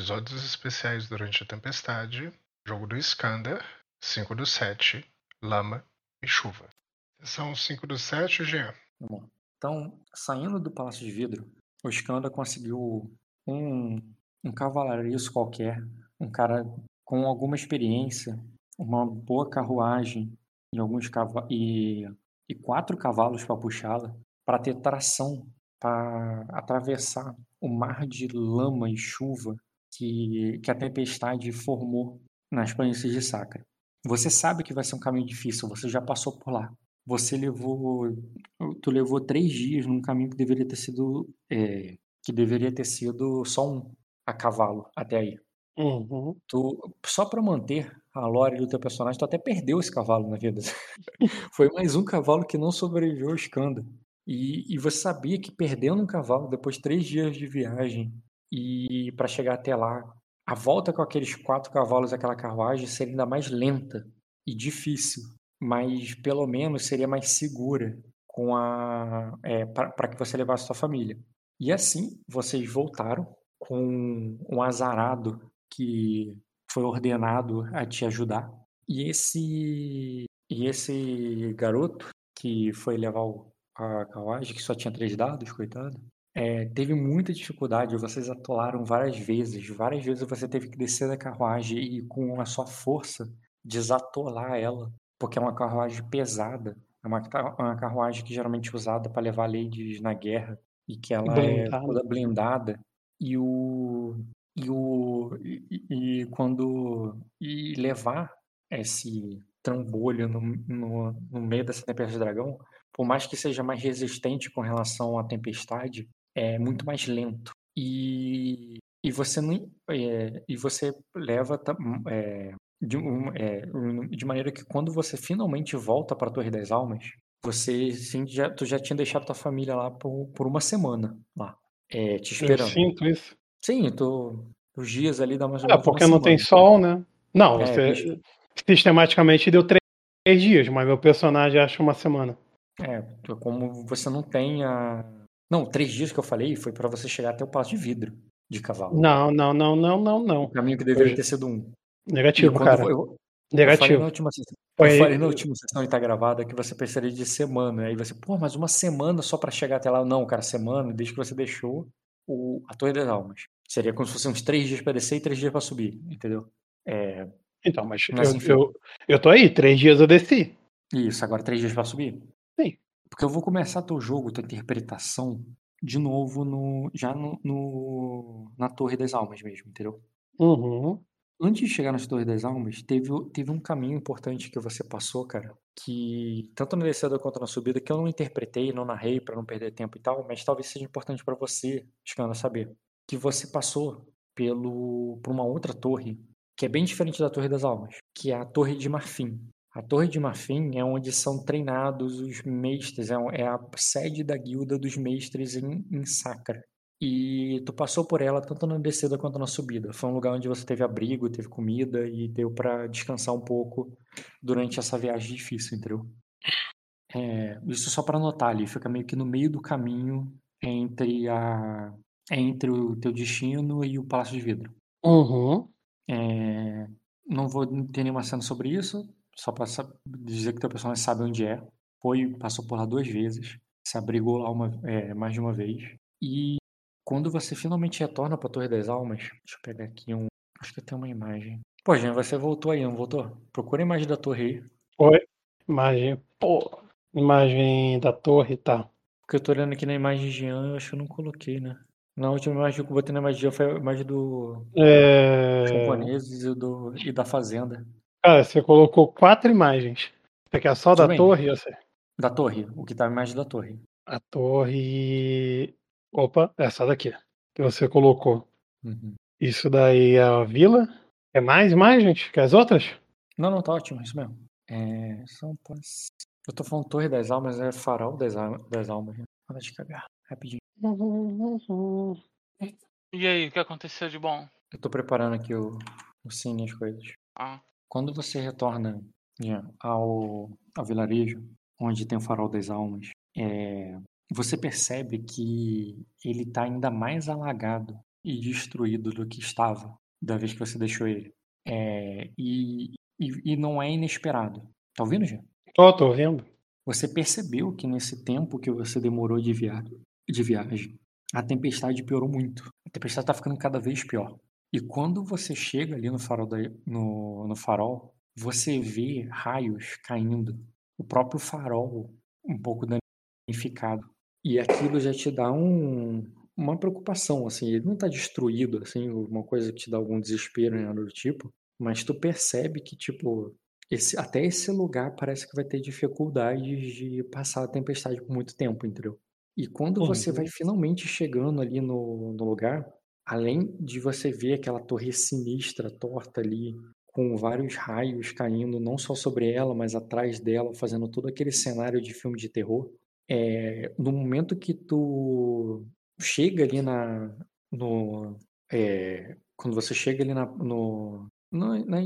Episódios especiais durante a tempestade, jogo do Skander, 5 do 7, lama e chuva. São 5 do 7, Jean. Então, saindo do Palácio de Vidro, o Skanda conseguiu um, um cavalariço qualquer, um cara com alguma experiência, uma boa carruagem e alguns e, e quatro cavalos para puxá-la, para ter tração para atravessar o mar de lama e chuva que, que a tempestade formou nas planícies de Sacra. Você sabe que vai ser um caminho difícil, você já passou por lá. Você levou, tu levou três dias num caminho que deveria ter sido, é, que deveria ter sido só um a cavalo até aí. Uhum. Tu, só para manter a lore do teu personagem, tu até perdeu esse cavalo na vida. Foi mais um cavalo que não sobreviveu ao Skanda. E, e você sabia que perdendo um cavalo depois de três dias de viagem e para chegar até lá, a volta com aqueles quatro cavalos aquela carruagem seria ainda mais lenta e difícil, mas pelo menos seria mais segura com a é, para que você levasse sua família. E assim vocês voltaram com um azarado que foi ordenado a te ajudar. E esse e esse garoto que foi levar a carruagem, que só tinha três dados, coitado, é, teve muita dificuldade, vocês atolaram várias vezes, várias vezes você teve que descer da carruagem e com a sua força desatolar ela, porque é uma carruagem pesada, é uma, uma carruagem que geralmente é usada para levar ladies na guerra e que ela blindada. é toda blindada e o e o e, e quando e levar esse trambolho no, no, no meio dessa tempestade de dragão, por mais que seja mais resistente com relação à tempestade, é muito mais lento. E, e você não é, e você leva é, de, é, de maneira que quando você finalmente volta para a Torre das Almas, você sim, já, tu já tinha deixado tua família lá por, por uma semana lá, é, te esperando. Eu sinto isso. Sim, tô, os dias ali dá mais ou menos. É, porque não semana. tem sol, né? Não, é, você sistematicamente deu três, três dias, mas meu personagem acha uma semana. É, como você não tem a. Não, três dias que eu falei foi para você chegar até o Palácio de Vidro de cavalo. Não, não, não, não, não, não. O caminho que deveria ter sido um. Negativo, cara. Eu, Negativo. Eu falei na última sessão, foi... eu falei na última sessão e tá gravada que você precisaria de semana. Aí você, pô, mas uma semana só para chegar até lá. Não, cara, semana, desde que você deixou o, a Torre das Almas. Seria como se fossem uns três dias para descer e três dias para subir, entendeu? É... Então, mas, mas eu, eu, eu tô aí, três dias eu desci. Isso, agora três dias para subir? Sim. Porque eu vou começar teu jogo, tua interpretação, de novo no, já no, no, na Torre das Almas mesmo, entendeu? Uhum. Antes de chegar na Torre das Almas, teve, teve um caminho importante que você passou, cara, que tanto na descida quanto na subida, que eu não interpretei, não narrei para não perder tempo e tal, mas talvez seja importante para você, chegando a saber, que você passou pelo por uma outra torre, que é bem diferente da Torre das Almas, que é a Torre de Marfim. A Torre de Marfim é onde são treinados os mestres, é, é a sede da guilda dos mestres em, em Sacra. E tu passou por ela tanto na descida quanto na subida. Foi um lugar onde você teve abrigo, teve comida e deu para descansar um pouco durante essa viagem difícil, entendeu? É, isso só para anotar ali, fica meio que no meio do caminho entre a entre o teu destino e o Palácio de Vidro. Uhum. É, não vou ter nenhuma cena sobre isso, só para dizer que teu personagem sabe onde é. Foi, passou por lá duas vezes, se abrigou lá uma, é, mais de uma vez. E quando você finalmente retorna para a Torre das Almas, deixa eu pegar aqui um. Acho que tem uma imagem. Pô, gente, você voltou aí, não voltou? Procura a imagem da torre aí. Oi, imagem. Pô, imagem da torre, tá. Porque eu tô olhando aqui na imagem de Jean, eu acho que eu não coloquei, né? Na última imagem que eu botei na imagem de Jean foi a imagem do. É... Japoneses e, do... e da Fazenda. Cara, você colocou quatro imagens. Você quer só Tudo da bem. torre? Você... Da torre, o que tá a imagem da torre. A torre. Opa, essa daqui. Que você colocou. Uhum. Isso daí é a vila. É mais imagens que as outras? Não, não, tá ótimo, isso mesmo. É, são Eu tô falando Torre das Almas, é Farol das, das Almas. Né? Para de cagar, rapidinho. E aí, o que aconteceu de bom? Eu tô preparando aqui o, o cine e as coisas. Ah. Quando você retorna né, ao, ao vilarejo, onde tem o farol das almas, é, você percebe que ele está ainda mais alagado e destruído do que estava da vez que você deixou ele. É, e, e, e, não é inesperado. Tá ouvindo, Jean? Tô, tô ouvindo. Você percebeu que nesse tempo que você demorou de, via de viagem, a tempestade piorou muito. A tempestade tá ficando cada vez pior. E quando você chega ali no farol, da, no, no farol você vê raios caindo. O próprio farol um pouco danificado. E aquilo já te dá um, uma preocupação, assim, ele não está destruído, assim, uma coisa que te dá algum desespero, né, do tipo, mas tu percebe que, tipo, esse, até esse lugar parece que vai ter dificuldades de passar a tempestade por muito tempo, entendeu? E quando você vai finalmente chegando ali no, no lugar, além de você ver aquela torre sinistra, torta ali, com vários raios caindo, não só sobre ela, mas atrás dela, fazendo todo aquele cenário de filme de terror, é, no momento que tu chega ali na. No, é, quando você chega ali na, no, na, na,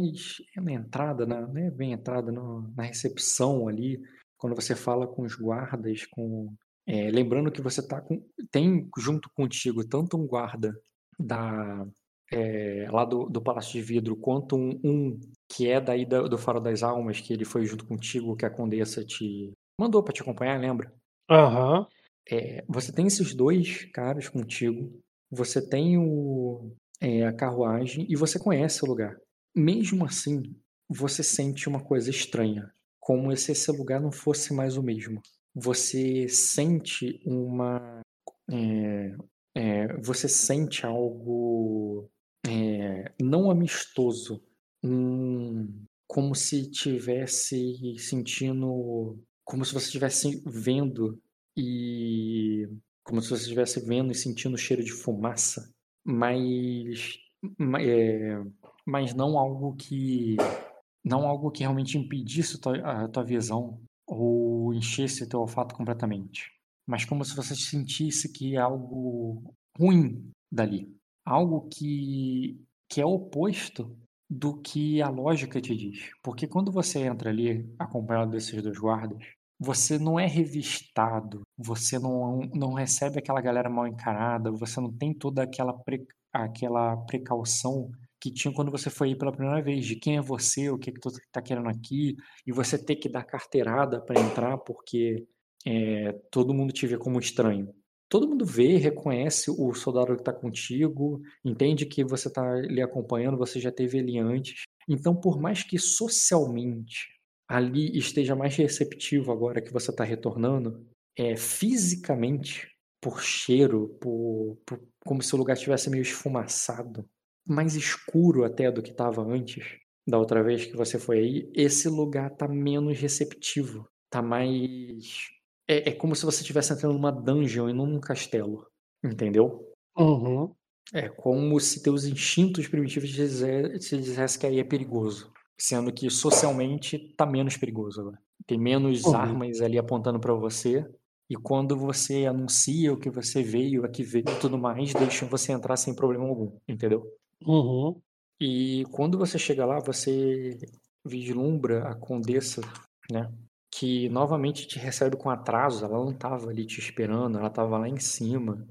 na entrada, na, não é bem entrada, no, na recepção ali, quando você fala com os guardas, com é, lembrando que você tá com, tem junto contigo tanto um guarda da é, lá do, do Palácio de Vidro, quanto um, um que é daí do, do Faro das Almas, que ele foi junto contigo, que a Condessa te mandou para te acompanhar, lembra? Aham. Uhum. É, você tem esses dois caras contigo, você tem o, é, a carruagem e você conhece o lugar. Mesmo assim, você sente uma coisa estranha, como se esse lugar não fosse mais o mesmo. Você sente uma. É, é você sente algo é, não amistoso, um, como se tivesse sentindo, como se você estivesse vendo e como se você estivesse vendo e sentindo o cheiro de fumaça, mas, é, mas não algo que não algo que realmente impedisse a tua, a tua visão ou enchesse teu olfato completamente, mas como se você sentisse que é algo ruim dali, algo que que é oposto do que a lógica te diz, porque quando você entra ali acompanhado desses dois guardas você não é revistado, você não, não recebe aquela galera mal encarada, você não tem toda aquela, pre, aquela precaução que tinha quando você foi aí pela primeira vez, de quem é você, o que, que tu tá querendo aqui, e você ter que dar carteirada para entrar porque é, todo mundo te vê como estranho. Todo mundo vê, reconhece o soldado que está contigo, entende que você está ali acompanhando, você já teve ele antes. Então, por mais que socialmente ali esteja mais receptivo agora que você está retornando, é, fisicamente, por cheiro, por, por, como se o lugar estivesse meio esfumaçado, mais escuro até do que estava antes, da outra vez que você foi aí, esse lugar tá menos receptivo, tá mais... É, é como se você estivesse entrando numa dungeon e não num castelo, entendeu? Uhum. É como se teus instintos primitivos te dissessem que aí é perigoso. Sendo que socialmente tá menos perigoso agora. Tem menos uhum. armas ali apontando para você. E quando você anuncia o que você veio, aqui veio e tudo mais, deixam você entrar sem problema algum, entendeu? Uhum. E quando você chega lá, você vislumbra a condessa, né? Que novamente te recebe com atraso. Ela não tava ali te esperando, ela tava lá em cima.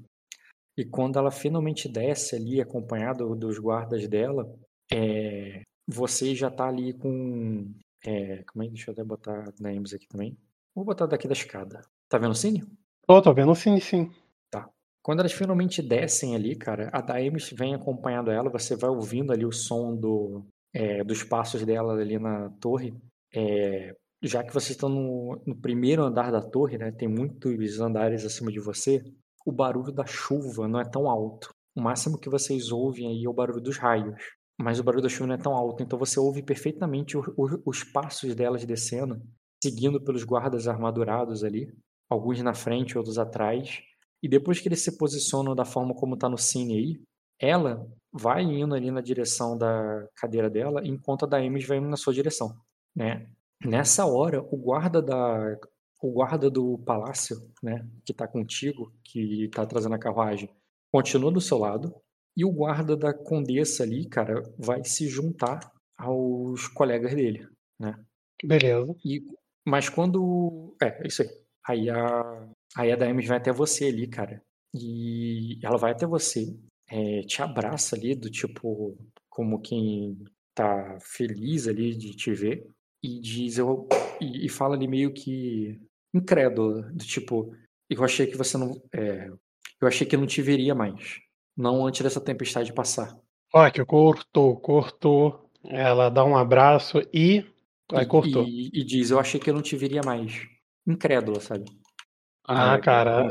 E quando ela finalmente desce ali, acompanhada dos guardas dela, é, você já tá ali com. É, como é que deixa eu até botar names aqui também? Vou botar daqui da escada. Tá vendo o Cine? Tô, tô vendo o Cine, sim. Tá. Quando elas finalmente descem ali, cara, a Daemis vem acompanhando ela, você vai ouvindo ali o som do, é, dos passos dela ali na torre. É, já que vocês estão no, no, primeiro andar da torre, né, tem muitos andares acima de você, o barulho da chuva não é tão alto. O máximo que vocês ouvem aí é o barulho dos raios mas o barulho da chuva não é tão alto, então você ouve perfeitamente o, o, os passos delas descendo, seguindo pelos guardas armadurados ali, alguns na frente, outros atrás, e depois que eles se posicionam da forma como está no cine aí, ela vai indo ali na direção da cadeira dela, enquanto a da Amy vai indo na sua direção, né? Nessa hora, o guarda da o guarda do palácio, né, que está contigo, que está trazendo a carruagem, continua do seu lado, e o guarda da condessa ali, cara, vai se juntar aos colegas dele, né? Beleza. E, mas quando. É, isso aí. Aí a, aí a Daemis vai até você ali, cara. E ela vai até você. é, te abraça ali, do tipo, como quem tá feliz ali de te ver, e diz, eu, e, e fala ali meio que incrédula, do tipo, eu achei que você não. É, eu achei que não te veria mais. Não antes dessa tempestade passar. Olha que cortou, cortou. Ela dá um abraço e. Aí cortou. E, e, diz, eu achei que eu não te veria mais. Incrédula, sabe? Ah, é, cara.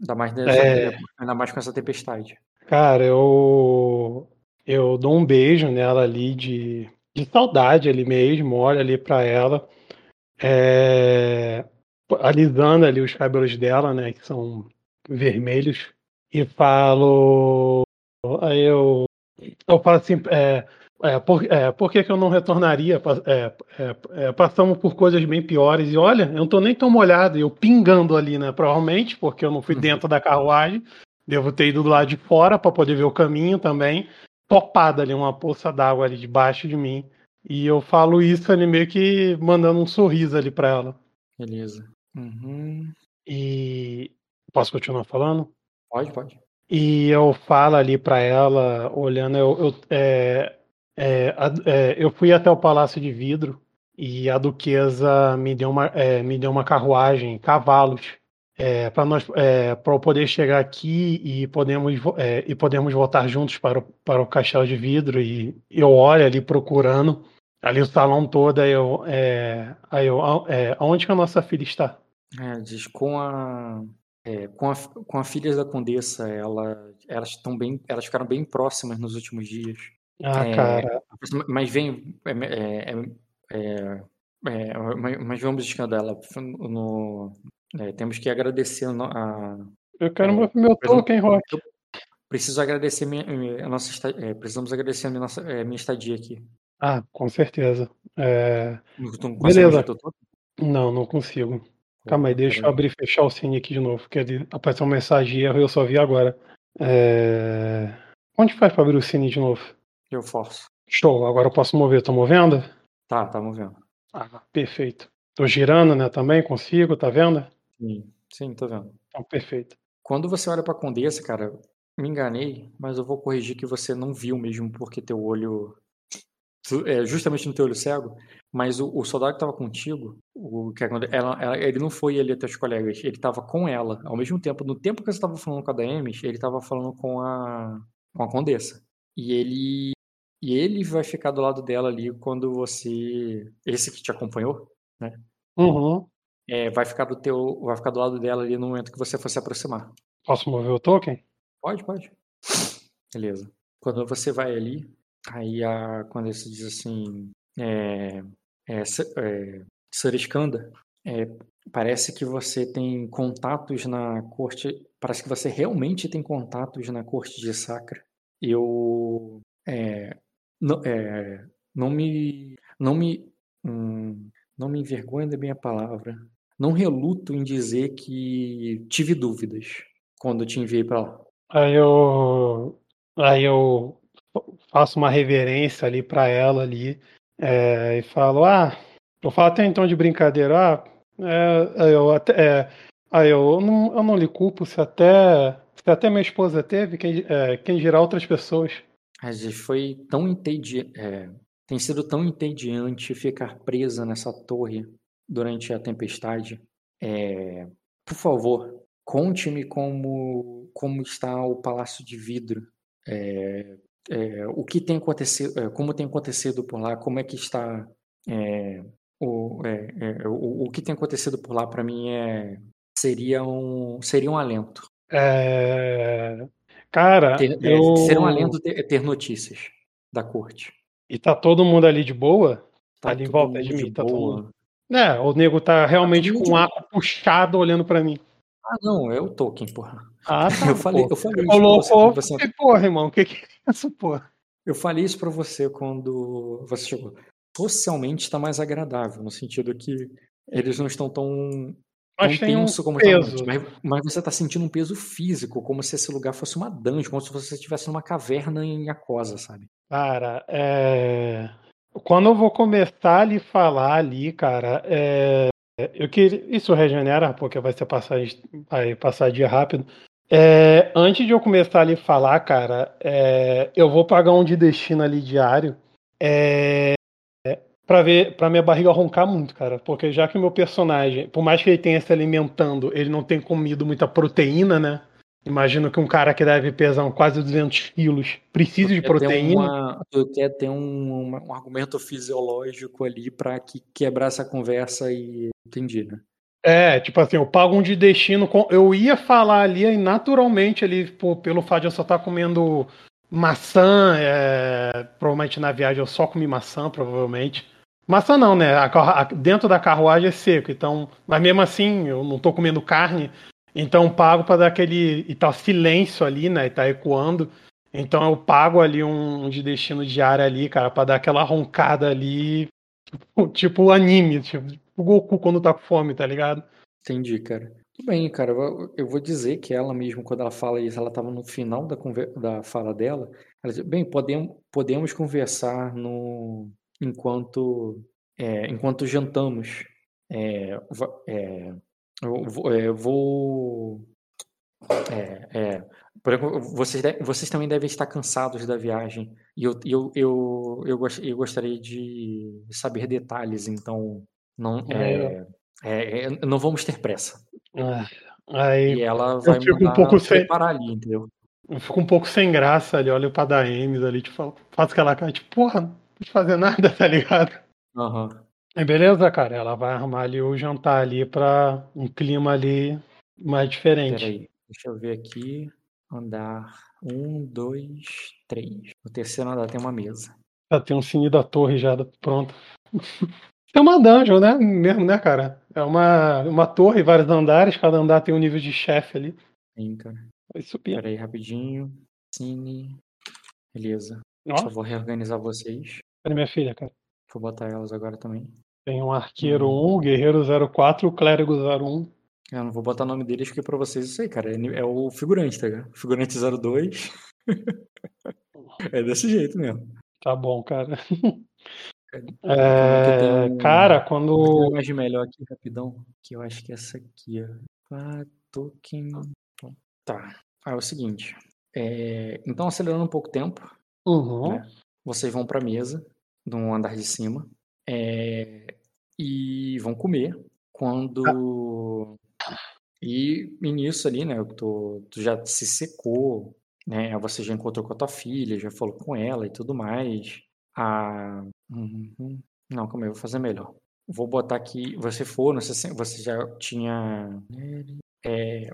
Ainda mais, nessa, é... ainda mais com essa tempestade. Cara, eu. Eu dou um beijo nela ali de, de saudade ali mesmo, olho ali para ela. É, alisando ali os cabelos dela, né, que são vermelhos, e falo. Aí eu. Eu falo assim, é, é, por, é, por que, que eu não retornaria? É, é, é, passamos por coisas bem piores. E olha, eu não tô nem tão molhado, eu pingando ali, né? Provavelmente, porque eu não fui uhum. dentro da carruagem. Devo ter ido do lado de fora para poder ver o caminho também. Topada ali, uma poça d'água ali debaixo de mim. E eu falo isso ali meio que mandando um sorriso ali para ela. Beleza. Uhum. E. Posso continuar falando? Pode, pode. E eu falo ali para ela, olhando, eu, eu, é, é, é, eu fui até o Palácio de Vidro e a duquesa me deu uma, é, me deu uma carruagem, cavalos, é, para nós, é, para eu poder chegar aqui e podemos e podemos voltar juntos para o, para o Castelo de Vidro e eu olho ali procurando ali o salão todo, aí eu, aí eu aonde que a nossa filha está? É, diz com a, é, com a com a filha da condessa, ela, elas estão bem, elas ficaram bem próximas nos últimos dias. Ah, é, cara. Mas vem, é, é, é, mas vamos escandar ela no, temos que agradecer a. Eu quero meu, meu token, Rock. Preciso agradecer minha, a nossa, precisamos agradecer a minha, nossa, minha estadia aqui. Ah, com certeza. É... Beleza. Não, não consigo. Calma aí, deixa eu abrir e fechar o cine aqui de novo, porque apareceu uma mensagem e eu só vi agora. É... Onde faz pra abrir o cine de novo? Eu forço. Show, agora eu posso mover. Tô movendo? Tá, tá movendo. Ah, perfeito. Tô girando, né, também, consigo, tá vendo? Sim, sim, tô vendo. Então, perfeito. Quando você olha pra Condessa, cara, me enganei, mas eu vou corrigir que você não viu mesmo, porque teu olho é, justamente no teu olho cego, mas o, o soldado que estava contigo, o, que ela, ela, ele não foi ali até os colegas, ele estava com ela, ao mesmo tempo, no tempo que você estava falando com a Daemis, ele estava falando com a, com a Condessa. E ele, e ele vai ficar do lado dela ali quando você, esse que te acompanhou, né? Uhum. É, vai ficar do teu, vai ficar do lado dela ali no momento que você for se aproximar. Posso mover o token? Pode, pode. Beleza. Quando você vai ali, Aí a, quando se diz assim, é, é, é, é, parece que você tem contatos na corte, parece que você realmente tem contatos na corte de Sacra. Eu é, não, é, não me, não me, hum, não me envergonho da minha palavra. Não reluto em dizer que tive dúvidas quando te enviei para lá. Aí eu, aí eu faço uma reverência ali para ela ali é, e falo, ah, eu falo até então de brincadeira, ah, é, eu até, é, ah, eu não, eu não lhe culpo se até, se até minha esposa teve, quem, é, quem dirá outras pessoas. Mas foi tão entediante, tem sido tão entediante ficar presa nessa torre durante a tempestade. É, por favor, conte-me como, como está o Palácio de Vidro. É, é, o que tem acontecido, é, como tem acontecido por lá, como é que está é, o, é, o, o, que tem acontecido por lá para mim é seria um seria um alento. Cara, ter, eu... seria um alento ter, ter, notícias da corte. E tá todo mundo ali de boa? Tá ali em volta de mim, de tá boa. todo mundo. É, o nego tá realmente com um arco puxado olhando para mim. Ah, não, é o Tolkien, porra. Ah, tá, eu falei, eu falei isso pra você, você... Porra, irmão, o que, que é isso, porra? Eu falei isso pra você quando você chegou. Socialmente tá mais agradável, no sentido que eles não estão tão, tão tenso um como peso. Mas, mas você tá sentindo um peso físico, como se esse lugar fosse uma dungeon, como se você estivesse numa caverna em Aquosa, sabe? Cara, é... Quando eu vou começar a lhe falar ali, cara, é... eu queria... Isso regenera, porque vai ser passagem, vai passar dia rápido. É, antes de eu começar a falar, cara, é, eu vou pagar um de destino ali diário é, para ver, para minha barriga roncar muito, cara, porque já que o meu personagem, por mais que ele tenha se alimentando, ele não tem comido muita proteína, né? Imagino que um cara que deve pesar quase 200 quilos precise de proteína. Uma, tu quer ter um, um argumento fisiológico ali para que quebrar essa conversa e entendi, né? É, tipo assim, eu pago um de destino. Com... Eu ia falar ali, e naturalmente, ali, por, pelo fato de eu só estar tá comendo maçã, é... provavelmente na viagem eu só comi maçã, provavelmente. Maçã não, né? A, a, dentro da carruagem é seco, então. Mas mesmo assim, eu não tô comendo carne, então pago para dar aquele. E tá silêncio ali, né? E tá ecoando. Então eu pago ali um, um de destino diário ali, cara, para dar aquela roncada ali. Tipo, tipo anime, tipo, o Goku quando tá com fome, tá ligado? Entendi, cara. Tudo bem, cara. Eu vou dizer que ela mesmo, quando ela fala isso, ela estava no final da, da fala dela. Ela diz, bem, podemos, podemos conversar no enquanto é, enquanto jantamos. É, é, eu vou, é, eu vou é, é, vocês, vocês também devem estar cansados da viagem e eu, eu, eu, eu, eu gostaria de saber detalhes, então não, é, é, é, não vamos ter pressa. Aí, e ela vai fico um pouco sem... ali, entendeu? Eu fico um pouco sem graça ali, olho pra dar Ames ali, tipo, faço aquela cara, tipo, porra, não pode fazer nada, tá ligado? Aham. Uhum. Beleza, cara, ela vai armar ali o jantar ali pra um clima ali mais diferente. Peraí, deixa eu ver aqui. Andar um, dois, três. O terceiro andar tem uma mesa. Já tem um sininho da torre já pronto. É uma dungeon, né? Mesmo, né, cara? É uma, uma torre, vários andares, cada andar tem um nível de chefe ali. Sim, cara. Vai subir. Pera aí, rapidinho. Cine. Beleza. Ó. Só vou reorganizar vocês. Cadê minha filha, cara? Vou botar elas agora também. Tem um arqueiro hum. 1, guerreiro 04, clérigo 01. Eu não vou botar o nome deles porque pra vocês isso aí, cara. É, é o figurante, tá ligado? Figurante 02. é desse jeito mesmo. Tá bom, cara. É, um... Cara, quando. mais melhor aqui, rapidão. Que eu acho que é essa aqui, ó. token. Tá. Ah, é o seguinte. É... Então, acelerando um pouco o tempo. Uhum. Né? Vocês vão pra mesa, no andar de cima. É... E vão comer. Quando. Ah. E, e nisso ali, né? Tu, tu já se secou, né? Você já encontrou com a tua filha, já falou com ela e tudo mais. A, Uhum. Não, como eu vou fazer melhor. Vou botar aqui, você for, você já tinha. É,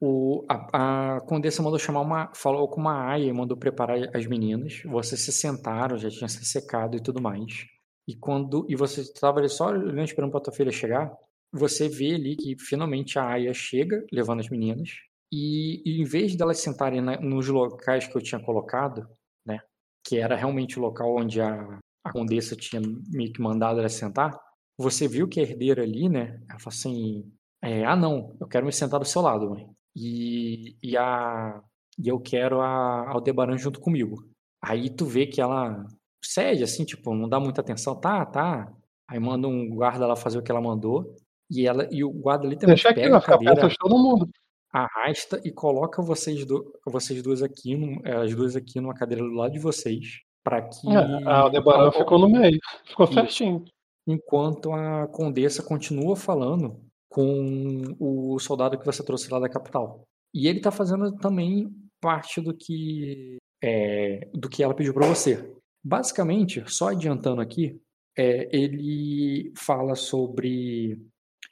o, a, a Condessa mandou chamar uma. Falou com uma aia e mandou preparar as meninas. Vocês se sentaram, já tinha se secado e tudo mais. E quando. E você estava ali só olhando, esperando para tua filha chegar. Você vê ali que finalmente a aia chega, levando as meninas. E, e em vez delas sentarem na, nos locais que eu tinha colocado, né? Que era realmente o local onde a, a condessa tinha meio que mandado ela sentar, você viu que a herdeira ali, né? Ela falou assim: é, ah, não, eu quero me sentar do seu lado, mãe. E, e, a, e eu quero a Aldebaran junto comigo. Aí tu vê que ela cede, assim, tipo, não dá muita atenção, tá, tá. Aí manda um guarda lá fazer o que ela mandou. E ela e o guarda ali também Deixa pega aqui, a cadeira, de todo mundo. arrasta e coloca vocês, do, vocês duas aqui, as duas aqui numa cadeira do lado de vocês para que. É, a Aldebaran ficou no meio, ficou certinho. Enquanto a Condessa continua falando com o soldado que você trouxe lá da capital. E ele está fazendo também parte do que é, do que ela pediu para você. Basicamente, só adiantando aqui, é, ele fala sobre.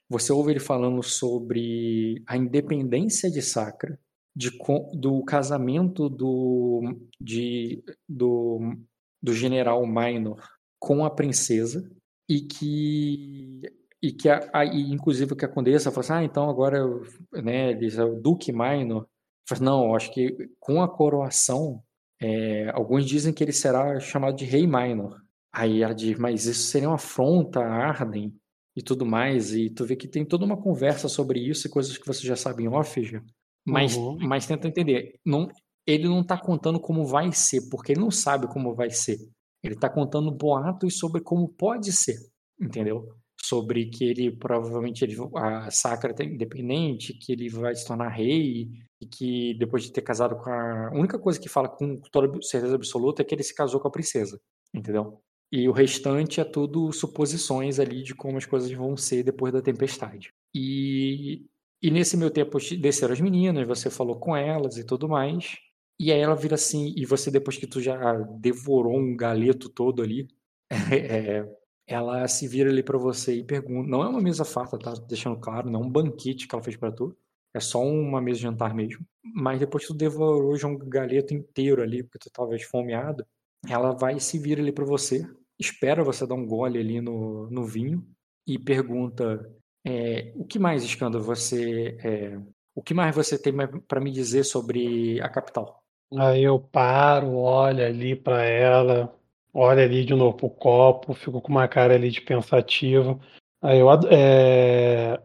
Você ouve ele falando sobre a independência de Sacra, de, do casamento do, de, do, do general Minor com a princesa e que e que a, a, inclusive que a condessa falou assim, ah, então agora né, eles, o Duque Minor falou, não, acho que com a coroação é, alguns dizem que ele será chamado de Rei Minor. Aí ela diz, mas isso seria uma afronta a Arden e tudo mais, e tu vê que tem toda uma conversa sobre isso e coisas que você já sabe em off, já. Mas, uhum. mas tenta entender. Não, ele não está contando como vai ser, porque ele não sabe como vai ser. Ele está contando boatos sobre como pode ser, entendeu? Sobre que ele provavelmente ele, a Sacra é independente, que ele vai se tornar rei e que depois de ter casado com a. A única coisa que fala com toda certeza absoluta é que ele se casou com a princesa, entendeu? E o restante é tudo suposições ali de como as coisas vão ser depois da tempestade. E, e nesse meu tempo desceram as meninas, você falou com elas e tudo mais. E aí ela vira assim, e você depois que tu já devorou um galeto todo ali, é, ela se vira ali para você e pergunta. Não é uma mesa farta, tá? Deixando claro, não é um banquete que ela fez para tu. É só uma mesa de jantar mesmo. Mas depois que tu devorou já um galeto inteiro ali, porque tu tava esfomeado, ela vai se vira ali para você, espera você dar um gole ali no, no vinho e pergunta: é, o que mais, Escândalo, você. É, o que mais você tem para me dizer sobre a capital? Aí eu paro, olho ali para ela, olho ali de novo pro copo, fico com uma cara ali de pensativo. Aí eu. É,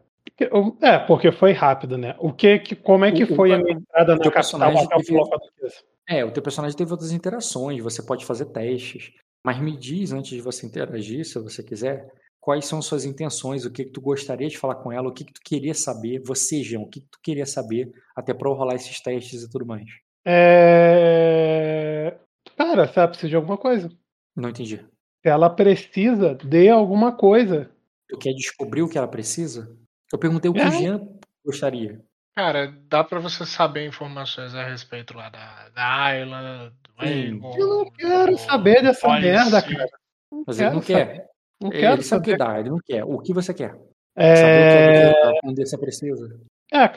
é porque foi rápido, né? O que, que como é que o, foi o, a minha entrada na capital até teve, É, o teu personagem teve outras interações, você pode fazer testes. Mas me diz, antes de você interagir, se você quiser, quais são suas intenções, o que, que tu gostaria de falar com ela, o que, que tu queria saber, você, Jean, o que, que tu queria saber até para rolar esses testes e tudo mais. É... Cara, você precisa de alguma coisa. Não entendi. Ela precisa de alguma coisa. Tu quer descobrir o que ela precisa? Eu perguntei o que é. o Jean gostaria. Cara, dá pra você saber informações a respeito lá da, da Ayla, do Egon, Eu não quero do, saber dessa merda, cara. Não Mas ele não saber. quer. Não ele, quero ele sabe o que dá, ele não quer. O que você quer? É... Saber o que, onde você precisa. É,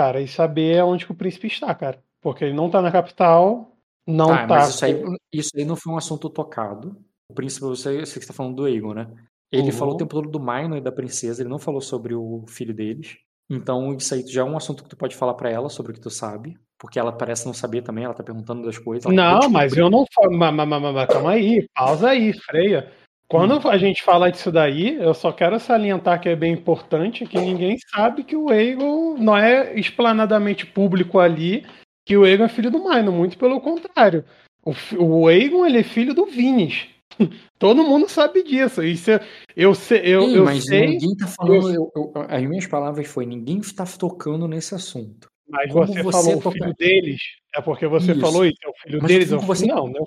cara, e saber onde que o príncipe está, cara. Porque ele não tá na capital, não tá. tá mas isso aí, isso aí não foi um assunto tocado. O príncipe, você, você está falando do Egon, né? Ele uhum. falou o tempo todo do Minor e da princesa, ele não falou sobre o filho deles. Então, isso aí já é um assunto que tu pode falar para ela sobre o que tu sabe, porque ela parece não saber também, ela tá perguntando das coisas. Não, mas eu não falo. Calma aí, pausa aí, freia. Quando hum. a gente fala disso daí, eu só quero salientar que é bem importante que ninguém sabe que o Egon não é explanadamente público ali que o Egon é filho do Maino, muito pelo contrário. O, o Egon ele é filho do Vinis. Todo mundo sabe disso. Isso eu, eu, eu, Sim, eu mas sei. Ninguém tá falando. Eu, eu, as minhas palavras foi: ninguém está tocando nesse assunto. Mas Como você, falou o filho deles, é porque você isso. falou isso, é o filho mas deles, é o você, não, né?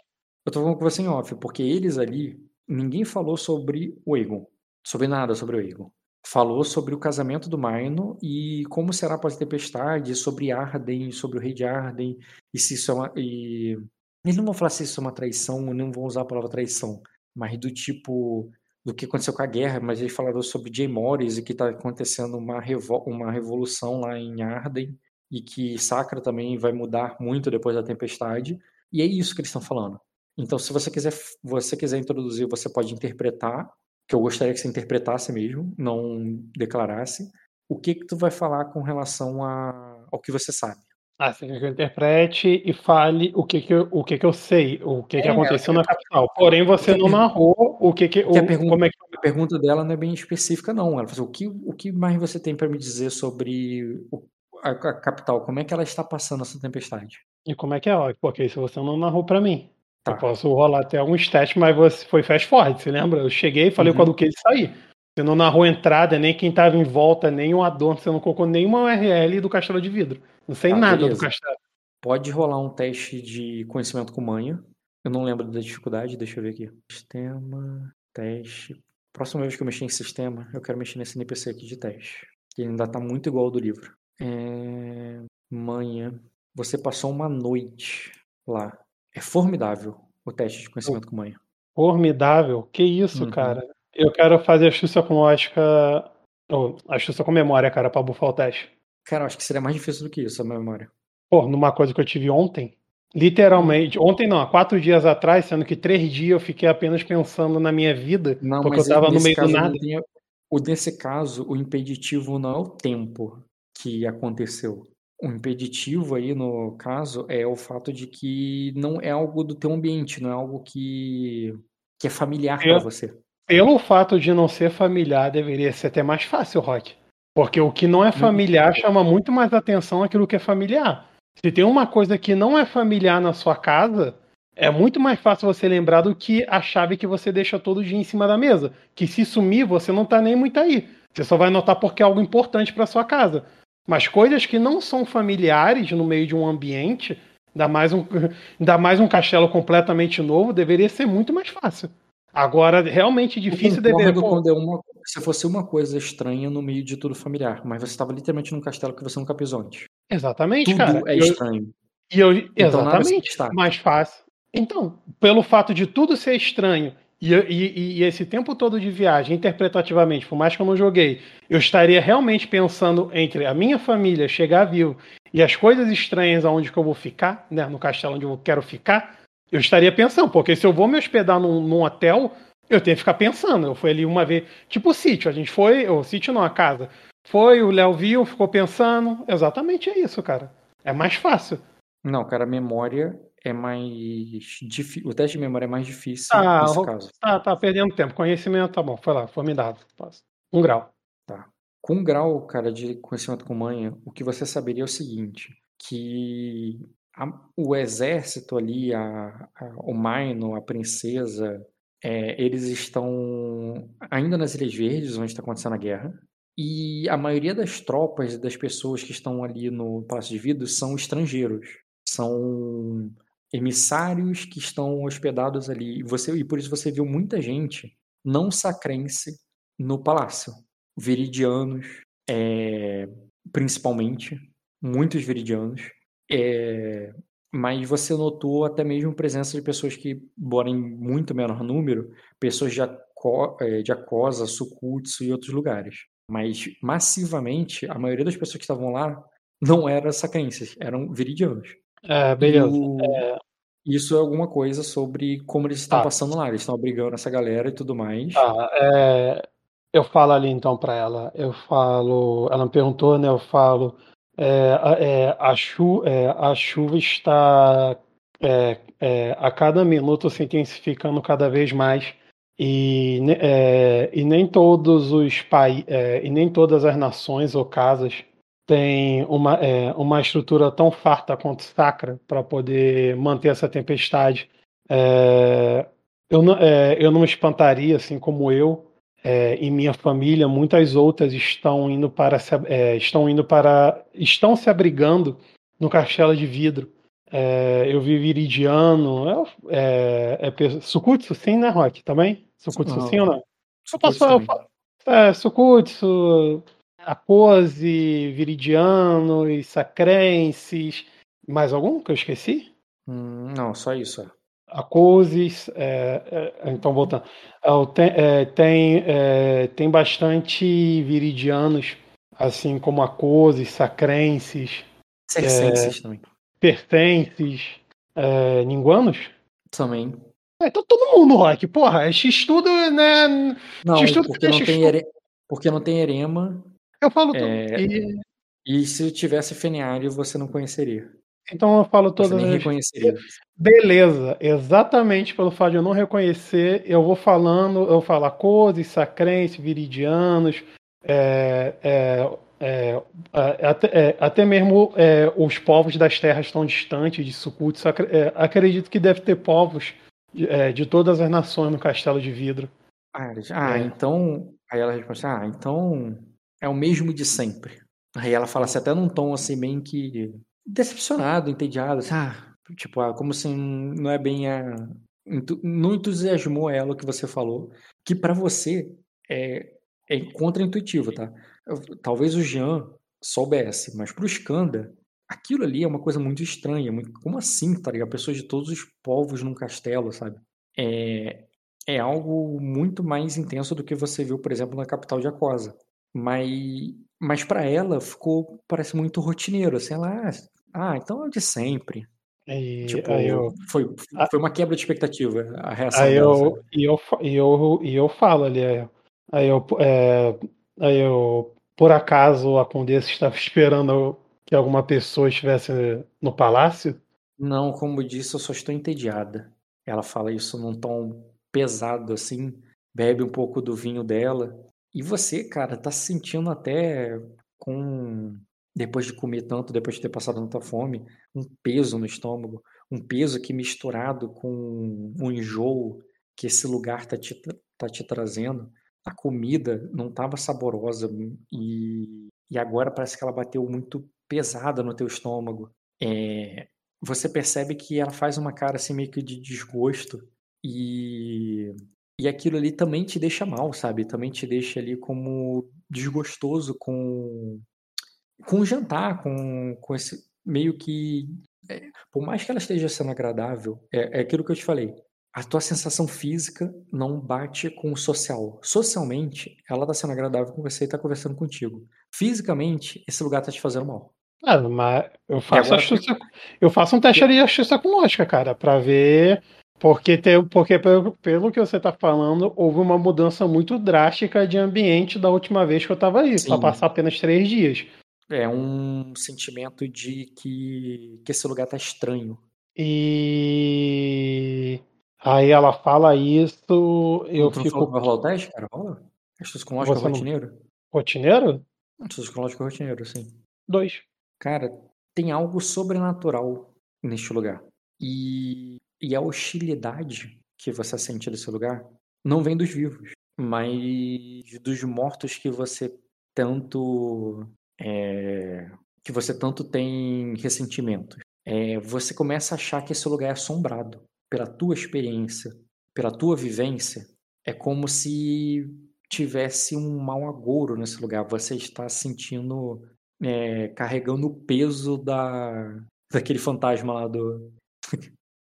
Eu tô falando com você em off, porque eles ali, ninguém falou sobre o Egon, sobre nada sobre o Egon. Falou sobre o casamento do Maino e como será após a tempestade, sobre Arden, sobre o rei de Arden, e se isso é uma, e eles não vão falar se isso é uma traição, não vão usar a palavra traição, mas do tipo do que aconteceu com a guerra, mas eles falaram sobre Jay Morris e que está acontecendo uma, revo uma revolução lá em Arden e que Sacra também vai mudar muito depois da tempestade. E é isso que eles estão falando. Então, se você quiser, você quiser introduzir, você pode interpretar, que eu gostaria que você interpretasse mesmo, não declarasse. O que que tu vai falar com relação a, ao que você sabe? Ah, você quer que eu interprete e fale o que que eu, o que que eu sei, o que que é, aconteceu na capital. Porém, você não narrou o que que... O, a, pergunta, como é que... a pergunta dela não é bem específica, não. Ela falou, o que, o que mais você tem para me dizer sobre o, a, a, capital? Como é que ela está passando essa tempestade? E como é que é? Porque isso você não narrou para mim. Tá. Eu posso rolar até alguns testes, mas você foi fast forward, você lembra? Eu cheguei e falei uhum. com a Duquesa e saí. Você não narrou entrada, nem quem estava em volta, nem o Adorno, você não colocou nenhuma URL do Castelo de Vidro. Não sei ah, nada beleza. do Castelo. Pode rolar um teste de conhecimento com manha. Eu não lembro da dificuldade, deixa eu ver aqui. Sistema, teste. Próxima vez que eu mexer em sistema, eu quero mexer nesse NPC aqui de teste. Que ainda tá muito igual ao do livro. É... Manha. Você passou uma noite lá. É formidável o teste de conhecimento com manha. Formidável? Que isso, uhum. cara? Eu quero fazer astúcia com lógica. Ou astúcia com memória, cara, pra bufar o teste. Cara, eu acho que seria mais difícil do que isso, a memória. Pô, numa coisa que eu tive ontem. Literalmente, ontem não, há quatro dias atrás, sendo que três dias eu fiquei apenas pensando na minha vida, não, porque eu tava no meio do nada. Tinha, o desse caso, o impeditivo não é o tempo que aconteceu. O impeditivo aí, no caso, é o fato de que não é algo do teu ambiente, não é algo que, que é familiar para você pelo fato de não ser familiar, deveria ser até mais fácil, Rock. Porque o que não é familiar chama muito mais atenção aquilo que é familiar. Se tem uma coisa que não é familiar na sua casa, é muito mais fácil você lembrar do que a chave que você deixa todo dia em cima da mesa. Que se sumir, você não tá nem muito aí. Você só vai notar porque é algo importante para sua casa. Mas coisas que não são familiares no meio de um ambiente, ainda mais um, ainda mais um castelo completamente novo, deveria ser muito mais fácil. Agora, realmente difícil deveria. Quando é uma, se fosse uma coisa estranha no meio de tudo familiar, mas você estava literalmente num castelo que você nunca pisou antes. Exatamente, tudo cara. é estranho. E eu, Então, exatamente, mais fácil. Então, pelo fato de tudo ser estranho e, e- e esse tempo todo de viagem, interpretativamente, por mais que eu não joguei, eu estaria realmente pensando entre a minha família chegar vivo e as coisas estranhas aonde que eu vou ficar, né, no castelo onde eu quero ficar, eu estaria pensando, porque se eu vou me hospedar num, num hotel, eu tenho que ficar pensando. Eu fui ali uma vez, tipo o sítio, a gente foi, o sítio não, a casa. Foi, o Léo viu, ficou pensando. Exatamente é isso, cara. É mais fácil. Não, cara, a memória é mais difícil. O teste de memória é mais difícil Ah, nesse caso. Tá, tá perdendo tempo. Conhecimento, tá bom. Foi lá, foi me dado. Posso. Um grau. Com um grau, cara, de conhecimento com manha, o que você saberia é o seguinte, que a- o exército ali, a, a- o Maino, a princesa, é, eles estão ainda nas Ilhas Verdes, onde está acontecendo a guerra, e a maioria das tropas e das pessoas que estão ali no Palácio de Vidro são estrangeiros, são emissários que estão hospedados ali, e, você, e por isso você viu muita gente não sacrense no palácio. Viridianos, é, principalmente, muitos viridianos, é, mas você notou até mesmo presença de pessoas que, embora em muito menor número, pessoas de, Aco, é, de Acosa, Sukutsu e outros lugares. Mas massivamente, a maioria das pessoas que estavam lá não eram sacrenses, eram viridianos. É, beleza. o- Isso é alguma coisa sobre como eles estão Tá. passando lá. Eles estão abrigando essa galera e tudo mais. Tá, é, eu falo ali então pra ela. Eu falo. Ela me perguntou, né? Eu falo. É, a- é, a, chu, é, a chuva está é, é, a cada minuto se intensificando cada vez mais. E, é, e nem todos os países, e nem todas as nações ou casas têm uma, uma estrutura tão farta quanto sacra para poder manter essa tempestade. Eu não, eu não me espantaria, assim como eu é, e minha família, muitas outras estão indo para se, é, estão indo para estão se abrigando no castelo de vidro. É, eu vi Viridiano, é, é, é, Sukutsu, sim, né, Rock? Também? Sukutsu, Ah, sim ou não? Eu Sukutsu posso falar. É, Sukutsu, Apose, Viridiano e Sacrenses. Mais algum que eu esqueci? Hum, não, só isso. É. Acoses, é, é, então voltando, É, tem, é, tem, é, tem bastante viridianos, assim como Acoses, Sacrenses, Circenses também. Pertences, é, Ninguanos. Também. É, então todo mundo, Rock, porra, esse estudo, né? Não, Estudo porque não, tem ere... porque não tem erema. Eu falo tudo. É, E- E se tivesse feniário, você não conheceria. Então eu falo Você todas nem as. reconheceria. Beleza, exatamente pelo fato de eu não reconhecer, eu vou falando, eu falo Acoses, Sacrenses, Viridianos, é, é, é, até, é, até mesmo é, os povos das terras tão distantes de acre- é, acredito que deve ter povos de, de todas as nações no Castelo de Vidro. Ah, ah, É. então. Aí ela responde assim, ah, então é o mesmo de sempre. Aí ela fala assim, até num tom assim, bem que decepcionado, entediado, assim, ah, tipo, ah, como se não é bem a. Não entusiasmou ela o que você falou, que pra você é, é contra-intuitivo, tá? Talvez o Jean soubesse, mas pro Skanda, aquilo ali é uma coisa muito estranha. Muito, como assim, tá ligado? Pessoas de todos os povos num castelo, sabe? É, é algo muito mais intenso do que você viu, por exemplo, na capital de Acosa. Mas, mas para ela ficou, parece muito rotineiro, assim, ela, ah, ah, então é o de sempre. E Tipo, aí eu, foi, Ah. foi uma quebra de expectativa a reação Aí dela, eu, e eu, e eu, e eu falo ali, aí eu, aí eu, é, aí eu, por acaso a Condessa estava esperando que alguma pessoa estivesse no palácio? Não, como disse, eu só estou entediada. Ela fala isso num tom pesado, assim, bebe um pouco do vinho dela. E você, cara, tá se sentindo até com. Depois de comer tanto, depois de ter passado tanta fome, um peso no estômago. Um peso que misturado com um enjoo que esse lugar tá te, tá te trazendo. A comida não estava saborosa e, e agora parece que ela bateu muito pesada no teu estômago. É, você percebe que ela faz uma cara assim meio que de desgosto e e aquilo ali também te deixa mal, sabe? Também te deixa ali como desgostoso com com o jantar, com, com esse meio que é, por mais que ela esteja sendo agradável, é, é aquilo que eu te falei. A tua sensação física não bate com o social. Socialmente, ela tá sendo agradável com você e tá conversando contigo. Fisicamente, esse lugar tá te fazendo mal. Ah, mas eu faço, eu faço um teste de astúcia com lógica, cara, para ver. Porque, tem, porque pelo, pelo que você tá falando, houve uma mudança muito drástica de ambiente da última vez que eu tava aí, para passar apenas três dias. É um sentimento de que, que esse lugar tá estranho. E aí ela fala isso, eu tu fico. Não falou que vai rolar o teste, cara? Rola? Astúcia com lógica rotineiro? Rotineiro? Astúcia com lógica rotineiro, sim. Dois. Cara, tem algo sobrenatural neste lugar. E, e a hostilidade que você sente desse lugar não vem dos vivos, mas dos mortos que você tanto é, que você tanto tem ressentimento. É, você começa a achar que esse lugar é assombrado pela tua experiência, pela tua vivência. É como se tivesse um mau agouro nesse lugar. Você está sentindo é, carregando o peso da, daquele fantasma lá do,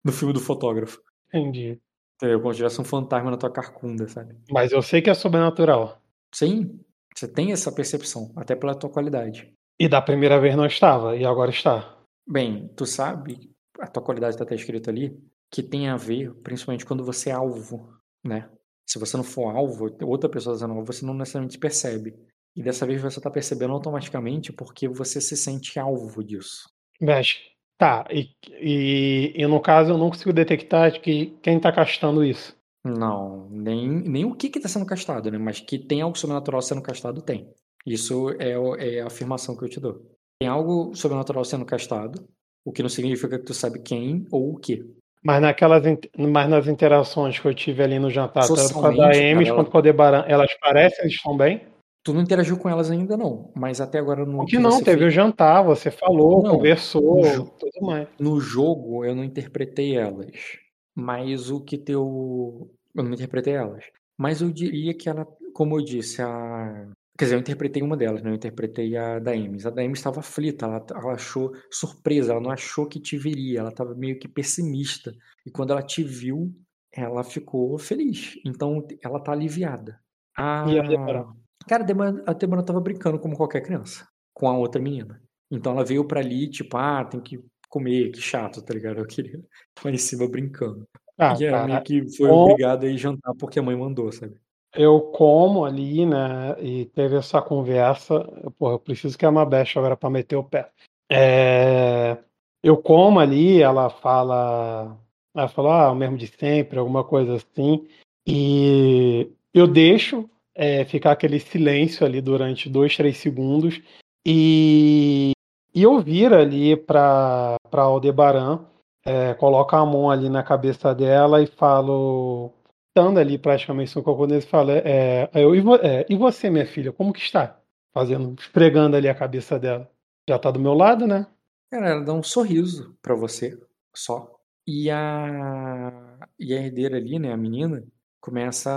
do filme do fotógrafo. Entendi. Entendeu? Como se tivesse um fantasma na tua carcunda, sabe? Mas eu sei que é sobrenatural. Sim, você tem essa percepção, até pela tua qualidade. E da primeira vez não estava, e agora está. Bem, tu sabe, a tua qualidade está até escrito ali, que tem a ver, principalmente quando você é alvo, né? Se você não for alvo, outra pessoa sendo alvo, você não necessariamente percebe. E dessa vez você está percebendo automaticamente porque você se sente alvo disso. Mas, tá, e, e, e no caso eu não consigo detectar que quem está castando isso. Não, nem, nem o que está sendo castado, né? Mas que tem algo sobrenatural sendo castado, tem. Isso é, é a afirmação que eu te dou. Tem algo sobrenatural sendo castado, o que não significa que tu sabe quem ou o que. Mas, naquelas, mas nas interações que eu tive ali no jantar, tanto com a da Ames quanto com a Debaran, elas parecem, eles estão bem? Tu não interagiu com elas ainda, não. Mas até agora não. que não, teve fez... o jantar, você falou, não, conversou, tudo mais. No jogo eu não interpretei elas. Mas o que teu. Eu não interpretei elas. Mas eu diria que ela, como eu disse, a. Quer dizer, eu interpretei uma delas, né? Eu interpretei a da Ames. A da Ames estava aflita, ela, ela achou surpresa, ela não achou que te viria, ela estava meio que pessimista. E quando ela te viu, ela ficou feliz. Então ela tá aliviada. E a Cara, a Debora tava brincando como qualquer criança, com a outra menina. Então ela veio pra ali, tipo, ah, tem que comer, que chato, tá ligado? Eu queria lá em cima brincando. Ah, e ela meio que foi obrigada a ir jantar porque a mãe mandou, sabe? Eu como ali, né, e teve essa conversa, porra, eu preciso que a Mabeste agora pra meter o pé. É... Eu como ali, ela fala, ela fala, ah, o mesmo de sempre, alguma coisa assim, e eu deixo é, ficar aquele silêncio ali durante dois, três segundos e, e eu viro ali para Aldebaran, é, coloco a mão ali na cabeça dela e falo, estando ali praticamente no cocônês, falo, é, eu, e, vo, é, e você, minha filha, como que está? Fazendo, esfregando ali a cabeça dela. Já tá do meu lado, né? Cara, ela dá um sorriso para você, só. E a, e a herdeira ali, né, a menina, começa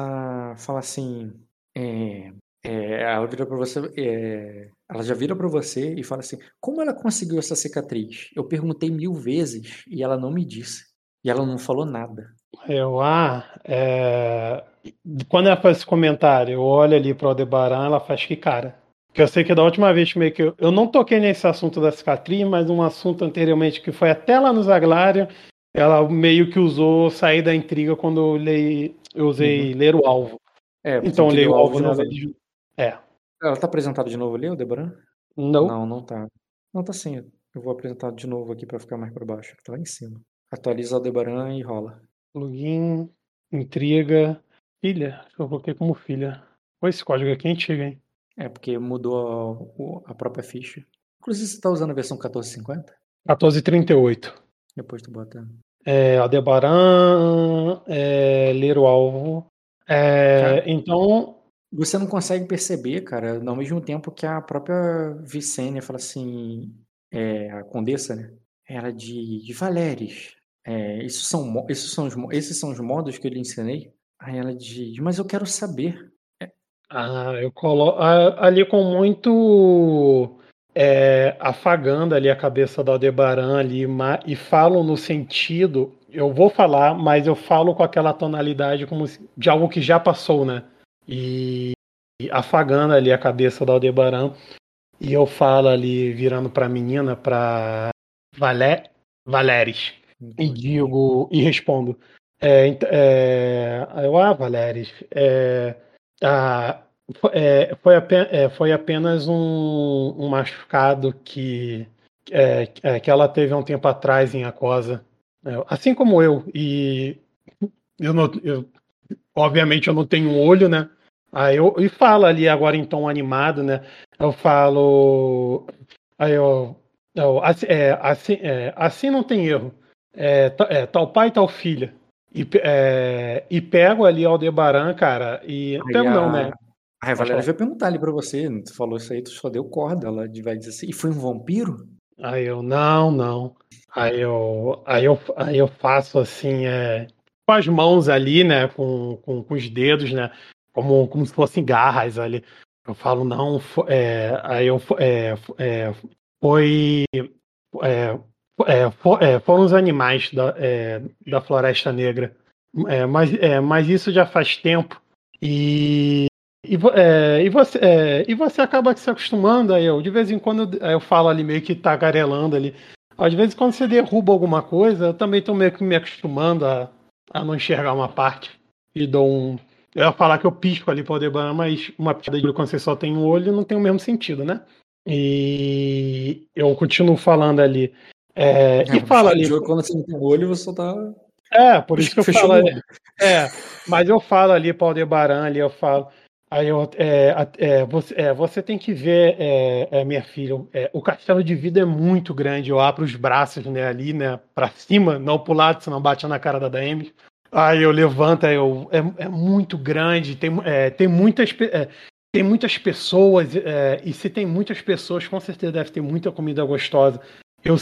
a falar assim: é, é, ela vira para você, é, ela já vira para você e fala assim: como ela conseguiu essa cicatriz? Eu perguntei mil vezes e ela não me disse. E ela não falou nada. Eu, ah, é... quando ela faz esse comentário, eu olho ali para o Aldebaran, ela faz que cara. Porque eu sei que da última vez meio que eu, eu não toquei nesse assunto da cicatriz, mas um assunto anteriormente que foi até lá no Zaglário, ela meio que usou sair da intriga quando eu, lei, eu usei uhum. ler o alvo. É, então li o alvo nela. É. Ela tá apresentada de novo ali, o Debran? Não. Não, não tá. Não tá sim. Eu vou apresentar de novo aqui pra ficar mais pra baixo, que tá lá em cima. Atualiza o Debaran e rola. Login, intriga, filha. Eu coloquei como filha. Pô, esse código aqui é antigo, hein? É, porque mudou a, a própria ficha. Inclusive, você tá usando a versão 1450? 1438. Depois tu bota. É, Aldebaran, é, ler o alvo, é, então, você não consegue perceber, cara, ao mesmo tempo que a própria Vicênia fala assim, é, a condessa, né? Ela de, de Valeres. É, isso são, esses, são os, esses são os modos que eu lhe ensinei? Aí ela diz, mas eu quero saber. Ah, eu coloco ali com muito é, afagando ali a cabeça da Aldebaran ali e falo no sentido, eu vou falar, mas eu falo com aquela tonalidade como de algo que já passou, né? E, e afagando ali a cabeça da Aldebaran e eu falo ali virando para a menina, para Valé, Valeres e digo e respondo, é, é, eu ah Valeres, é, a, é, foi, apenas, é, foi apenas um, um machucado que, é, é, que ela teve há um tempo atrás em Acosa. É, assim como eu. E eu, não, eu obviamente eu não tenho um olho, né? Aí eu e fala ali agora em tom animado, né? Eu falo. Aí eu. eu assim, é, assim, é, assim não tem erro. É, é, tal pai, tal filha. E, é, e pego ali Aldebaran, cara, e. Aí pego não, né? A Valéria veio perguntar ali pra você, tu falou isso aí, tu só deu corda, ela vai dizer assim, e foi um vampiro? Aí eu, não, não. Aí eu, aí eu, aí eu faço assim, é, com as mãos ali, né, com, com, com os dedos, né, como, como se fossem garras ali. Eu falo, não, é, aí eu, é, é, foi, é, é, for, é, foram os animais da, da Floresta Negra. Mas, mas isso já faz tempo. E e, é, e, você, é, e você acaba se acostumando aí, eu, de vez em quando eu, eu falo ali meio que tagarelando ali. Às vezes quando você derruba alguma coisa, eu também estou meio que me acostumando a, a não enxergar uma parte. E dou um. Eu ia falar que eu pisco ali para o Aldebaran, mas uma piada de quando você só tem um olho não tem o mesmo sentido, né? E eu continuo falando ali. É, é, e fala ali. Quando você não tem um olho, você só tá. É, por isso que eu falo. Ali, é, mas eu falo ali para o Aldebaran, ali eu falo. Aí eu, é, é, você, é, você, tem que ver, é, é minha filha, é, o castelo de vida é muito grande. Eu abro os braços né, ali, né, para cima, não pro lado, senão bate na cara da Dame. Aí eu levanto, aí eu, é, muito grande, tem, tem, muitas, tem muitas pessoas, e se tem muitas pessoas, com certeza deve ter muita comida gostosa. Eu,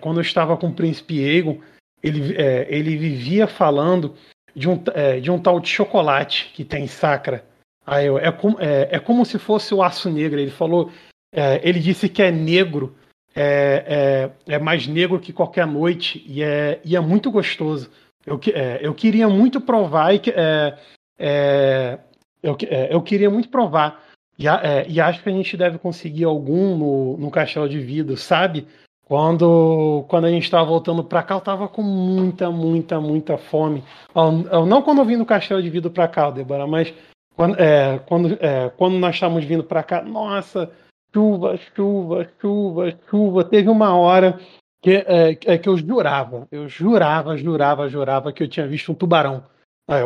quando eu estava com o príncipe Egon, ele, ele vivia falando de um, de um tal de chocolate que tem sacra Aí eu, é, com, é, é como se fosse o aço negro. Ele falou, é, ele disse que é negro, é, é, é, mais negro que qualquer noite e é, e é muito gostoso. Eu, é, eu queria muito provar e é, é, eu, é, eu queria muito provar. E, é, e, acho que a gente deve conseguir algum no, no Castelo de Vidro, sabe? Quando, quando a gente estava voltando para cá, eu estava com muita, muita, muita fome. Eu, eu, não quando eu vim do Castelo de Vidro para cá, Débora, mas quando, é, quando, é, quando nós estávamos vindo para cá, nossa, chuva, chuva, chuva, chuva. Teve uma hora que, é, é, que eu jurava, eu jurava, jurava, jurava que eu tinha visto um tubarão.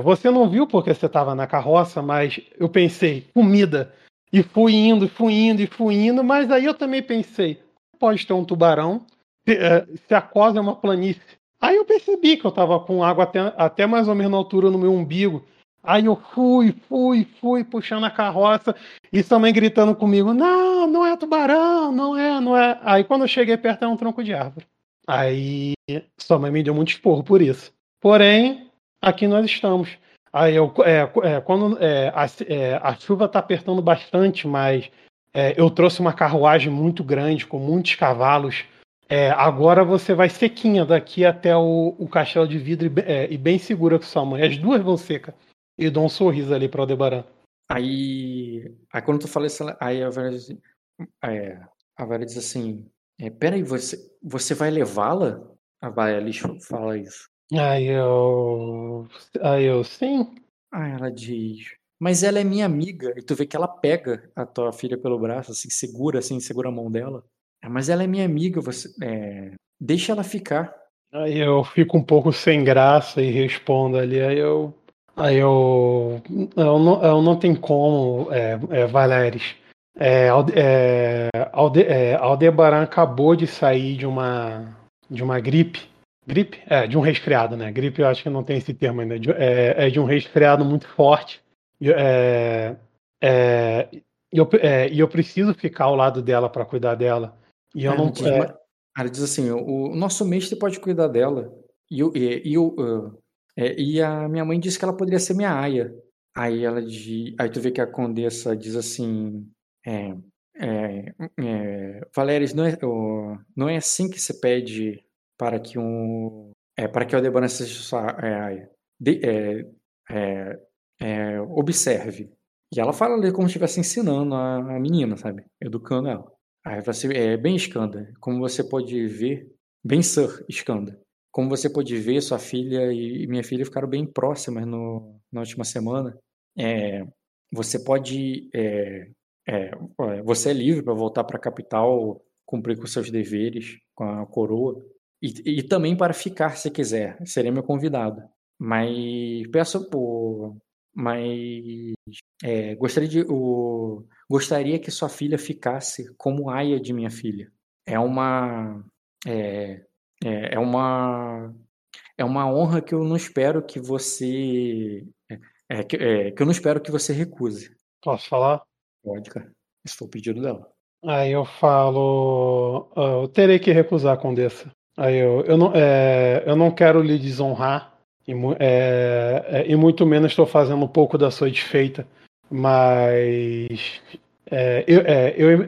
você não viu porque você estava na carroça, mas eu pensei, comida. E fui indo, fui indo, e fui indo, mas aí eu também pensei, pode ter um tubarão, se, é, se a cosa é uma planície. Aí eu percebi que eu estava com água até, até mais ou menos na altura no meu umbigo. Aí eu fui, fui, fui puxando a carroça e sua mãe gritando comigo: Não, não é tubarão, não é, não é. Aí quando eu cheguei perto era um tronco de árvore. Aí sua mãe me deu muito esporro por isso. Porém, aqui nós estamos. Aí eu, é, é, quando é, a, é, a, chuva está apertando bastante, mas é, eu trouxe uma carruagem muito grande com muitos cavalos. É, agora você vai sequinha daqui até o, o castelo de vidro e, e bem segura com sua mãe. As duas vão secas e dou um sorriso ali para Aldebaran. Aí, aí quando tu fala isso, aí a Vera diz, é, a Vera diz assim, é, peraí, você, você vai levá-la? A Vaelis fala isso. Aí eu, aí eu, sim. Aí ela diz, mas ela é minha amiga. E tu vê que ela pega a tua filha pelo braço, assim, segura, assim, segura a mão dela. É, mas ela é minha amiga, você, é, deixa ela ficar. Aí eu fico um pouco sem graça e respondo ali, aí eu, Aí eu, eu, não, eu não tenho como, é, é, Valeres. É, é, Alde, é, Aldebaran acabou de sair de uma, de uma gripe. Gripe? É, de um resfriado, né? Gripe eu acho que não tem esse termo ainda. É, é de um resfriado muito forte. E é, é, eu, é, e eu preciso ficar ao lado dela para cuidar dela. E eu não. diz, é, ma- ela diz assim: o, o nosso mestre pode cuidar dela. E, eu, e, e, eu, ah, é, e a minha mãe disse que ela poderia ser minha aia. Aí ela diz, aí tu vê que a condessa diz assim: é, é, é, não é, não é assim que se pede para que um é, para que o seja sua é, aia. De- é, é, observe. E ela fala ali como se estivesse ensinando a, a menina, sabe? Educando ela. Aí você é bem Skanda, como você pode ver, bem Sir Skanda. Como você pode ver, sua filha e minha filha ficaram bem próximas no, na última semana. É, você pode, é, é, você é livre para voltar para a capital, cumprir com seus deveres com a coroa e, e também para ficar se quiser. Seria meu convidado. Mas peço por, mas é, gostaria de o, gostaria que sua filha ficasse como aia de minha filha. É uma é, é, é uma é uma honra que eu não espero que você é, que, é, que eu não espero que você recuse. posso falar? Pode, cara. Esse foi o pedido dela. Aí eu falo. ah, eu terei que recusar, Condessa. Aí eu, eu, não, é, eu não quero lhe desonrar. E, é, é, e muito menos estou fazendo um pouco da sua desfeita. Mas. é, eu, é, eu,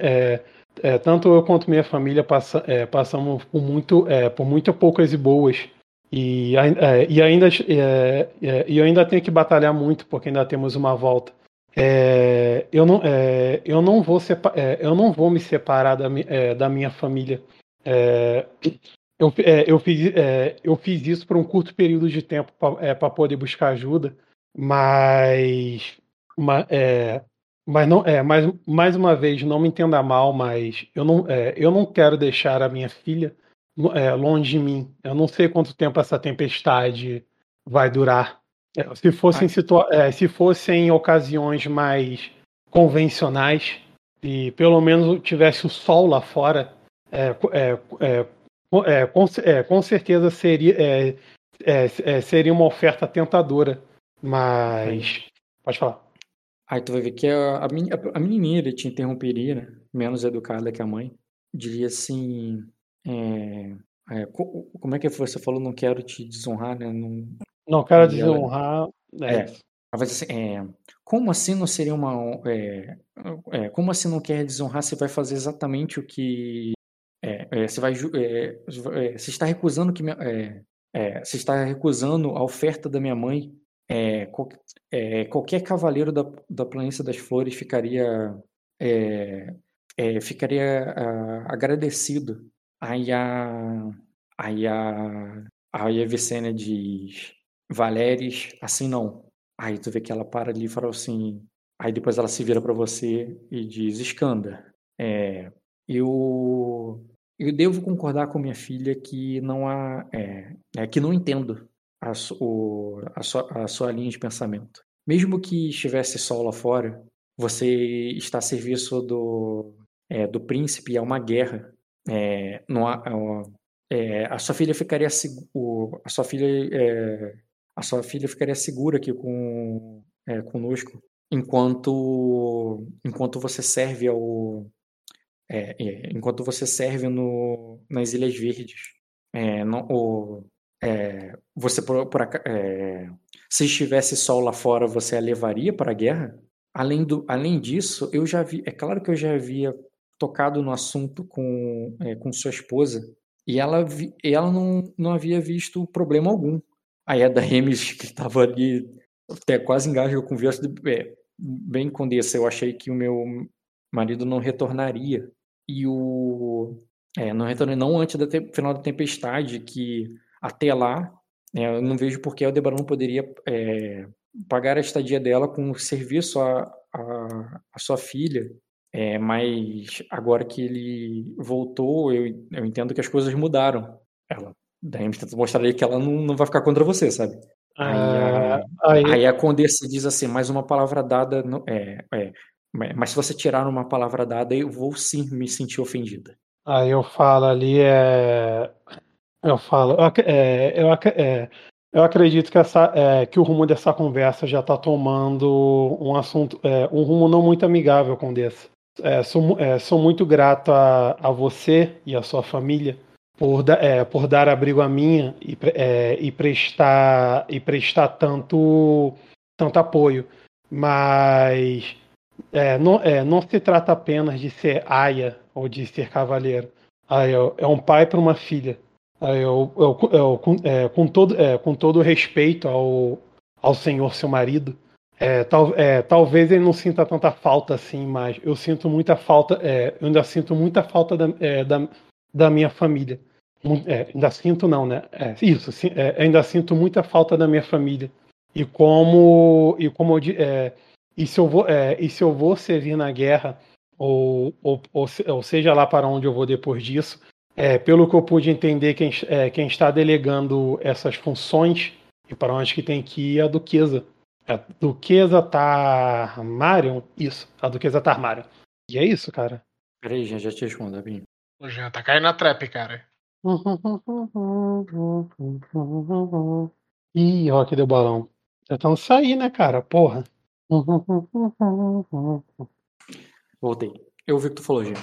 é, tanto eu quanto minha família passa, é, passamos por muito, é, por muito poucas e boas. E, é, e ainda é, é, e ainda tenho que batalhar muito porque ainda temos uma volta. Eu, não, eu, não vou eu não vou me separar da, da minha família. Eu, eu, fiz, eu fiz isso por um curto período de tempo para poder buscar ajuda, mas, ma- é, mas não, é, mais, mais uma vez, não me entenda mal, mas eu não, é, eu não quero deixar a minha filha é, longe de mim. Eu não sei quanto tempo essa tempestade vai durar. É, Se fossem, situa é, se fossem ocasiões mais convencionais, e pelo menos tivesse o sol lá fora, é, é, é, co- é, com, com certeza seria, seria uma oferta tentadora. Mas. Pode falar. Aí tu vai ver que a, a, meni- a menininha te interromperia, né? Menos educada que a mãe. Diria assim. é, é, co- como é que você falou? Não quero te desonrar, né? Não, Não quero E ela- desonrar. É. Ela assim, é, como assim não seria uma. É, é, como assim não quer desonrar? Você vai fazer exatamente o que. É, você vai. você está recusando que. minha- você está recusando a oferta da minha mãe. É, é, qualquer cavaleiro da, da Planície das Flores ficaria. é, é, ficaria ah, agradecido. Aí a. Aí a. Aí a Vicênia diz. Valéris, assim não. Aí tu vê que ela para ali e fala assim. Aí depois ela se vira pra você e diz: Escanda, é, eu, eu devo concordar com minha filha que não há. É, é, que não entendo a, o- a, sua, a sua linha de pensamento. Mesmo que estivesse sol lá fora, você está a serviço do, é, do príncipe e é uma guerra. É, não há, é, a sua filha ficaria o- a sua filha é, a sua filha ficaria segura aqui com é, conosco enquanto enquanto você serve ao é, é, enquanto você serve no nas Ilhas Verdes É, não- o- é, você por, por é, se estivesse sol lá fora você a levaria para a guerra além do além disso eu já vi é claro que eu já havia tocado no assunto com é, com sua esposa e ela, vi- ela não, não havia visto problema algum. Aí a da Remes, que estava ali, até quase engasga a conversa, de, é, bem condessa, eu achei que o meu marido não retornaria. E o. É, não retornaria não antes do final da tempestade, que até lá, né, eu não vejo por que a Aldebaran não poderia é, pagar a estadia dela com serviço à, à, à sua filha é, mas agora que ele voltou, eu, eu entendo que as coisas mudaram. Ela, daí tenta mostrar que ela não, não vai ficar contra você, sabe? Aí a, Ah, aí, a Condessa diz assim, mais uma palavra dada, não- é, é, mas se você tirar uma palavra dada, eu vou sim me sentir ofendida. aí eu falo ali, é. Eu falo. eu é, eu é, Eu acredito que, essa, é, que o rumo dessa conversa já está tomando um assunto, é, um rumo não muito amigável, Condessa. É, sou, é, sou muito grato a, a você e a sua família por, da, por dar abrigo a minha e, e prestar e prestar tanto tanto apoio, mas não, não se trata apenas de ser aia ou de ser cavaleiro. É um pai para uma filha. Aí, eu, eu, eu com, é, com, todo, é, com todo respeito ao, ao senhor, seu marido, é, tal, é, talvez ele não sinta tanta falta assim, mas eu sinto muita falta, é, eu ainda sinto muita falta da, é, da, da minha família. É, ainda sinto não, né? É, isso, sim, ainda sinto muita falta da minha família. E como, e como é, e se eu vou, é, e se eu vou servir na guerra, ou, ou, ou, ou, seja lá para onde eu vou depois disso, é, pelo que eu pude entender, quem, é, quem está delegando essas funções e para onde que tem que ir é a Duquesa. A Duquesa Tarmarion? Isso, a Duquesa Tarmarion. E é isso, cara. Peraí, gente, já te respondo, Abinho. O Jean tá caindo na trap, cara. Ih, Rock deu balão. Tentando sair, né, cara? Porra. Voltei. Eu ouvi o que tu falou, Jean.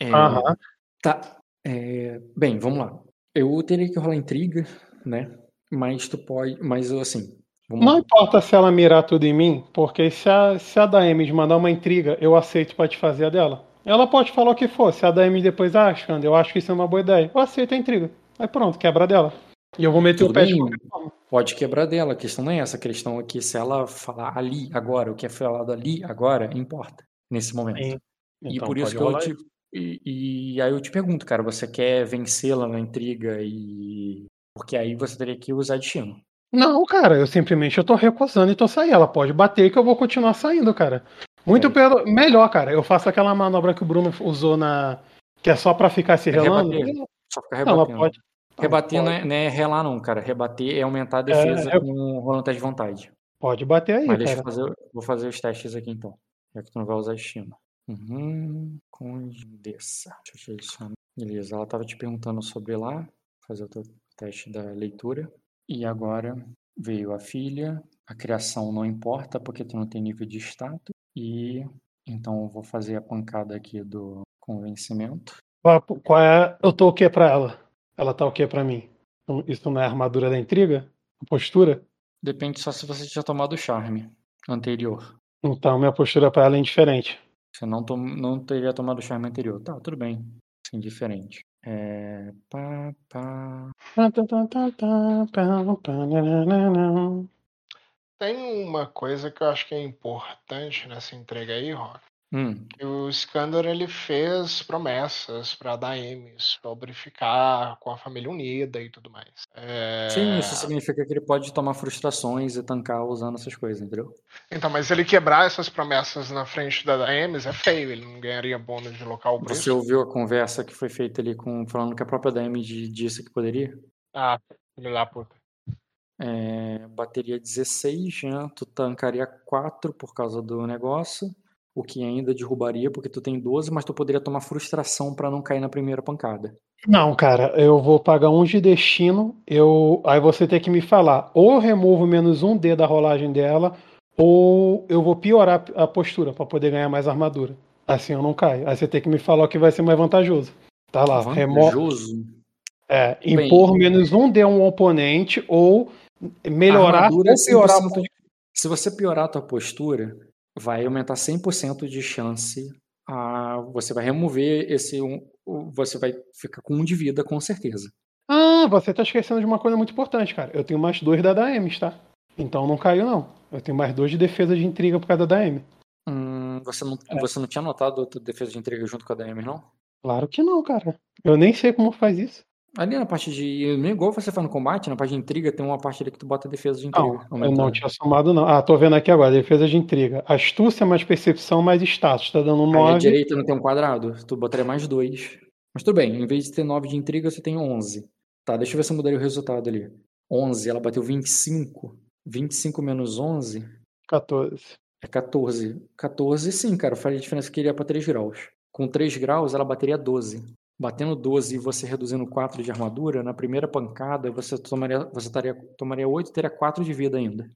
É, Aham. Tá. É, bem, vamos lá. Eu teria que rolar intriga, né? Mas tu pode. Mas assim. Não lá. importa se ela mirar tudo em mim, porque se a, se a Daemis mandar uma intriga, eu aceito pra te fazer a dela. Ela pode falar o que for. Se a Daemis depois, ah, Xander, eu acho que isso é uma boa ideia. Eu aceito a intriga. Aí pronto, quebra dela. E eu vou meter Tudo o pé de bem. forma. Pode quebrar dela. A questão não é essa. A questão é que se ela falar ali, agora, o que é falado ali, agora, importa. Nesse momento. Sim. E Então por isso que eu te. E, e aí eu te pergunto, cara, você quer vencê-la na intriga e. Porque aí você teria que usar destino. Não, cara, eu simplesmente eu tô recusando e tô saindo. Ela pode bater que eu vou continuar saindo, cara. Muito É. pelo... melhor, cara. Eu faço aquela manobra que o Bruno usou na. Que é só pra ficar se É relando. rebater. Só ficar Não, rebatendo. pode. Rebater pode, não é, não é relar, não, cara. Rebater é aumentar a defesa eu- com rolando teste de vontade. pode bater aí, Mas deixa eu cara. fazer, vou fazer os testes aqui então. Já que tu não vai usar estima. Uhum. Condessa. Deixa eu adicionar. Beleza, ela tava te perguntando sobre lá. Fazer o teu teste da leitura. E agora veio a filha. A criação não importa porque tu não tem nível de status. E então eu vou fazer a pancada aqui do convencimento. Qual qual é. Eu tô o que pra ela? Ela tá o que pra mim? Então, Isso não é a armadura da intriga? A postura? Depende só se você tinha tomado o charme anterior. Então, minha postura pra ela é indiferente. Você não, tom, não teria tomado o charme anterior. Tá, tudo bem. Sim, diferente. É. Pá, pá. Tem uma coisa que eu acho que é importante nessa entrega aí, Rock. Hum, que o Iskander ele fez promessas para Daemis sobre ficar com a família unida e tudo mais. É, Sim, isso significa que ele pode tomar frustrações e tancar usando essas coisas, entendeu? Então, mas ele quebrar essas promessas na frente da Daemis é feio, ele não ganharia bônus de local por Você isso. ouviu a conversa que foi feita ali com falando que a própria di- disse que poderia? Ah, filho da puta. É, bateria 16, né? Tu tancaria 4 por causa do negócio, o que ainda derrubaria porque tu tem 12, mas tu poderia tomar frustração pra não cair na primeira pancada. Não, cara, eu vou pagar um de destino. Eu, aí você tem que me falar, ou eu removo menos um D da rolagem dela, ou eu vou piorar a postura pra poder ganhar mais armadura. Assim eu não caio. Aí você tem que me falar o que vai ser mais vantajoso. Tá lá, remo Vantajoso. é, impor menos um D a um oponente, ou melhorar Armadura ou piorar. 100% de- Se você piorar a tua postura, vai aumentar 100% de chance a você vai remover esse um, você vai ficar com um de vida com certeza. Ah, você tá esquecendo de uma coisa muito importante, cara. Eu tenho mais dois da Daemis, tá? Então não caiu, não. Eu tenho mais dois de defesa de intriga por causa da Daemis. Hum, você não É. você não tinha anotado a tua defesa de intriga junto com a DM, não? Claro que não, cara. Eu nem sei como faz isso. Ali na parte de nem igual você faz no combate, na parte de intriga tem uma parte ali que tu bota a defesa de intriga. Não, eu não tinha somado, não. Ah, tô vendo aqui agora. Defesa de intriga. Astúcia mais percepção mais status. Tá dando Aí a 9. direita não tem um quadrado, tu botaria mais dois. Mas tudo bem, em vez de ter 9 de intriga, você tem 11. Tá, deixa eu ver se eu mudaria o resultado ali. 11, ela bateu 25. 25 menos 11 14. é 14. 14, sim, cara, faria diferença que iria pra 3 graus. Com 3 graus, ela bateria 12. Batendo 12 e você reduzindo 4 de armadura, na primeira pancada você tomaria, você taria, tomaria 8 e teria 4 de vida ainda.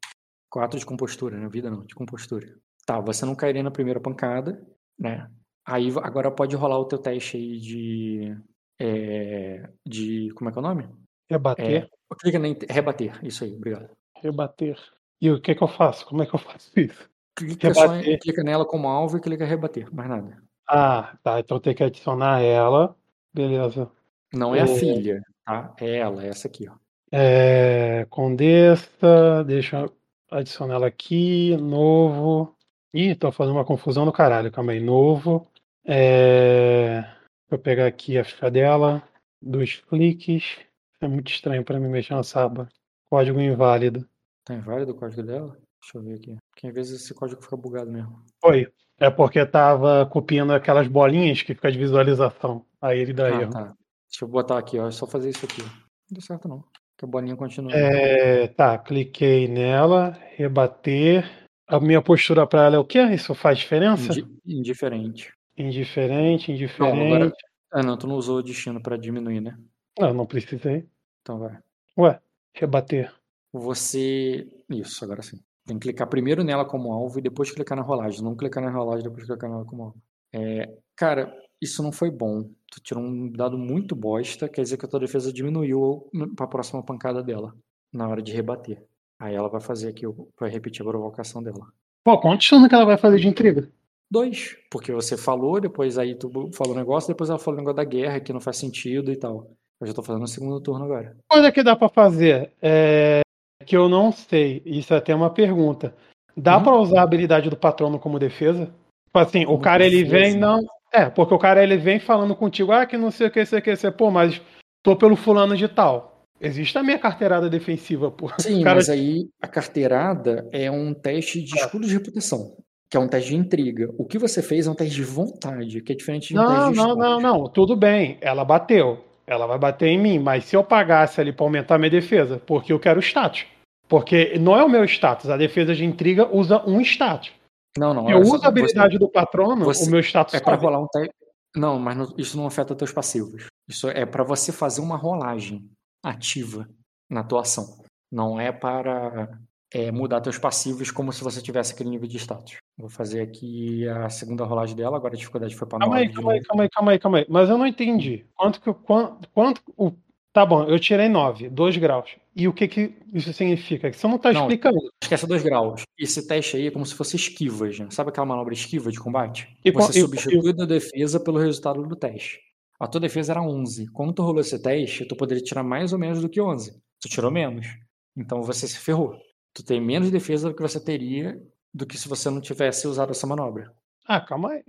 4 de compostura, né? Vida não, de compostura. Tá, você não cairia na primeira pancada, né? Aí agora pode rolar o teu teste aí de. É, de. Como é que é o nome? Rebater. É, clica em rebater, isso aí, obrigado. Rebater. E o que, que eu faço? Como é que eu faço isso? Clica, só, clica nela como alvo e clica rebater, mais nada. Ah, tá. Então tem que adicionar ela. Beleza. Não é, é... a filha, tá? É ela, é essa aqui, ó. É... Condessa, deixa eu adicionar ela aqui. Novo. Ih, tô fazendo uma confusão do caralho. Calma aí. Novo. É... Vou pegar aqui a ficha dela. Dois cliques. É muito estranho para mim mexer na saba. Código inválido. Tá inválido o código dela? Deixa eu ver aqui. Porque às vezes esse código fica bugado mesmo. Foi. É porque tava copiando aquelas bolinhas que fica de visualização. Aí ele dá ah, erro. Tá. Deixa eu botar aqui, ó. É só fazer isso aqui. Não deu certo não. Que a bolinha continua. É, tá, cliquei nela, rebater. A minha postura para ela é o quê? Isso faz diferença? Indi indiferente. Indiferente, indiferente. Não, agora... Ah, não, tu não usou o destino para diminuir, né? Não, não precisei. Então vai. Ué, rebater. Você. Isso, agora sim. Tem que clicar primeiro nela como alvo e depois clicar na rolagem. Não clicar na rolagem depois clicar nela como alvo. É, cara, isso não foi bom. Tu tirou um dado muito bosta, quer dizer que a tua defesa diminuiu para a próxima pancada dela, na hora de rebater. Aí ela vai fazer aqui, vai repetir a provocação dela. Pô, quantos turnos que ela vai fazer de intriga? Dois. Porque você falou, depois aí tu falou o negócio, depois ela falou o negócio da guerra, que não faz sentido e tal. Eu já tô fazendo o segundo turno agora. Coisa que dá para fazer é que eu não sei, isso é até uma pergunta. Dá hum? para usar a habilidade do patrono como defesa? Tipo assim, como o cara defesa? ele vem, não. É, porque o cara ele vem falando contigo, ah, que não sei o que, sei o que, sei, pô, mas tô pelo fulano de tal. Existe a minha carteirada defensiva, pô. Sim, cara... mas aí a carteirada é um teste de escudo de reputação, que é um teste de intriga. O que você fez é um teste de vontade, que é diferente de não, um teste de Não, não, não, não, tudo bem, ela bateu. Ela vai bater em mim, mas se eu pagasse ali para aumentar minha defesa, porque eu quero status. Porque não é o meu status, a defesa de intriga usa um status. Não, não. Eu uso a habilidade você, do patrono, você, o meu status é para rolar um te... Não, mas não, isso não afeta teus passivos. Isso é para você fazer uma rolagem ativa na tua ação. Não é para é, mudar teus passivos como se você tivesse aquele nível de status. Vou fazer aqui a segunda rolagem dela, agora a dificuldade foi para 9. Calma aí, calma aí, calma aí, calma aí, calma aí. Mas eu não entendi. Quanto que quanto, quanto o Tá bom, eu tirei 9, 2 graus. E o que, que isso significa? Que você não tá não, explicando. Esquece 2 graus. Esse teste aí é como se fosse esquivas. Né? Sabe aquela manobra esquiva de combate? E, você e, substitui e, a defesa pelo resultado do teste. A tua defesa era 11. Quando tu rolou esse teste, tu poderia tirar mais ou menos do que 11. Tu tirou menos. Então você se ferrou. Tu tem menos defesa do que você teria do que se você não tivesse usado essa manobra. Ah, calma aí.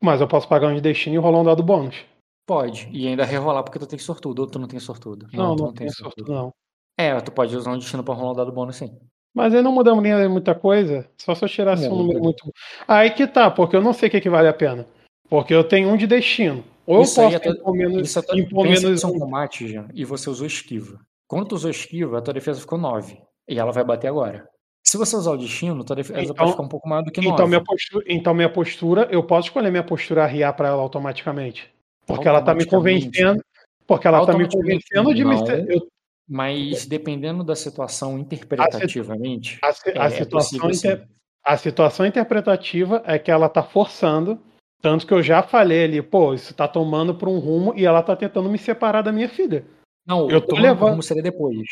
Mas eu posso pagar um de destino e rolar um dado bônus. Pode. E ainda rerolar porque tu tem sortudo, ou tu não tem sortudo. Não, não, tu não, tem sortudo. sortudo. não. É, tu pode usar um destino pra rolar um dado bônus sim. Mas aí não mudamos nem muita coisa, só se eu tirasse um número muito. Aí que tá, porque eu não sei o que, que vale a pena. Porque eu tenho um de destino. Ou isso eu posso é impor menos, isso impor menos um combate, já, e você usou esquiva. Quando tu usou esquiva, a tua defesa ficou 9. E ela vai bater agora. Se você usar o destino, tua defesa então, pode ficar um pouco maior do que 9. Então minha, postura, então minha postura, eu posso escolher minha postura arriar para ela automaticamente. Porque ela tá me convencendo. Porque ela tá me convencendo de não, me. Eu... Mas dependendo da situação interpretativamente. A, a, a é, situação inter... a situação interpretativa é que ela tá forçando. Tanto que eu já falei ali, pô, isso tá tomando para um rumo e ela tá tentando me separar da minha filha. Não, eu tô levando. Como seria depois?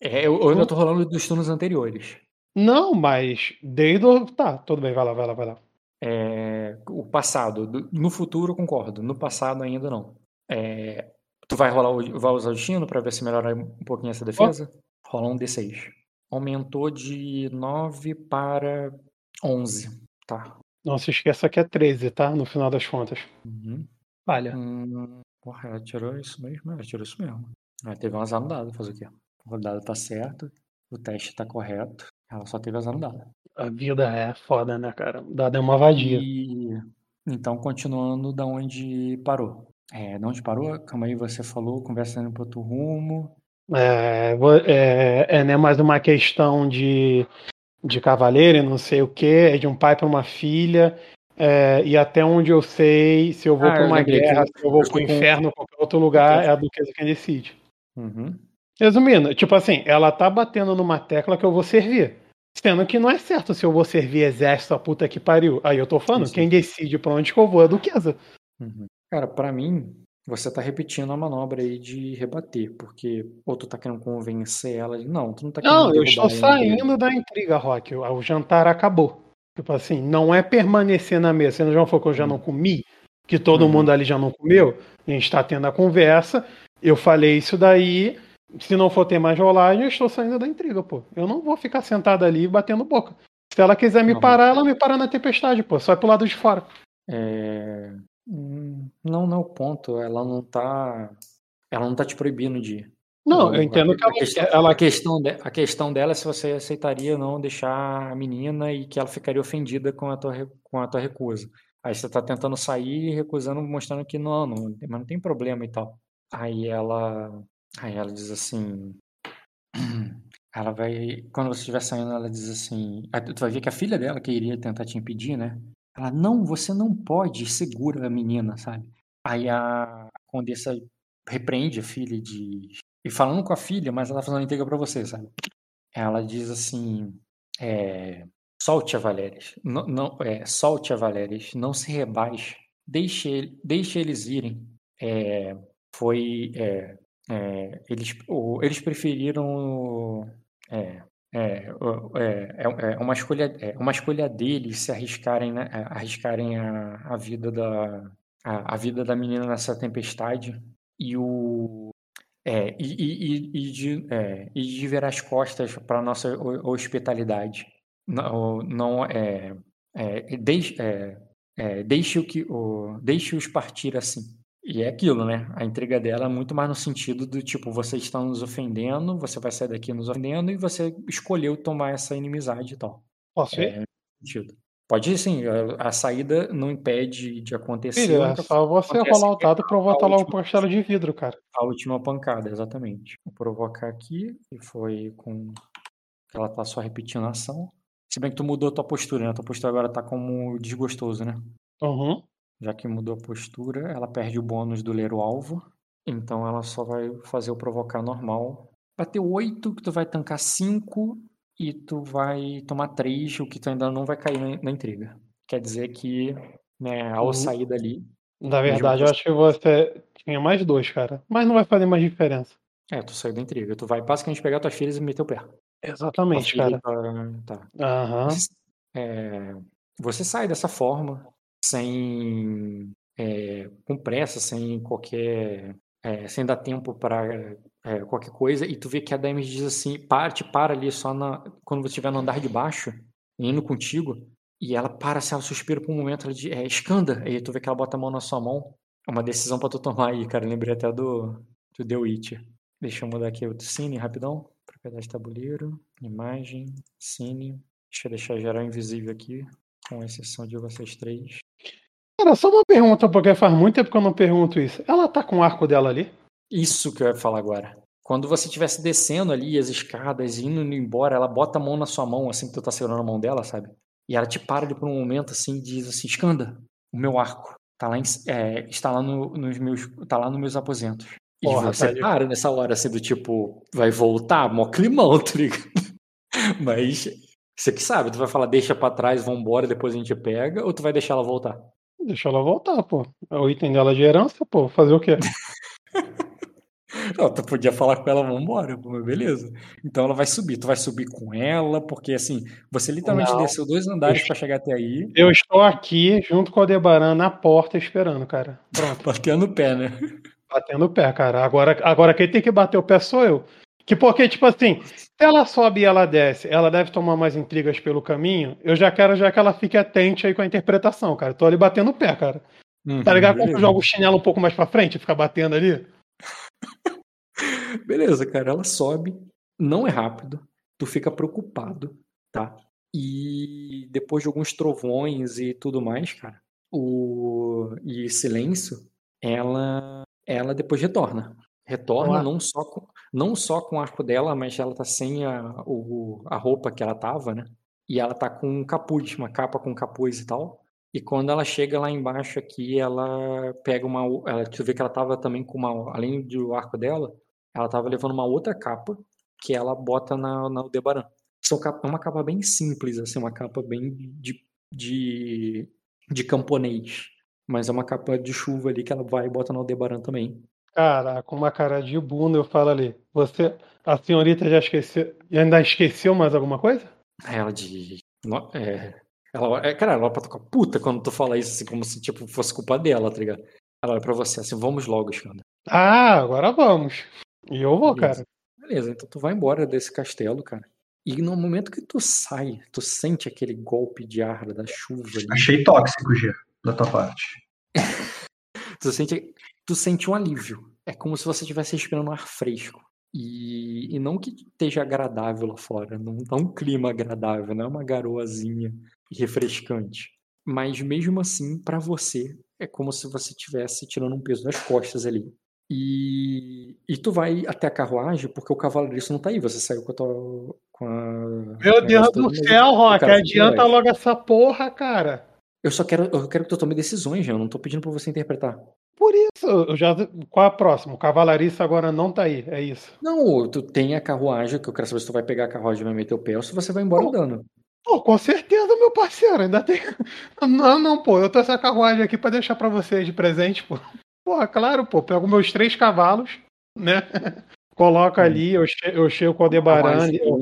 É, eu, eu ainda tô rolando dos turnos anteriores. Não, mas desde o. Tá, tudo bem, vai lá, vai lá, vai lá. É, o passado. No futuro, concordo. No passado, ainda não. É, tu vai rolar o, vai usar o destino para ver se melhora um pouquinho essa defesa? Oh. Rola um D6. Aumentou de 9 para 11. Tá. Não se esqueça que é 13, tá? No final das contas. Uhum. Falha. Hum, porra, ela tirou isso mesmo. Ela tirou isso mesmo. Ela teve um azar no dado. Fazer o quê? O dado tá certo. O teste tá correto. Ela só teve azar no dado. A vida é foda, né, cara? O dado é uma vadia. E... Então, continuando da onde parou. É, de onde parou? Calma aí, você falou, conversando para outro rumo. É, é, é né, mais uma questão de, de cavaleiro, não sei o que, é de um pai para uma filha. É, e até onde eu sei, se eu vou Ah, pra eu uma que guerra, eu- se eu vou estou com- inferno qualquer outro lugar, é a duquesa quem decide. Uhum. Resumindo, tipo assim, ela tá batendo numa tecla que eu vou servir. Sendo que não é certo se eu vou servir exército, a puta que pariu. Aí eu tô falando, sim. quem decide pra onde que eu vou é a duquesa. Uhum. Cara, pra mim, você tá repetindo a manobra aí de rebater, porque ou tu tá querendo convencer ela de não, tu não tá querendo Não, eu estou saindo da intriga, Rock. O, o jantar acabou. Tipo assim, não é permanecer na mesa. Você não falou que eu já não comi? Que todo Uhum. mundo ali já não comeu? A gente tá tendo a conversa. Eu falei isso daí. Se não for ter mais rolagem, eu estou saindo da intriga, pô. Eu não vou ficar sentado ali batendo boca. Se ela quiser me Uhum. parar, ela me para na tempestade, pô. Só é pro lado de fora. É, hum, Não, não é o ponto. Ela não tá. Ela não tá te proibindo de ir. Não, eu entendo a, que a ela, questão, ela a, questão de- a questão dela é se você aceitaria não deixar a menina e que ela ficaria ofendida com a tua, re- com a tua recusa. Aí você tá tentando sair e recusando, mostrando que não, não, mas não tem problema e tal. Aí ela, aí ela diz assim, ela vai, quando você estiver saindo, ela diz assim, aí tu vai ver que a filha dela que iria tentar te impedir, né? Ela, não, você não pode, segura a menina, sabe? Aí a condessa repreende a filha e diz, e falando com a filha, mas ela tá fazendo intriga pra você, sabe? Ela diz assim, é, solte a Valéris, não, não, é, solte a Valéris, não se rebaixe, deixe, deixe eles irem. É, foi, é, é, eles, eles preferiram o- é, é, é, é, é uma escolha é uma escolha deles se arriscarem né, é, arriscarem a, a vida da a, a vida da menina nessa tempestade. E o é, e, e, e- de, é, e de virar as costas para nossa ho- hospitalidade. Não não é, é, deixe, é, é, deixe o que o deixe-os partir assim e é aquilo, né? A entrega dela é muito mais no sentido do tipo, vocês estão nos ofendendo, você vai sair daqui nos ofendendo e você escolheu tomar essa inimizade e tal. Posso ir? É, sentido. Pode ir sim, a, a saída não impede de acontecer. Filho, é só você rolar o é dado a botar lá o castelo de vidro, cara. a última pancada, exatamente. Vou provocar aqui, que foi com. Ela tá só repetindo a ação. Se bem que tu mudou a tua postura, né? Tua postura agora tá como desgostoso, né? Uhum. Já que mudou a postura, ela perde o bônus do ler o alvo. Então ela só vai fazer o provocar normal. Bateu 8, que tu vai tancar 5 e tu vai tomar 3, o que tu ainda não vai cair na, intriga. Quer dizer que, né, ao Uhum. sair dali. Na verdade, eu acho que você tinha mais dois, cara. Mas não vai fazer mais diferença. É, tu saiu da intriga. Tu vai basicamente pegar tuas filhas e meter o pé. Exatamente, filha cara. tua- Tá. Aham. Você, é, você sai dessa forma, sem. é, com pressa, sem qualquer. é, sem dar tempo para qualquer coisa, e tu vê que a Dames diz assim: para, te para ali só na, quando você estiver no andar de baixo, indo contigo, e ela para, assim, ela suspira por um momento, ela diz: é, escanda, aí tu vê que ela bota a mão na sua mão. É uma decisão pra tu tomar aí, cara. Lembrei até do, do The Witcher. Deixa eu mudar aqui o Cine rapidão. Propriedade de tabuleiro, imagem, Cine. Deixa eu deixar geral invisível aqui, com exceção de vocês três. Cara, só uma pergunta, porque faz muito tempo que eu não pergunto isso. Ela tá com o arco dela ali? Isso que eu ia falar agora. Quando você estivesse descendo ali as escadas, indo embora, ela bota a mão na sua mão, assim que tu tá segurando a mão dela, sabe? E ela te para ali por um momento assim e diz assim: Escanda, o meu arco tá lá em, é, está lá no, nos meus. tá lá nos meus aposentos. E Porra, você tá para nessa hora, assim, do tipo, vai voltar, mó climão, tá ligado? Mas você que sabe, tu vai falar, deixa pra trás, vambora, depois a gente pega, ou tu vai deixar ela voltar? Deixa ela voltar, pô. É o item dela de herança, pô. Fazer o quê? Não, tu podia falar com ela, vambora, beleza. Então ela vai subir, tu vai subir com ela, porque assim, você literalmente Não. desceu dois andares pra chegar até aí, Eu estou aqui junto com o Aldebaran na porta esperando, cara. Pronto, batendo o pé, né? batendo o pé, cara. Agora, agora quem tem que bater o pé sou eu. Que porque, tipo assim, se ela sobe e ela desce, ela deve tomar mais intrigas pelo caminho. Eu já quero já que ela fique atente aí com a interpretação, cara. Eu tô ali batendo o pé, cara. Tá ligado? Tu beleza. joga o chinelo um pouco mais pra frente, fica batendo ali. Beleza, cara, ela sobe, não é rápido, tu fica preocupado, tá? E depois de alguns trovões e tudo mais, cara, o e silêncio, ela ela depois retorna. Retorna Olá. não só com, não só com o arco dela, mas ela tá sem a, o, a roupa que ela tava, né? E ela tá com um capuz, uma capa com capuz e tal. E quando ela chega lá embaixo aqui, ela pega uma. Ela, tu vê que ela tava também com uma. Além do arco dela, ela tava levando uma outra capa que ela bota na, na Aldebaran. São capa, é uma capa bem simples, assim, uma capa bem de, de, de camponês. Mas é uma capa de chuva ali que ela vai e bota no Aldebaran também. Cara, com uma cara de bunda eu falo ali. Você, a senhorita já esqueceu, ainda esqueceu mais alguma coisa? Ela diz. "No- É, ela, é, cara, ela fica puta quando tu fala isso, assim, como se tipo, fosse culpa dela, tá ligado? Ela olha pra você assim, vamos logo, Xanda. Ah, agora vamos. E eu vou, Beleza. cara. Beleza, então tu vai embora desse castelo, cara. E no momento que tu sai, tu sente aquele golpe de ar da chuva ali. Achei tóxico, G, da tua parte. Tu sente, tu sente um alívio. É como se você estivesse respirando um ar fresco. E, e não que esteja agradável lá fora. Não tá um clima agradável, não é uma garoazinha refrescante. Mas mesmo assim, pra você, é como se você estivesse tirando um peso das costas ali. E, e tu vai até a carruagem, porque o cavaleiro não tá aí. Você saiu com a tua. Com a, Meu Deus do céu, Rock, adianta logo essa porra, cara. Eu só quero, eu quero que tu tome decisões, já. Eu não tô pedindo pra você interpretar. Por isso, já. Qual é a próxima? O cavalariça agora não tá aí, é isso. Não, tu tem a carruagem, que eu quero saber se tu vai pegar a carruagem e vai meter o pé ou se você vai embora Não. andando. Pô, com certeza, meu parceiro, ainda tem. Não, não, pô, eu tô essa carruagem aqui pra deixar pra vocês de presente, pô. Porra, claro, pô, pego meus três cavalos, né? Coloco Hum. ali, eu, che eu chego com o Aldebaran. Carruagem eu-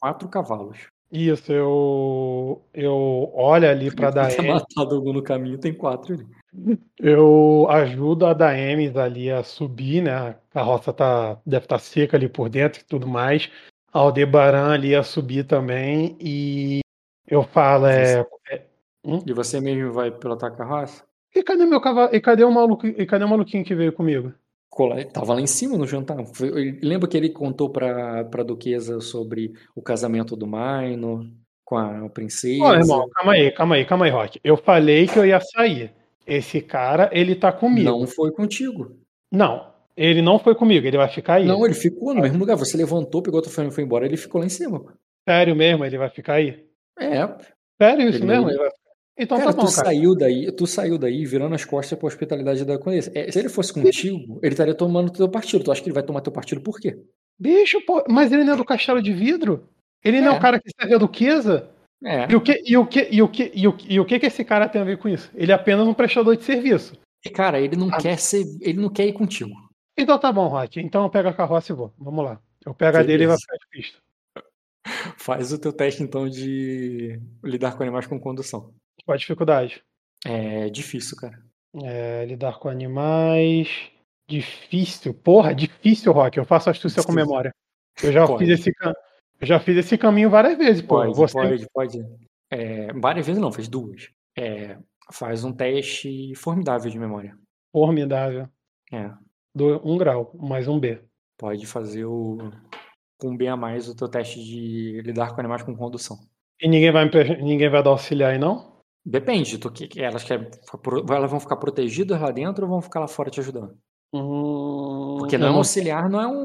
quatro cavalos. Isso, eu. Eu olho ali pra Ter Daemis. matado algum no caminho, tem quatro ali. Eu ajudo a Daemis ali a subir, né? A carroça tá, deve estar seca ali por dentro e tudo mais. A Aldebaran ali a subir também. E eu falo, é. E você mesmo vai pilotar a carroça? E cadê meu cavalo? E cadê o maluco? E cadê o maluquinho que veio comigo? Cola- ele Tava lá em cima no jantar. Lembra que ele contou pra, pra duquesa sobre o casamento do Maino com a princesa? Ó, irmão, calma aí, calma aí, calma aí, Rock. Eu falei que eu ia sair. Esse cara, ele tá comigo. Não foi contigo. Não, ele não foi comigo, ele vai ficar aí. Não, ele ficou no mesmo lugar. Você levantou, pegou a tua fone e foi embora. Ele ficou lá em cima. Sério mesmo, ele vai ficar aí? É, Sério isso Ele mesmo? Ele vai... Então cara, tá bom, tu cara. saiu daí, tu saiu daí virando as costas pra hospitalidade da Condessa. É, se ele fosse contigo, ele estaria tomando teu partido. Tu acha que ele vai tomar teu partido por quê? Bicho, pô, mas ele não é do castelo de vidro? Ele não é É. o cara que serve a duquesa? É. E o que, e o que, e o que, e o, e o que que esse cara tem a ver com isso? Ele é apenas um prestador de serviço. E, cara, ele não Ah. quer ser. Ele não quer ir contigo. Então tá bom, Rock. Então eu pego a carroça e vou. Vamos lá. Eu pego a dele e vai ficar de pista. Faz o teu teste, então, de lidar com animais com condução. Qual a dificuldade? É difícil, cara. É, lidar com animais. Difícil. Porra, difícil, Rock. Eu faço astúcia com Difícil. memória. Eu já Pode. fiz esse. Eu já fiz esse caminho várias vezes, pô. Pode, Você... pode, pode. É, várias vezes não, fez duas. É, faz um teste formidável de memória. Formidável. É, Do, um grau, mais um B. pode fazer o. Com B a mais o teu teste de lidar com animais com condução. E ninguém vai, ninguém vai dar auxiliar aí, não? Depende, tu, que, elas, querem, elas vão ficar protegidas lá dentro ou vão ficar lá fora te ajudando? Hum, Porque não é um auxiliar, não é um.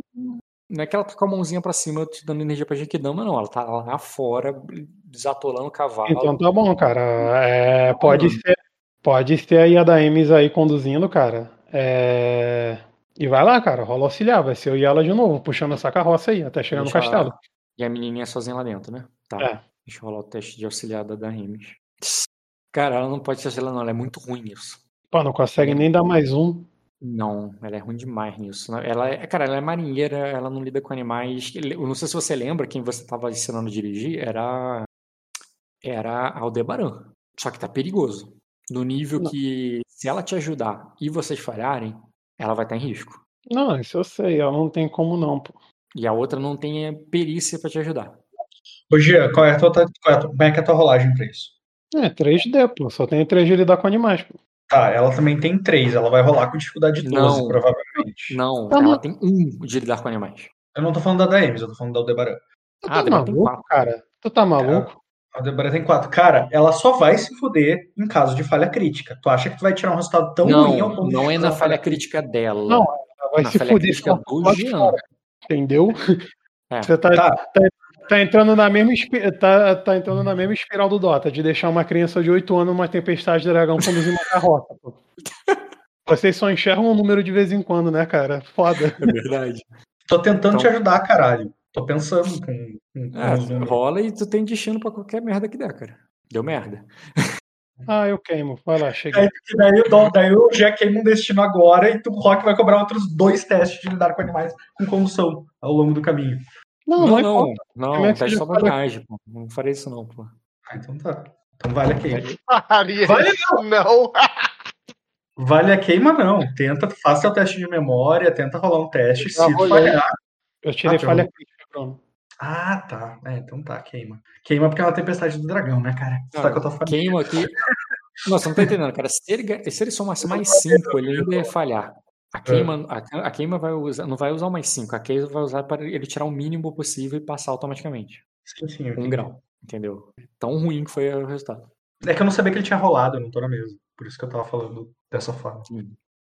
Não é que ela tá com a mãozinha pra cima te dando energia pra Genkidama, não. Ela tá lá fora desatolando o cavalo. Então tá bom, cara. É, pode ser, pode ser aí a da Emes aí conduzindo, cara. É, E vai lá, cara, rola auxiliar. Vai ser eu e ela de novo, puxando essa carroça aí, até chegar no castelo. E a menininha sozinha lá dentro, né? Tá. É. Deixa eu rolar o teste de auxiliada da Remes. Cara, ela não pode ser auxiliada, não. Ela é muito ruim nisso. Pô, não consegue nem dar mais um. Não, ela é ruim demais nisso. Ela é, cara, ela é marinheira, ela não lida com animais. Eu não sei se você lembra quem você estava ensinando a dirigir, era era Aldebaran. Só que tá perigoso. No nível Não. que se ela te ajudar e vocês falharem, ela vai estar em risco. Não, isso eu sei, ela não tem como não, pô. E a outra não tem perícia pra te ajudar. Ô, Gia, qual é a tua, qual é a tua- como é que é a tua rolagem pra isso? É, 3D, pô. Só tem 3 de lidar com animais, pô. Tá, ela também tem três, ela vai rolar com dificuldade 12, Não. provavelmente. Não, Tá ela ma- tem um de lidar com animais. Eu não tô falando da Daemis, eu tô falando da Aldebaran. Tu Ah, tá maluco, quatro. cara? Tu tá maluco? A Aldebaran tem quatro. Cara, ela só vai se fuder em caso de falha crítica. Tu acha que tu vai tirar um resultado tão ruim ao Não, ponto não é na falha crítica dela. Não, Ela vai na se falha fuder crítica do Jean. Entendeu? É. Você tá, Tá. tá- tá entrando na mesma tá, tá entrando na mesma espiral do Dota, de deixar uma criança de 8 anos numa tempestade de dragão conduzindo uma carroça, pô. Vocês só enxergam um número de vez em quando, né, cara? Foda. É verdade. Tô tentando Então- te ajudar, caralho. Tô pensando com, com, números. rola e tu tem destino pra qualquer merda que der, cara. Deu merda. Ah, eu queimo. Vai lá, cheguei. Aí, porque daí, o daí o já queima um destino agora e tu, o Rock vai cobrar outros dois testes de lidar com animais com condução ao longo do caminho. Não, Não, não, não, não, é teste só vantagem, pô. Não farei isso não, pô. Ah, então tá. Então vale a queima. Vale não. Vale a queima, não. Tenta, faça seu teste de memória, tenta rolar um teste. Se falhar. Eu tirei Ah, falha pronto. crítica, Bruno. Ah, tá. É, então tá, queima. Queima porque é uma tempestade do dragão, né, cara? Você tá com a tua família. Queima aqui. Nossa, não tá entendendo, cara. Se ele, se ele somasse mais 5, ele ainda ia falhar. A queima, a, a queima vai usar, não vai usar mais 5. A queima vai usar para ele tirar o mínimo possível e passar automaticamente. Sim, sim. Um grau. Entendeu? Tão ruim que foi o resultado. É que eu não sabia que ele tinha rolado, eu não tô na mesa. Por isso que eu tava falando dessa forma.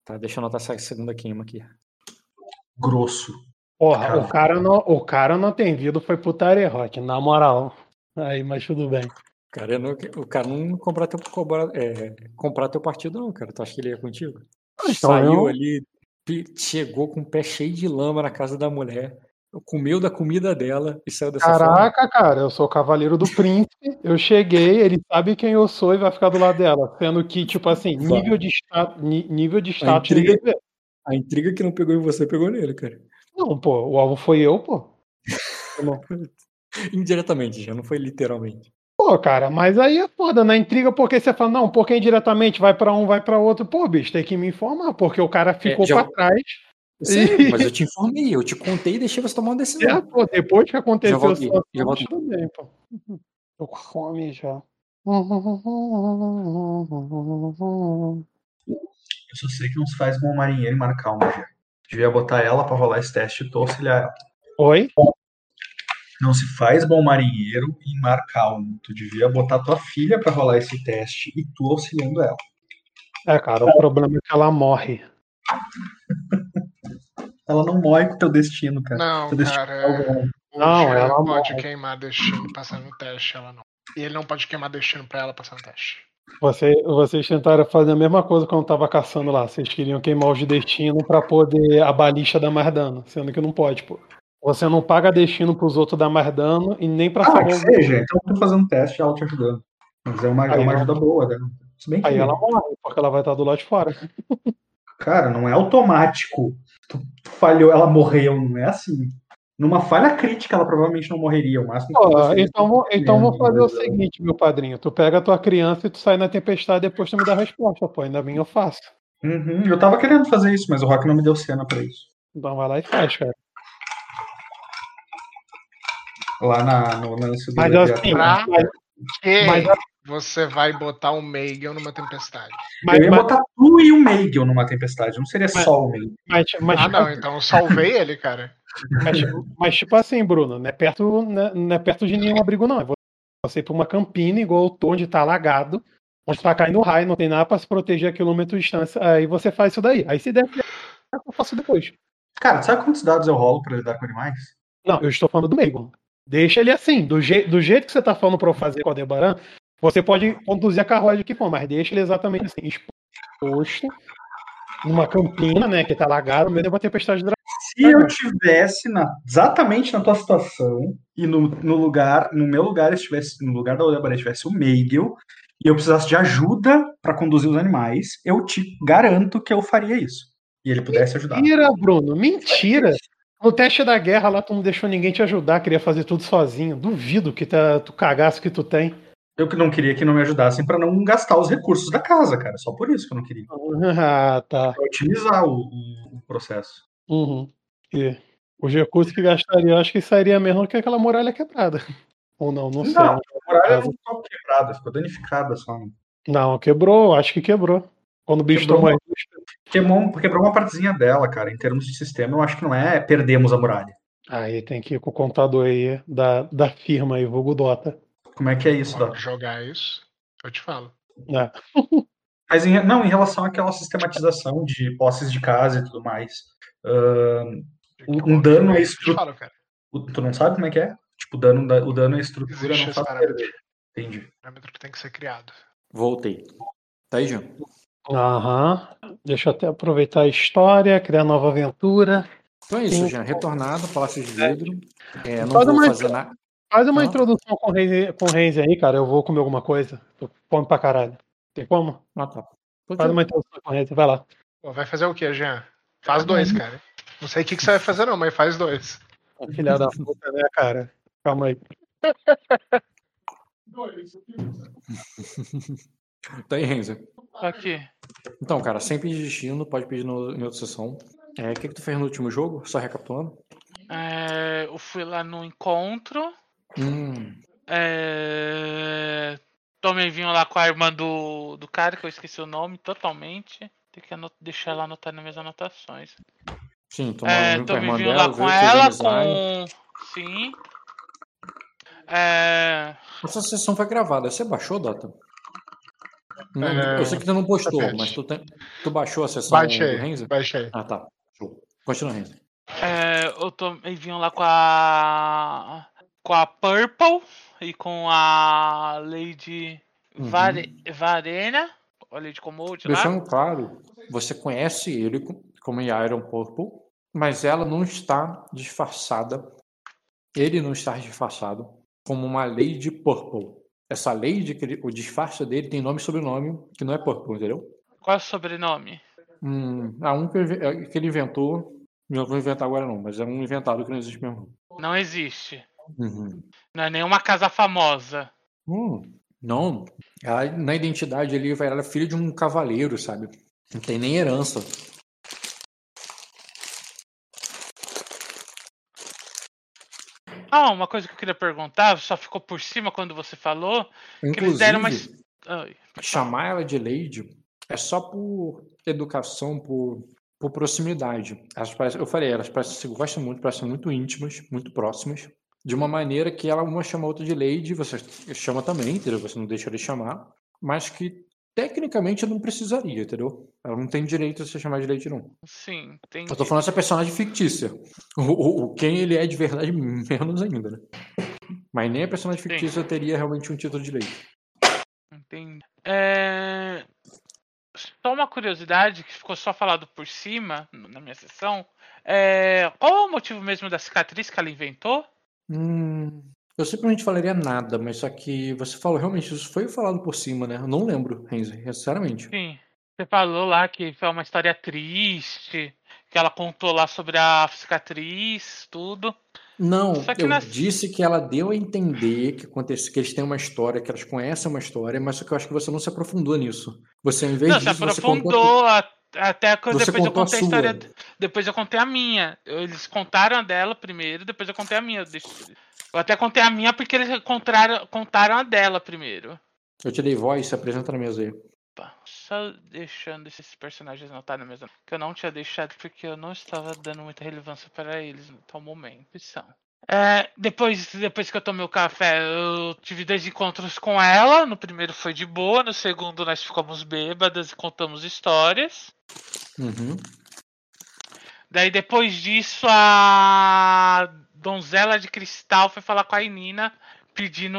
Tá, deixa eu anotar essa segunda queima aqui. Grosso. Porra, Cara. o cara não, o cara não tem vindo, foi putaria, Rock, na moral. Aí, mas tudo bem. O cara não, o cara não comprar teu, é, comprar teu partido, não, cara. Tu acha que ele ia contigo? Então, Saiu eu- ali, chegou com o pé cheio de lama na casa da mulher, comeu da comida dela e saiu dessa forma. Caraca, cara, eu sou o cavaleiro do príncipe. Eu cheguei, ele sabe quem eu sou e vai ficar do lado dela. Sendo que, tipo assim, nível de status, nível de status. intriga- ninguém vê. A intriga que não pegou em você, pegou nele, cara. Não, pô, o alvo foi eu, pô. Indiretamente, já não foi literalmente. Pô, cara, mas aí é foda na intriga, porque você fala, não, porque indiretamente vai pra um, vai pra outro. Pô, bicho, tem que me informar, porque o cara ficou já- pra trás. Sim, mas eu te informei, eu te contei e deixei você tomar uma É, decisão. pô, depois que aconteceu só- já tudo bem, pô. Tô com fome já. Eu só sei que não se faz bom marinheiro em mar calmo, já. Devia botar ela pra rolar esse teste e tu auxiliar ela. Oi? Não se faz bom marinheiro em mar calmo. Tu devia botar tua filha pra rolar esse teste e tu auxiliando ela. É, cara, o problema é que ela morre. Ela não morre com teu destino, cara. Não, Teu destino cara. é Não, Jean ela pode morre. queimar destino passando no teste, ela não. E ele não pode queimar destino pra ela passar no teste. Você, vocês tentaram fazer a mesma coisa quando tava caçando lá. Vocês queriam queimar os destinos pra poder a balista dar mais dano, sendo que não pode, pô. Você não paga destino pros outros dar mais dano e nem pra Ah, que os seja. Então eu tô fazendo teste ela te ajudando. Mas é uma, é Aí uma ela- ajuda boa, né? Se bem que, Aí ela morre, porque ela vai estar do lado de fora. cara, não é automático. Tu, tu falhou, ela morreu, não é assim. Numa falha crítica, ela provavelmente não morreria. O máximo você- então vou, então vou fazer o seguinte, meu padrinho. Tu pega a tua criança e tu sai na tempestade e depois tu me dá a resposta, pô. Ainda bem eu faço. Uhum, eu tava querendo fazer isso, mas o Rock não me deu cena pra isso. Então vai lá e faz, cara. Lá na, no lance do Mas assim, Pra- mas, Que mas, você vai botar o Megan numa tempestade. mas, eu ia mas, botar tu e o Meigel numa tempestade, não seria Mas- só o Meigel. mas, mas, ah, tipo, não, então eu salvei ele, cara. mas, mas tipo assim, Bruno, não é perto, não é, não é perto de nenhum abrigo, não. É você ir pra uma campina, igual eu tô, onde tá alagado, onde tá caindo raio, não tem nada pra se proteger a quilômetro de distância. Aí você faz isso daí. Aí se der, eu faço depois. Cara, sabe quantos dados eu rolo pra lidar com animais? Não, eu estou falando do Megon. Deixa ele assim, do, je do jeito que você tá falando pra eu fazer com o Aldebaran, você pode conduzir a carruagem que for, mas deixa ele exatamente assim, exposto numa campina, né, que tá alagado, no meio de uma tempestade de dragão. Se eu tivesse na- exatamente na tua situação e no, no lugar, no meu lugar estivesse, no lugar da Odebaré estivesse o Meigel e eu precisasse de ajuda pra conduzir os animais, eu te garanto que eu faria isso. E ele pudesse ajudar. Mentira, Bruno, mentira! No teste da guerra lá, tu não deixou ninguém te ajudar, queria fazer tudo sozinho. Duvido que tá, tu cagaço que tu tem. Eu que não queria que não me ajudassem pra não gastar os recursos da casa, cara. Só por isso que eu não queria. Ah, tá. Pra otimizar o, o- o processo. Uhum. E os recursos que gastaria, eu acho que sairia mesmo que aquela muralha quebrada. Ou não, não sei. Não, a muralha não ficou quebrada, ficou danificada só. Não, quebrou, acho que quebrou. Quando o bicho Quebrou tomou. Queimou, quebrou uma partezinha dela, cara. Em termos de sistema, eu acho que não é perdemos a muralha. Aí tem que ir com o contador aí da, da firma aí, vulgo Dota. Como é que é isso? Quando jogar isso, eu te falo. É. Mas em, não, em relação àquela sistematização de posses de casa e tudo mais. ahn, Um- dano Eu é te estru- falo, cara. tu não sabe como é que é? Tipo, o dano, da- o dano a estrutura Existe não faz perder. Entendi. parâmetro que tem que ser criado. Voltei. Tá aí, Jean? Aham. Deixa eu até aproveitar a história, criar nova aventura. Então é isso, Sim. Jean. Retornado, Palácio de Vidro. É, não Faz vou uma fazer nada. Faz uma Ah. introdução com o Renzi, com o Renzi aí, cara. Eu vou comer alguma coisa. Tô com fome pra caralho. Tem como? Ah, tá. Faz uma introdução com o Renzi, vai lá. Pô, vai fazer o quê, Jean? Faz dois, cara. Não sei o que, que você vai fazer, não, mas faz dois. Filha da puta, né, cara? Calma aí. Tá aí, Renzo. Aqui. Então, cara, sem pedir destino, pode pedir no, em outra sessão. É, o que, que tu fez no último jogo? Só recapitulando. É, eu fui lá no encontro. Hum, É, tomei vinho lá com a irmã do, do cara, que eu esqueci o nome totalmente. Tem que anot- deixar ela anotar nas minhas anotações. sim, É, um com a tomei vinho dela, lá com ela, com. Sim. É, Essa sessão foi gravada. Você baixou, Dota? Não, É, eu sei que tu não postou, mas tu, tem- tu baixou a sessão Baixe do Renzo? baixe aí. Ah, tá. Show. Continua, Renzo. é, eu tomei vinho lá com a. Com a Purple e com a Lady Uhum. Vare, Varena. A Lady Commode lá. Deixando claro, você conhece ele co- como Iron Purple, mas ela não está disfarçada. Ele não está disfarçado como uma Lady Purple. Essa Lady, que ele- o disfarce dele tem nome e sobrenome que não é Purple, entendeu? Qual é o sobrenome? Hum, um que ele, é, que ele inventou, não vou inventar agora não, mas é um inventado que não existe mesmo. Não existe. Uhum. Não é nenhuma casa famosa. Hum, não, ela, na identidade ali, ela é filha de um cavaleiro, sabe? Não tem nem herança. Ah, uma coisa que eu queria perguntar, só ficou por cima quando você falou, que eles deram uma. Inclusive, Ai, chamar ela de Lady é só por educação, por, por proximidade. Elas parecem, eu falei, elas parecem, se gostam muito, parecem muito íntimas, muito próximas, de uma maneira que ela uma chama a outra de Lady, você chama também, entendeu? Você não deixa de chamar, mas que tecnicamente não precisaria, entendeu? Ela não tem direito a se chamar de Lady, não. sim, tem. Eu tô falando essa personagem fictícia. O, o, o quem ele é de verdade, menos ainda, né? Mas nem a personagem Sim. fictícia teria realmente um título de Lady. Entendi. É... Só uma curiosidade que ficou só falado por cima na minha sessão. É... Qual é o motivo mesmo da cicatriz que ela inventou? Hum, eu simplesmente falaria nada, mas só que você falou realmente, isso foi falado por cima, né? Eu não lembro, Renzo, sinceramente. Sim. Você falou lá que foi uma história triste, que ela contou lá sobre a cicatriz, tudo. Não, eu na- disse que ela deu a entender que acontece, que eles têm uma história, que elas conhecem uma história, mas só que eu acho que você não se aprofundou nisso. Você, ao invés Não, se disso, você contou. aprofundou a- até que depois eu contou a contei a história. Depois eu contei a minha. Eles contaram a dela primeiro, depois eu contei a minha. Eu deixo- eu até contei a minha porque eles contaram, contaram a dela primeiro. Eu te dei voz, se apresenta na mesa aí. Opa, Só deixando esses personagens anotar na mesa. Que eu não tinha deixado porque eu não estava dando muita relevância para eles no tal momento. São. É, depois, depois que eu tomei o café, eu tive dois encontros com ela. No primeiro foi de boa, no segundo nós ficamos bêbadas e contamos histórias. Uhum. Daí depois disso a donzela de cristal foi falar com a Inina pedindo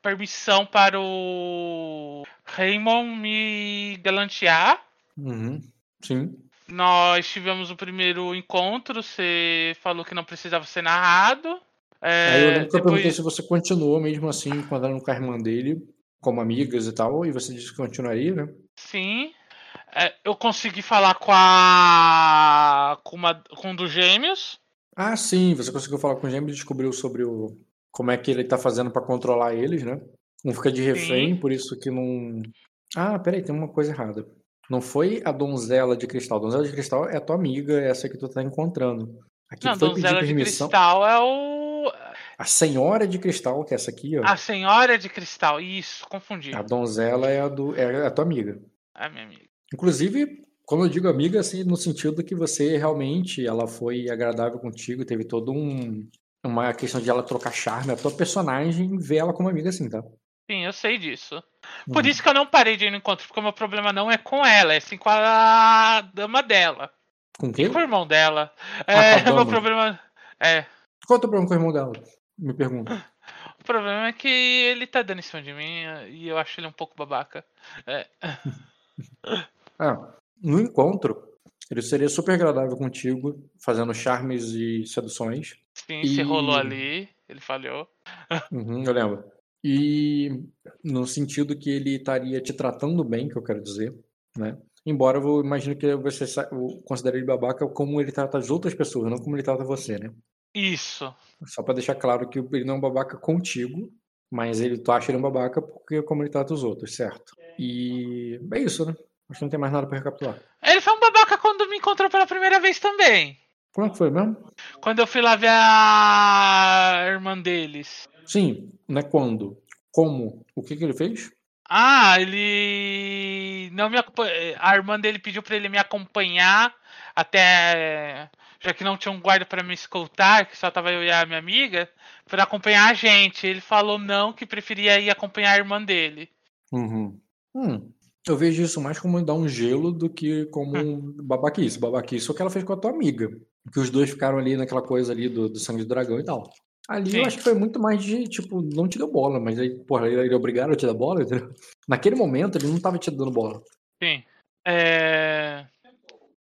permissão para o Raymond me galantear. Uhum. Sim. Nós tivemos o primeiro encontro, você falou que não precisava ser narrado. É, Aí eu lembro que eu perguntei se você continuou mesmo assim, quando era no com a irmã dele, como amigas e tal, e você disse que continuaria, né? sim, é, eu consegui falar com a com, uma, com um dos gêmeos. Ah, sim, você conseguiu falar com o Gêmeo e descobriu sobre o como é que ele tá fazendo pra controlar eles, né? Um fica de refém, Sim. por isso que não. Ah, peraí, tem uma coisa errada. Não foi a donzela de cristal. A donzela de cristal é a tua amiga, essa que tu tá encontrando. Aqui Não, foi pedir donzela de permissão. cristal é o A senhora de cristal, que é essa aqui, ó. a senhora de cristal. Isso, confundi. A donzela é a, do, é a tua amiga. A minha amiga. Inclusive, como eu digo amiga, assim, no sentido que você realmente, ela foi agradável contigo, teve todo um uma questão de ela trocar charme, a tua personagem vê ela como amiga assim, tá? Sim, eu sei disso. Por Uhum. isso que eu não parei de ir no encontro, porque o meu problema não é com ela, é sim com a dama dela. Com? E com o irmão dela. Ah, É, a o meu problema. É. Qual é o teu problema com o irmão dela? Me pergunta. O problema é que ele tá dando em cima de mim e eu acho ele um pouco babaca. É. Ah, no encontro, ele seria super agradável contigo, fazendo charmes e seduções. Sim, se E- rolou ali, ele falhou. Uhum, eu lembro. E no sentido que ele estaria te tratando bem, que eu quero dizer, né? Embora eu imagino que você considere ele babaca como ele trata as outras pessoas, não como ele trata você, né? Isso. Só pra deixar claro que ele não é um babaca contigo, mas ele tu acha ele um babaca porque como ele trata os outros, certo? E é isso, né? Acho que não tem mais nada pra recapitular. Ele foi um babaca quando me encontrou pela primeira vez também. Como é que foi mesmo? Quando eu fui lá ver a irmã deles. Sim, não é quando. Como? O que que ele fez? Ah, ele não me a irmã dele pediu pra ele me acompanhar até já que não tinha um guarda pra me escoltar, que só tava eu e a minha amiga, pra acompanhar a gente. Ele falou não, que preferia ir acompanhar a irmã dele. Uhum. Hum, eu vejo isso mais como dar um gelo do que como um babaquice. Babaquice é o que ela fez com a tua amiga. Que os dois ficaram ali naquela coisa ali do, do sangue do dragão e tal. Ali eu Sim. acho que foi muito mais de, tipo, não te deu bola, mas aí, porra, ele ele obrigaram a te dar bola, entendeu? Naquele momento ele não tava te dando bola. Sim. É...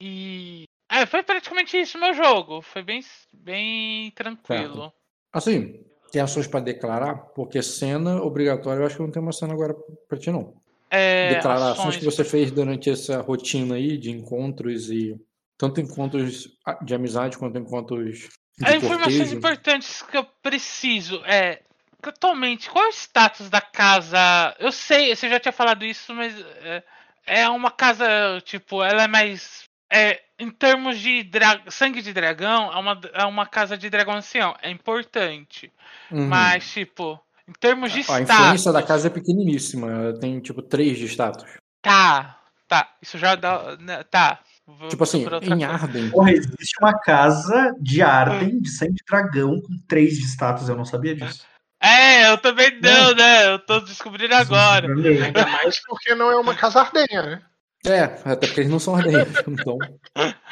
E é, foi praticamente isso o meu jogo. Foi bem, bem tranquilo. Assim, tem ações pra declarar, porque cena obrigatória eu acho que não tem uma cena agora pra ti, não. É, Declarações ações- que você fez durante essa rotina aí de encontros e tanto encontros de amizade quanto encontros de É, informações importantes que eu preciso. É. Atualmente, qual é o status da casa? Eu sei, você já tinha falado isso, mas é, é uma casa, tipo, ela é mais. É, em termos de dra- sangue de dragão, é uma, é uma casa de dragão ancião. É importante. Uhum. Mas, tipo, em termos de A status. influência da casa é pequeniníssima, tem tipo 3 de status. Tá, tá. Isso já dá. né, Tá. Vou Tipo assim, em coisa. Arden, Porra, existe uma casa de Arden, de sangue de dragão, com três de status, eu não sabia disso. É, eu também não, né? Eu tô descobrindo agora. Ainda mais porque não é uma casa ardenha, né? é, até porque eles não são ardentes, então.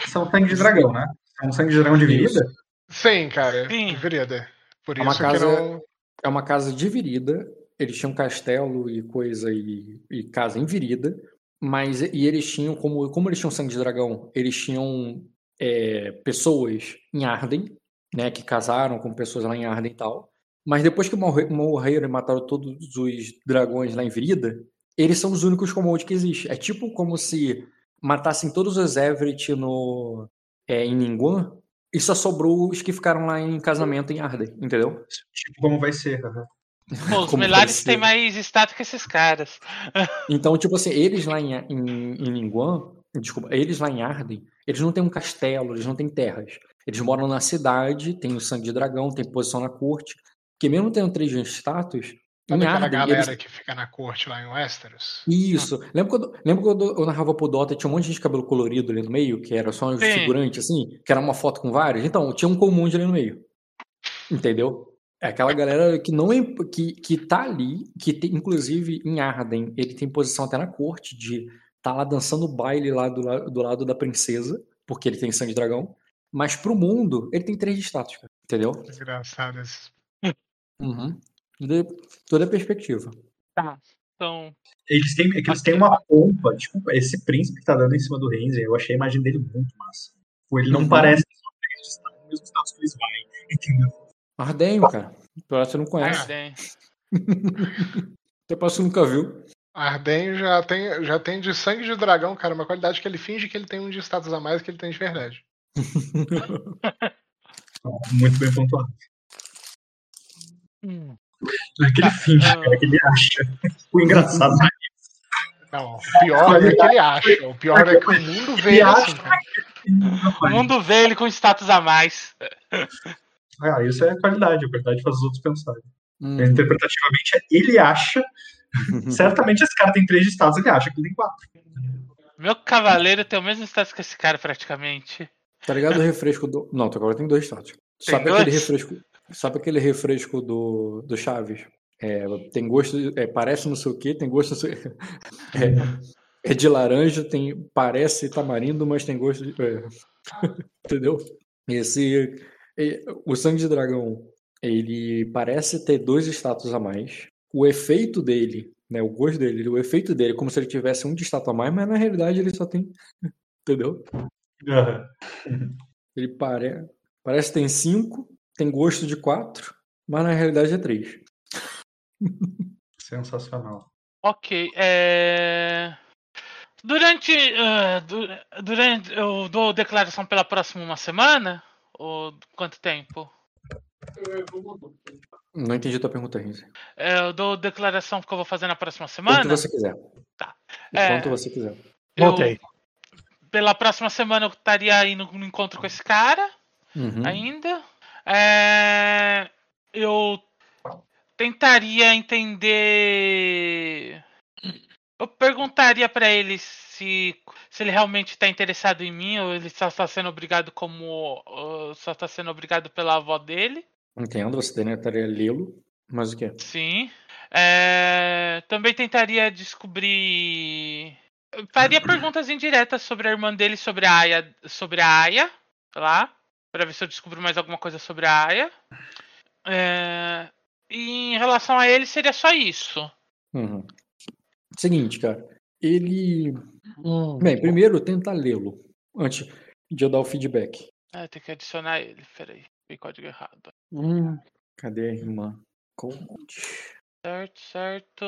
São sangue de dragão, né? São sangue de dragão de vida? Sim, cara. Sim. Divirida. Por É uma isso casa- que não. É uma casa dividida, eles tinham castelo e coisa e, e casa em Virida, mas e eles tinham, como, como eles tinham sangue de dragão, eles tinham é, pessoas em Arden, né, que casaram com pessoas lá em Arden e tal. Mas depois que morre- morreram e mataram todos os dragões lá em Virida, eles são os únicos Commode que existe. É tipo como se matassem todos os Everett no, é, em Ningguang e só sobrou os que ficaram lá em casamento em Arden, entendeu? Tipo, como vai ser? aham. Pô, os pode têm mais status que esses caras. Então, tipo assim, eles lá em, em, em desculpa, eles lá em Arden, eles não têm um castelo, eles não têm terras. Eles moram na cidade, tem o sangue de dragão, tem posição na corte, que mesmo tendo três de status, Sabe em aquela galera eles... que fica na corte lá em Westeros? Isso. Lembra quando, lembra quando eu narrava pro Dota, tinha um monte de gente de cabelo colorido ali no meio, que era só um Sim. figurante, assim, que era uma foto com vários? Então, tinha um comum ali no meio. Entendeu? É aquela galera que não é, que, que tá ali, que tem, inclusive em Arden, ele tem posição até na corte de tá lá dançando baile lá do, do lado da princesa, porque ele tem sangue de dragão. Mas pro mundo, ele tem três de status, cara, entendeu? Engraçado esses. Uhum. De, toda a perspectiva. Então, Eles têm, é que eles têm uma pompa. Tipo, esse príncipe que tá dando em cima do Renzer, eu achei a imagem dele muito massa. Tipo, Ele não Uhum. parece só três de status, no mesmo status que eles vai. Entendeu? Ardenho, cara. Que você não conhece. Arden. Até que você nunca viu. Arden já tem, já tem de sangue de dragão, cara, uma qualidade que ele finge que ele tem um de status a mais que ele tem de verdade. Muito bem pontuado. Hum. Não é que ele finge, é que ele acha. O engraçado Não, o pior é que ele acha. O pior é que o mundo vê ele assim. O mundo vê ele com status a mais. Ah, isso é qualidade, a qualidade faz os outros pensarem. Hum. Interpretativamente, é ele acha. Certamente esse cara tem três de status, ele acha que ele tem quatro. Meu cavaleiro tem o mesmo status que esse cara, praticamente. Tá ligado o refresco do. Não, agora tem dois status. Tem Sabe aquele dois? refresco. Sabe aquele refresco do, do Chaves? É, tem gosto. É, parece não sei o que, tem gosto. Não sei... É, é de laranja, tem, parece tamarindo, mas tem gosto de. é. Entendeu? Esse, E- O sangue de dragão, ele parece ter dois status a mais. O efeito dele, né, o gosto dele, o efeito dele é como se ele tivesse um de status a mais, mas na realidade ele só tem, entendeu? Aham. Ele pare... parece que tem cinco, tem gosto de quatro, mas na realidade é três. Sensacional. Ok. É... Durante, du- durante. Eu dou declaração pela próxima uma semana? Ou quanto tempo? Não entendi tua pergunta, Renzi. É, Eu dou declaração que eu vou fazer na próxima Quanto semana? você quiser. Tá. É. Quanto você quiser. Eu- Voltei. pela próxima semana eu estaria indo no encontro com esse cara Uhum. ainda. É, eu tentaria entender. Eu perguntaria pra ele se, se ele realmente está interessado em mim ou ele só está sendo obrigado como só está sendo obrigado pela avó dele. Entendo, você tentaria lê-lo, mas o quê? Sim. É, também tentaria descobrir. Faria perguntas indiretas sobre a irmã dele, sobre a Aya, sobre a Aya, lá, para ver se eu descubro mais alguma coisa sobre a Aya. É, e em relação a ele seria só isso. Uhum. Seguinte, cara. Ele. Hum. Bem, primeiro tenta lê-lo antes de eu dar o feedback. É, tem que adicionar ele. Peraí, tem código errado. Hum. Cadê a irmã? Cold. Certo, certo.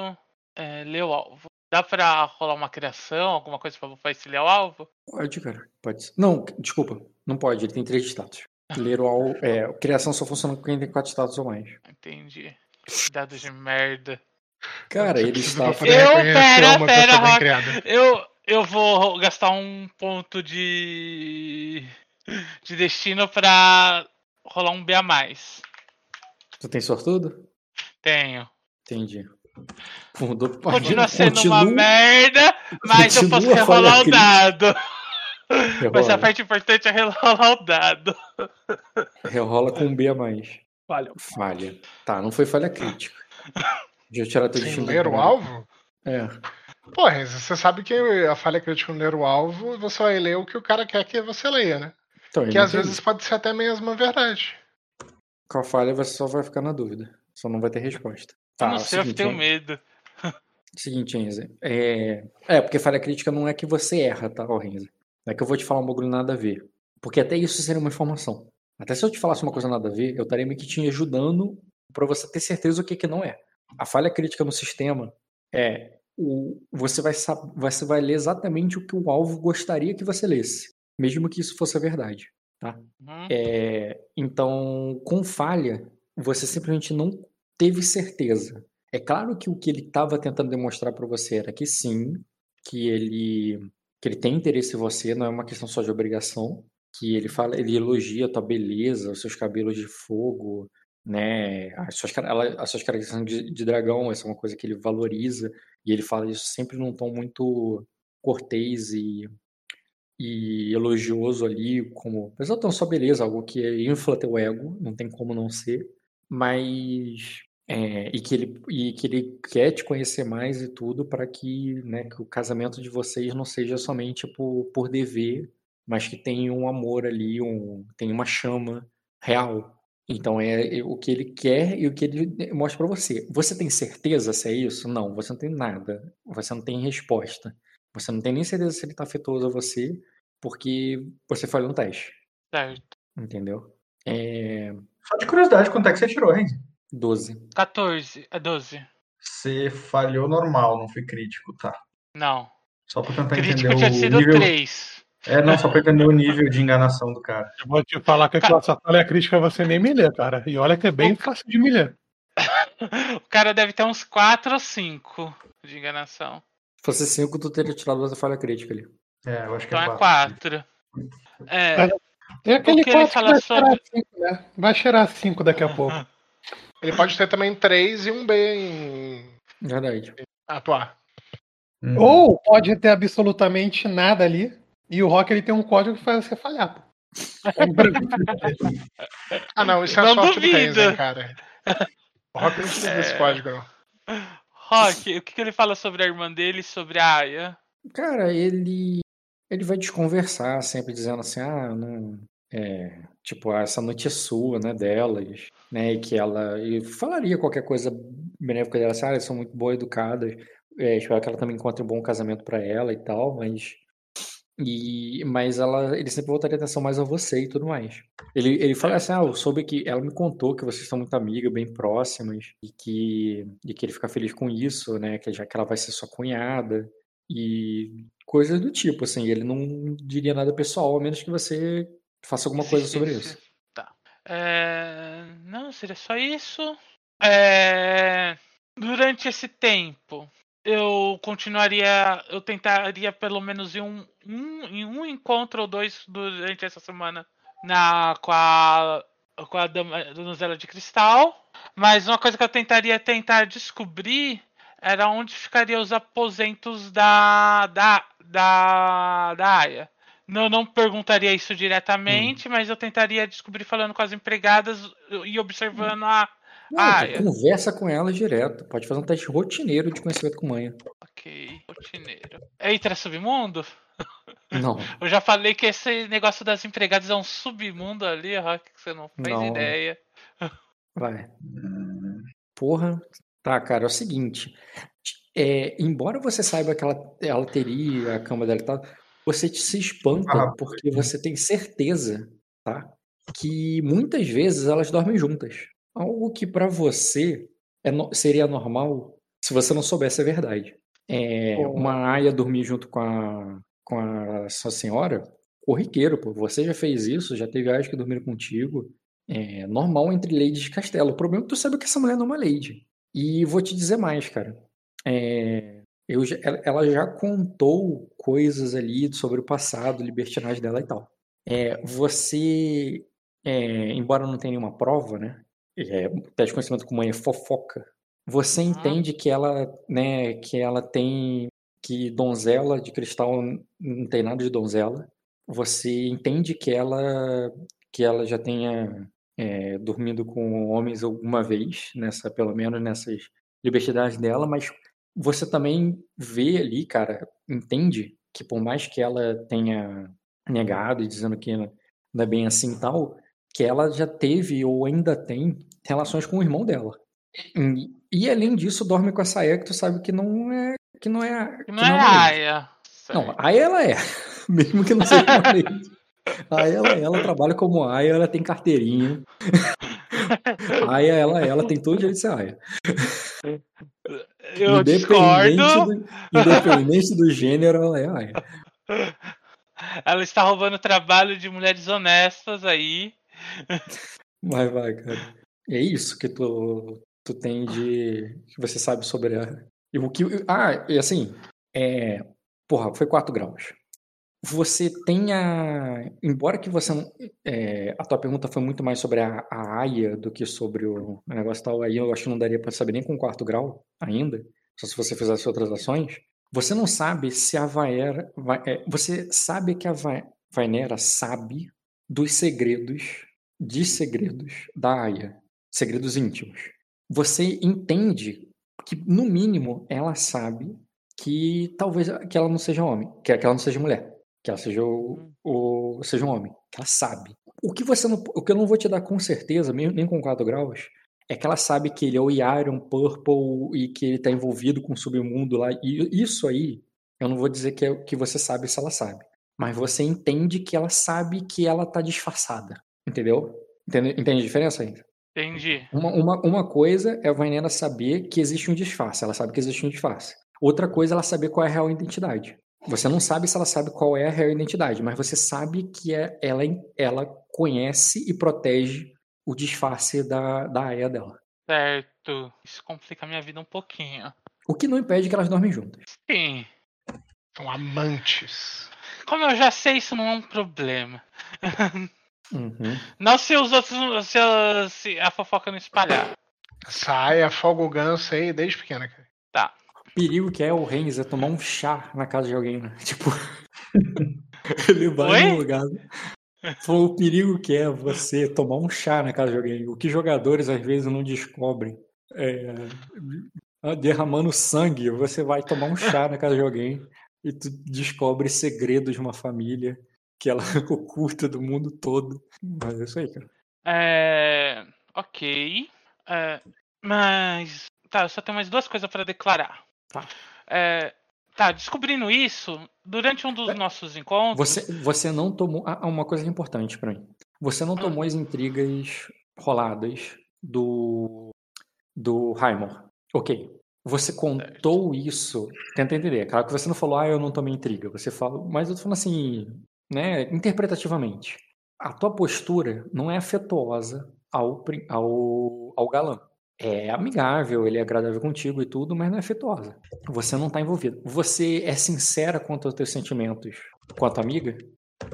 É, ler o alvo. Dá pra rolar uma criação, alguma coisa pra, ler o alvo? Pode, cara. Pode ser. Não, desculpa. Não pode, ele tem três status. Ler o al... é, criação só funciona com quem tem quatro status ou mais. Entendi. Dados de merda. Cara, ele está. Eu- pera, uma pera, Rock. Eu, eu vou gastar um ponto de. de destino pra rolar um B a mais. Tu tem sortudo? Tenho. Entendi. Mudou Continua sendo continua- uma merda, mas eu posso rerolar o crítica. Mas a parte importante é rerolar o dado. rerola com um B a mais. Falha. Falha. Tá, não foi falha crítica. Deixa eu tirar teu destino. ler o alvo? É. Pô, Renzo, você sabe que a falha crítica no ler o alvo, você vai ler o que o cara quer que você leia, né? Então, Que às vezes pode ser até mesmo a verdade. Com a falha você só vai ficar na dúvida. Só não vai ter resposta. eu Tá, não sei, eu seguinte, tenho hein? medo. Seguinte, Enze. É... é, porque falha crítica não é que você erra, tá, ô, Renze? Não é que eu vou te falar um bagulho nada a ver. Porque até isso seria uma informação. Até se eu te falasse uma coisa nada a ver, eu estaria meio que te ajudando pra você ter certeza o que que não é. A falha crítica no sistema é o... você, vai você vai ler exatamente o que o alvo gostaria que você lesse. Mesmo que isso fosse a verdade. Uhum. É, então, com falha, você simplesmente não teve certeza. É claro que o que ele estava tentando demonstrar para você era que sim, que ele que ele tem interesse em você, não é uma questão só de obrigação, que ele fala, ele elogia a tua beleza, os seus cabelos de fogo, né, as suas, ela- as suas características de, de dragão, essa é uma coisa que ele valoriza, e ele fala isso sempre num tom muito cortês e e elogioso ali, como de ter só beleza, algo que infla teu ego, não tem como não ser, mas é, e que ele e que ele quer te conhecer mais e tudo para que, né, que o casamento de vocês não seja somente por, por dever, mas que tenha um amor ali, um tem uma chama real. Então é é o que ele quer e o que ele mostra para você. Você tem certeza se é isso? Não, você não tem nada. Você não tem resposta. Você não tem nem certeza se ele tá afetuoso a você, porque você falhou no teste, Certo. entendeu? É. Só de curiosidade, quanto é que você tirou, Renzi? 12. 14. É 12. Você falhou normal, não foi crítico, tá? Não. Só pra tentar Crítico entender tinha o sido nível. 3. É, não, só pra entender o nível de enganação do cara. Eu vou te falar que a essa falha crítica você nem me lê, cara. E olha que é bem fácil de me ler. O cara deve ter uns 4 ou 5 de enganação. Se fosse 5, tu teria tirado outra falha crítica ali. É, eu acho que Então é é quatro. 4. É, Tem aquele O que ele 4 que fala vai sobre- cheirar 5, né? Vai cheirar 5 daqui a pouco. Ele pode ter também 3 e um B em Verdade. atuar. Hum. Ou pode ter absolutamente nada ali. E o Rock ele tem um código que faz você falhar. pô. Ah, não, isso é Não sorte do duvido. Renzo, hein, cara. O Rock não precisa desse É. código, não. Rock, o que, que ele fala sobre a irmã dele e sobre a Aya? Cara, ele ele vai desconversar, sempre dizendo assim, ah, não, é, tipo, ah, essa noite é sua, né, delas, né, e que ela e falaria qualquer coisa benéfica dela, assim, ah, elas são muito boas, educadas, é, espero que ela também encontre um bom casamento para ela e tal, mas e, mas ela, ele sempre voltaria atenção mais a você e tudo mais. Ele, ele fala assim: Ah, eu soube que ela me contou que vocês são muito amigas, bem próximas, e que, e que ele fica feliz com isso, né? Que já que ela vai ser sua cunhada, e coisas do tipo, assim. Ele não diria nada pessoal, a menos que você faça alguma coisa sobre isso. É... Não, seria só isso. É... Durante esse tempo, eu continuaria, eu tentaria pelo menos em um, um, em um encontro ou dois durante essa semana na, com a, com a donzela de cristal. Mas uma coisa que eu tentaria tentar descobrir era onde ficariam os aposentos da, da, da, da Aya. Eu não perguntaria isso diretamente, hum. mas eu tentaria descobrir falando com as empregadas e observando a, não, ah, é. Conversa com ela direto. Pode fazer um teste rotineiro de conhecimento com manha. Ok, rotineiro. Eita, é submundo? Não. Eu já falei que esse negócio das empregadas é um submundo ali, Rock, que você não faz não. ideia. Vai. Porra. Tá, cara, é o seguinte. É, embora você saiba que ela, ela teria a cama dela e tal, você se espanta ah, porque você tem certeza, tá? Que muitas vezes elas dormem juntas. Algo que para você é no, seria normal se você não soubesse a verdade. É, uma aia dormir junto com a, com a sua senhora, corriqueiro, pô. Você já fez isso, já teve aias que dormiram contigo. É normal entre ladies de castelo. O problema é que tu sabe que essa mulher não é uma lady. E vou te dizer mais, cara. É, eu, ela já contou coisas ali sobre o passado, libertinagem dela e tal. É, você, é, embora não tenha nenhuma prova, né? é, teste de conhecimento com mãe é fofoca, você entende que ela, né, que ela tem que donzela de cristal não tem nada de donzela. Você entende que ela que ela já tenha é, dormido com homens alguma vez, nessa pelo menos nessas libertidades dela, mas você também vê ali, cara, entende que por mais que ela tenha negado e dizendo que não é bem assim e tal, que ela já teve ou ainda tem relações com o irmão dela. E, e além disso, dorme com essa Aya que tu sabe que não é. Que não é. Que não, é não é Aya. Não, Aya ela é. Mesmo que não seja uma Aya ela, ela trabalha como Aya, ela tem carteirinha. Aya, ela, ela tem todo o direito de ser Aya. Eu independente discordo. Do, independente do gênero, ela é. Ela está roubando trabalho de mulheres honestas aí. Vai, vai, cara. É isso que tu, tu tem de. que você sabe sobre a. E o que, ah, e assim, é, porra, foi 4 graus. Você tenha. Embora que você. É, a tua pergunta foi muito mais sobre a, a AIA do que sobre o, negócio tal. Aí eu acho que não daria para saber nem com quarto grau ainda. Só se você fizesse outras ações. Você não sabe se a Vaera. É, você sabe que a Vainera sabe dos segredos de segredos da Aya, segredos íntimos. Você entende que, no mínimo, ela sabe que talvez que ela não seja homem, que ela não seja mulher, que ela seja o, o seja um homem, que ela sabe. O que você não, o que eu não vou te dar com certeza, nem com 4 graus, é que ela sabe que ele é o Iron Purple e que ele está envolvido com o submundo lá. E isso aí, eu não vou dizer que, é, que você sabe se ela sabe. Mas você entende que ela sabe que ela tá disfarçada. Entendeu? Entende, entende a diferença ainda? Entendi. Uma, uma, uma coisa é a Vanessa saber que existe um disfarce. Ela sabe que existe um disfarce. Outra coisa é ela saber qual é a real identidade. Você não sabe se ela sabe qual é a real identidade, mas você sabe que é, ela, ela conhece e protege o disfarce da, da área dela. Certo. Isso complica a minha vida um pouquinho. O que não impede que elas dormem juntas. Sim. São amantes. Como eu já sei, isso não é um problema. Uhum. Não se os outros. Se, se a fofoca não espalhar. Sai, afoga o ganso aí desde pequena, cara. Tá. Perigo que é o Renz é tomar um chá na casa de alguém, né? Tipo. ele vai Oi? no lugar. Foi o perigo que é você tomar um chá na casa de alguém. O que jogadores às vezes não descobrem. É, derramando sangue, você vai tomar um chá na casa de alguém e tu descobre segredos de uma família que ela oculta do mundo todo. Mas é isso aí, cara. É. Ok. É, mas. Tá, eu só tenho mais duas coisas pra declarar. Tá. É, tá, descobrindo isso, durante um dos É. nossos encontros. Você, você não tomou. Ah, uma coisa é importante pra mim. Você não Ah. tomou as intrigas roladas do. do Raimor. Ok. Você contou isso. Tenta entender. Claro que você não falou, ah, eu não tomei intriga. Você fala. Mas eu tô falando assim, né? Interpretativamente. A tua postura não é afetuosa ao, ao, ao galã. É amigável, ele é agradável contigo e tudo, mas não é afetuosa. Você não tá envolvido. Você é sincera quanto aos teus sentimentos com a tua amiga?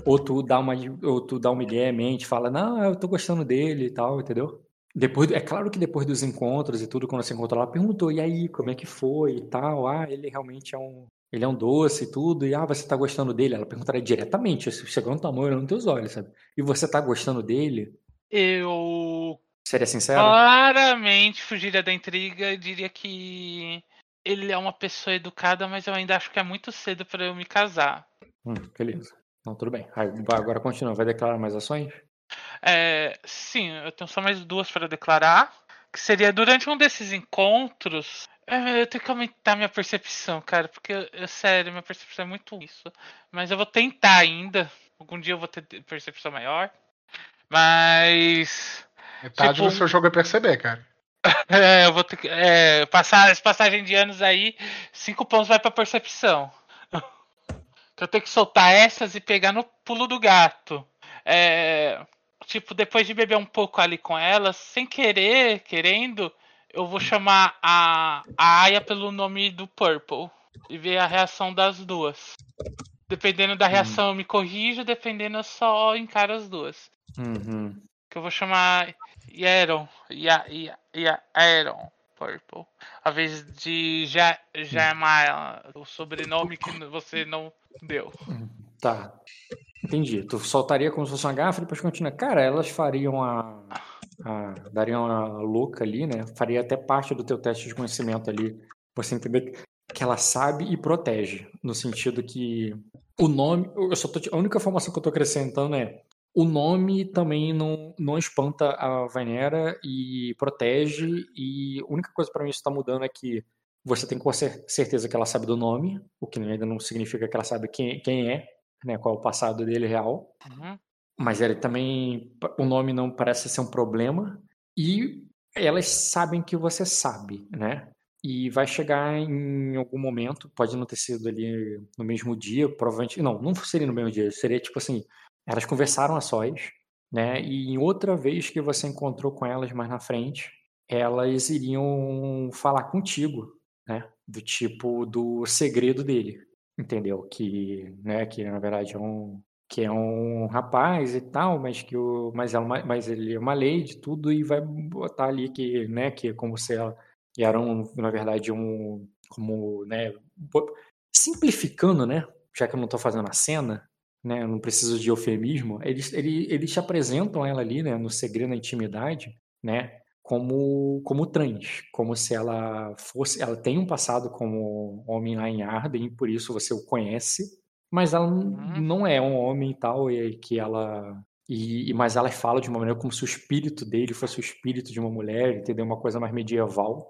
Ou tu dá uma, ou tu dá uma ideia, mente, fala, não, eu tô gostando dele e tal, entendeu? Depois, é claro que depois dos encontros e tudo, quando você encontrou lá, perguntou, e aí, como é que foi e tal? Ah, ele realmente é um. Ele é um doce e tudo, e ah, você tá gostando dele? Ela perguntaria diretamente, chegando tua mão olhando nos teus olhos, sabe? E você tá gostando dele? Eu Seria sincera? claramente fugiria da intriga e diria que ele é uma pessoa educada, mas eu ainda acho que é muito cedo pra eu me casar. Hum, beleza. Não, tudo bem. Agora continua. Vai declarar mais ações? É, sim, eu tenho só mais duas para declarar. Que seria durante um desses encontros. é, eu tenho que aumentar minha percepção, cara, porque, eu- eu- sério, minha percepção é muito isso. Mas eu vou tentar ainda. Algum dia eu vou ter percepção maior. Mas. Metade Tipo- do seu jogo é perceber, cara. É, eu vou ter que. É, passar as passagens de anos aí, cinco pontos vai pra percepção. Então eu tenho que soltar essas e pegar no pulo do gato. É, tipo, depois de beber um pouco ali com elas, sem querer, querendo, eu vou chamar a, a Aya pelo nome do Purple. E ver a reação das duas. Dependendo da reação eu me corrijo, dependendo eu só encaro as duas. Uhum. Que eu vou chamar Yaron. Ya, ya, ya, Yaron Purple. A vez de ja, Jamal, o sobrenome que você não deu. Tá. Entendi. Tu soltaria como se fosse uma gafa e depois continua. Cara, elas fariam a, a- dariam a louca ali, né? Faria até parte do teu teste de conhecimento ali. Você entender que ela sabe e protege. No sentido que o nome. Eu só tô, a única informação que eu tô acrescentando é. O nome também não, não espanta a Vainera e protege. E a única coisa pra mim que está mudando é que você tem com cer- certeza que ela sabe do nome, o que ainda não significa que ela sabe quem, quem é, né, qual é o passado dele real. Uhum. Mas ele também, o nome não parece ser um problema. E elas sabem que você sabe, né? E vai chegar em algum momento, pode não ter sido ali no mesmo dia, provavelmente. Não, não seria no mesmo dia, seria tipo assim: elas conversaram a sós, né? E em outra vez que você encontrou com elas mais na frente, elas iriam falar contigo, né? Do tipo do segredo dele, entendeu? Que, né? Que na verdade é um que é um rapaz e tal, mas que o mas ela mas ele é uma lady tudo e vai botar ali que, né? Que é como se ela e era um, na verdade um como, né? Simplificando, né? Já que eu não estou fazendo a cena, né? Eu não preciso de eufemismo. Eles, eles, eles te apresentam ela ali, né? No segredo, na intimidade, né? Como, como trans, como se ela fosse. Ela tem um passado como homem lá em Arden, por isso você o conhece, mas ela Uhum. não é um homem e tal, e que ela. E, mas ela fala de uma maneira como se o espírito dele fosse o espírito de uma mulher, entendeu? Uma coisa mais medieval.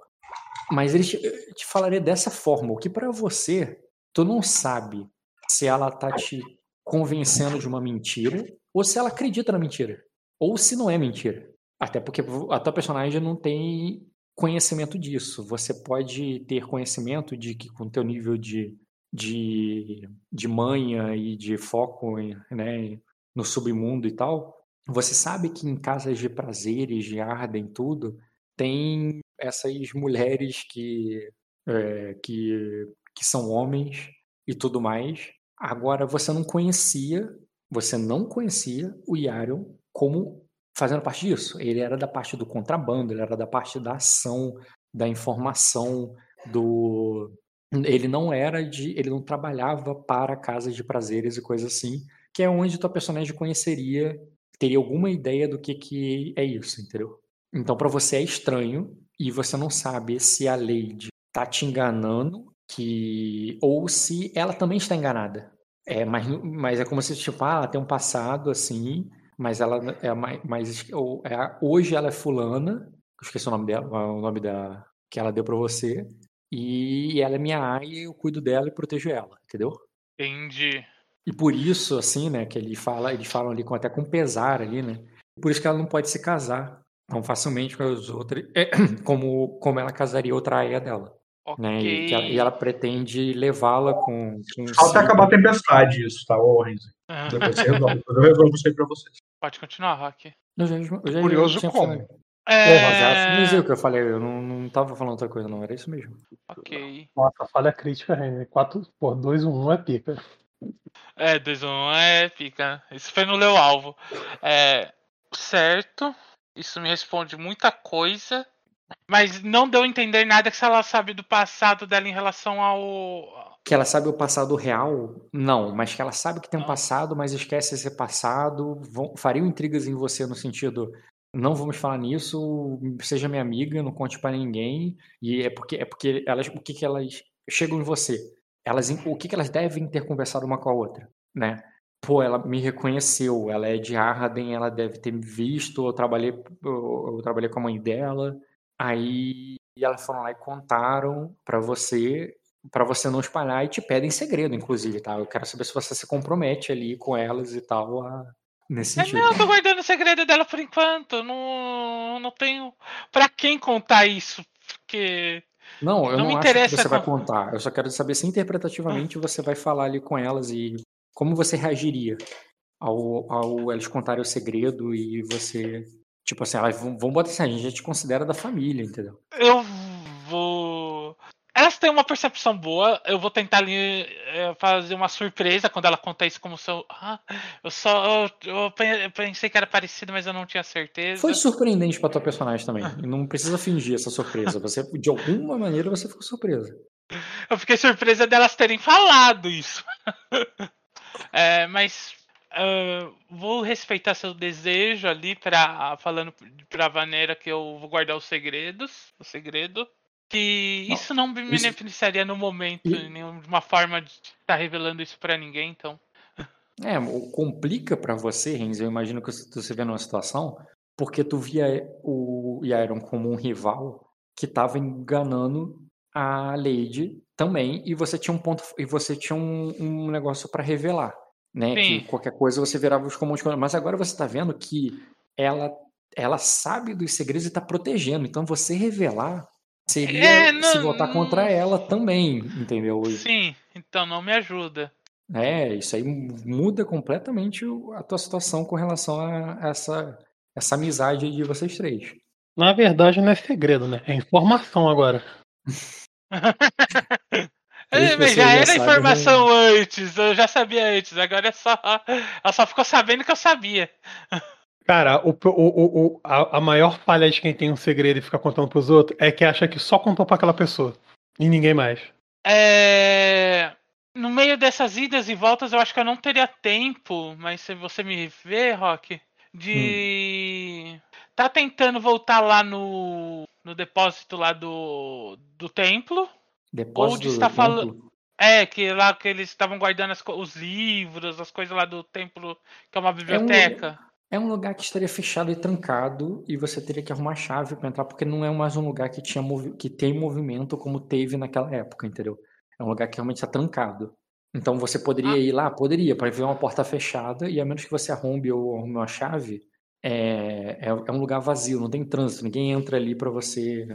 Mas ele te, te falaria dessa forma, o que pra você, tu não sabe se ela tá te convencendo de uma mentira ou se ela acredita na mentira. Ou se não é mentira. Até porque a tua personagem não tem conhecimento disso. Você pode ter conhecimento de que com teu nível de, de, de manha e de foco né, no submundo e tal, você sabe que em casas de prazeres, de Arden, tudo, tem essas mulheres que, é, que, que são homens e tudo mais. Agora, você não conhecia, você não conhecia o Yarion como fazendo parte disso. Ele era da parte do contrabando, ele era da parte da ação, da informação, do. Ele não era de. Ele não trabalhava para casas de prazeres e coisas assim, que é onde tua personagem conheceria, teria alguma ideia do que, que é isso, entendeu? Então, para você é estranho e você não sabe se a Lady tá te enganando que ou se ela também está enganada. É, mas, mas é como se, tipo, ah, ela tem um passado assim, mas ela é mais. mais ou- é hoje ela é fulana, eu esqueci o nome dela, o nome da, que ela deu pra você, e ela é minha aia e eu cuido dela e protejo ela, entendeu? Entendi. E por isso, assim, né, que ele fala, eles falam ali com, até com pesar ali, né? Por isso que ela não pode se casar tão facilmente com as outras, como, como ela casaria outra aia dela. Ok. Né? E, que ela, e ela pretende levá-la com, com Falta Ciri. acabar a tempestade, isso, tá, ô Renzo? Ah, Depois você resolve. Eu resolvo isso aí pra vocês. Pode continuar, Rock. Eu já, eu já- Curioso como. falado. Porra, já É... o que eu falei, eu não, não tava falando outra coisa, não, era isso mesmo. Ok. Nossa, falha crítica, Renner. 4, pô, 2, 1 é pica. É, 2 1 é pica. Isso foi no Leu Alvo. É, certo. Isso me responde muita coisa. Mas não deu a entender nada que ela sabe do passado dela em relação ao. Que ela sabe o passado real? Não, mas que ela sabe que tem um passado, mas esquece esse passado, vão, fariam intrigas em você no sentido, não vamos falar nisso, seja minha amiga, não conte pra ninguém, e é porque é porque elas, o que que elas chegam em você? Elas, o que que elas devem ter conversado uma com a outra, né? Pô, ela me reconheceu, ela é de Arden, ela deve ter me visto, eu trabalhei, eu, eu trabalhei com a mãe dela, aí elas foram lá e contaram pra você Pra você não espalhar e te pedem segredo, inclusive, tá? Eu quero saber se você se compromete ali com elas e tal, a- nesse É, sentido. não, eu tô guardando o segredo dela por enquanto. Não, não tenho. Pra quem contar isso? Porque. Não, eu não não, me acho que interessa você vai contar. Eu só quero saber se interpretativamente você vai falar ali com elas e como você reagiria ao, ao eles contarem o segredo e você. Tipo assim, elas vão, vão botar assim, a gente já te considera da família, entendeu? Eu vou. Elas têm uma percepção boa. Eu vou tentar ali é, fazer uma surpresa quando ela contar isso como se eu. Ah, eu só. Eu, eu pe- eu pensei que era parecido, mas eu não tinha certeza. Foi surpreendente pra tua personagem também. Não precisa fingir essa surpresa. Você, de alguma maneira, você ficou surpresa. Eu fiquei surpresa delas terem falado isso. É, mas ah, vou respeitar seu desejo ali para falando pra Vanera que eu vou guardar os segredos, o segredo. Que Não, isso não me isso- beneficiaria no momento, E- nenhum- de uma forma de estar revelando isso pra ninguém, então. É, complica pra você, Renzo, eu imagino que você vê numa situação, porque tu via o Yairon como um rival que tava enganando a Lady também, e você tinha um ponto, e você tinha um, um negócio pra revelar, né? Sim. Que qualquer coisa você virava os comuns. Mas agora você tá vendo que ela, ela sabe dos segredos e tá protegendo, então você revelar seria É, se não- voltar contra ela também, entendeu? Sim, então não me ajuda. É, isso aí muda completamente a tua situação com relação a essa, essa amizade de vocês três. Na verdade, não é segredo, né? É informação agora. É, mas já já era sabem, informação antes, eu já sabia antes, agora é só. Ela só ficou sabendo que eu sabia. Cara, o, o, o, a, a maior falha de quem tem um segredo e fica contando pros outros é que acha que só contou pra aquela pessoa. E ninguém mais. É, No meio dessas idas e voltas, eu acho que eu não teria tempo, mas se você me vê, Rock, de. Tá tentando voltar lá no, no depósito lá do, do templo. Depósito Ou de estar do falando-. É, que lá que eles estavam guardando as os livros, as coisas lá do templo, que é uma biblioteca. É um lugar que estaria fechado e trancado e você teria que arrumar a chave para entrar, porque não é mais um lugar que, tinha que tem movimento como teve naquela época, entendeu? É um lugar que realmente está trancado. Então você poderia Ah. ir lá? Poderia, para ver uma porta fechada e a menos que você arrombe ou arrume uma chave, é, é, é um lugar vazio, não tem trânsito, ninguém entra ali para você,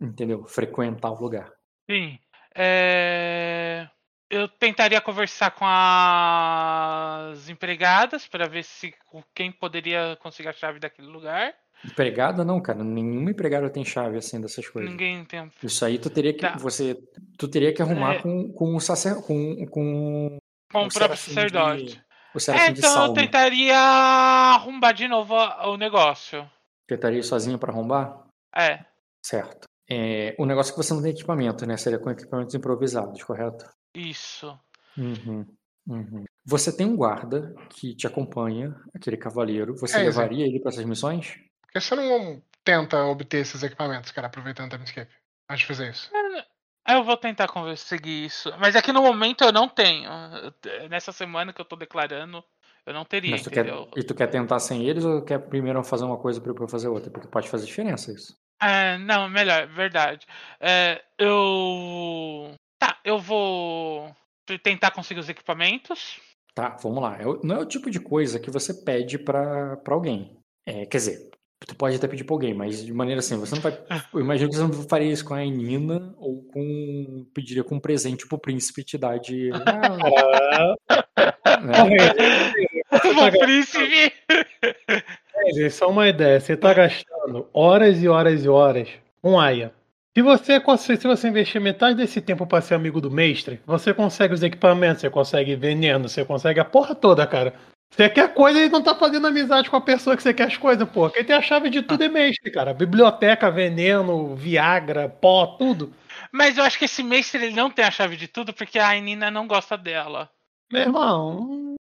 entendeu? Frequentar o lugar. Sim. É, Eu tentaria conversar com as empregadas para ver se com quem poderia conseguir a chave daquele lugar. Empregada não, cara, nenhuma empregada tem chave assim dessas coisas. Ninguém tem. Isso aí tu teria que Tá. você tu teria que arrumar É. com com o sacer, com, com Com o o próprio sacerdote. de- o É, então eu Salmo. tentaria arrombar de novo o negócio. Tentaria ir sozinho para arrombar? É. Certo. É, o negócio é que você não tem equipamento, né? Seria com equipamentos improvisados, correto? Isso. Uhum, uhum. Você tem um guarda que te acompanha, aquele cavaleiro. Você É, levaria ele para essas missões? Por que você não tenta obter esses equipamentos, cara, aproveitando o Timescape? Antes de fazer isso. Eu vou tentar conseguir isso. Mas é que no momento eu não tenho. Nessa semana que eu tô declarando, eu não teria, Mas tu quer, e tu quer tentar sem eles ou quer primeiro fazer uma coisa pra depois fazer outra? Porque pode fazer diferença isso. É, não, melhor, verdade. É, eu. Tá, eu vou tentar conseguir os equipamentos. Tá, vamos lá. É Não é o tipo de coisa que você pede pra, pra alguém. É, quer dizer, tu pode até pedir pra alguém, mas de maneira assim, você não vai. Eu imagino que você não faria isso com a Nina ou com. pediria com um presente pro príncipe te dar de. Ah, né? Príncipe! Gente, só uma ideia. Você tá gastando horas e horas e horas com Aya. Se você, se você investir metade desse tempo pra ser amigo do mestre, você consegue os equipamentos, você consegue veneno, você consegue a porra toda, cara. Você quer coisa e não tá fazendo amizade com a pessoa que você quer as coisas, pô. Quem tem a chave de tudo é mestre, cara. Biblioteca, veneno, Viagra, pó, tudo. Mas eu acho que esse mestre ele não tem a chave de tudo porque a Nina não gosta dela. Meu irmão,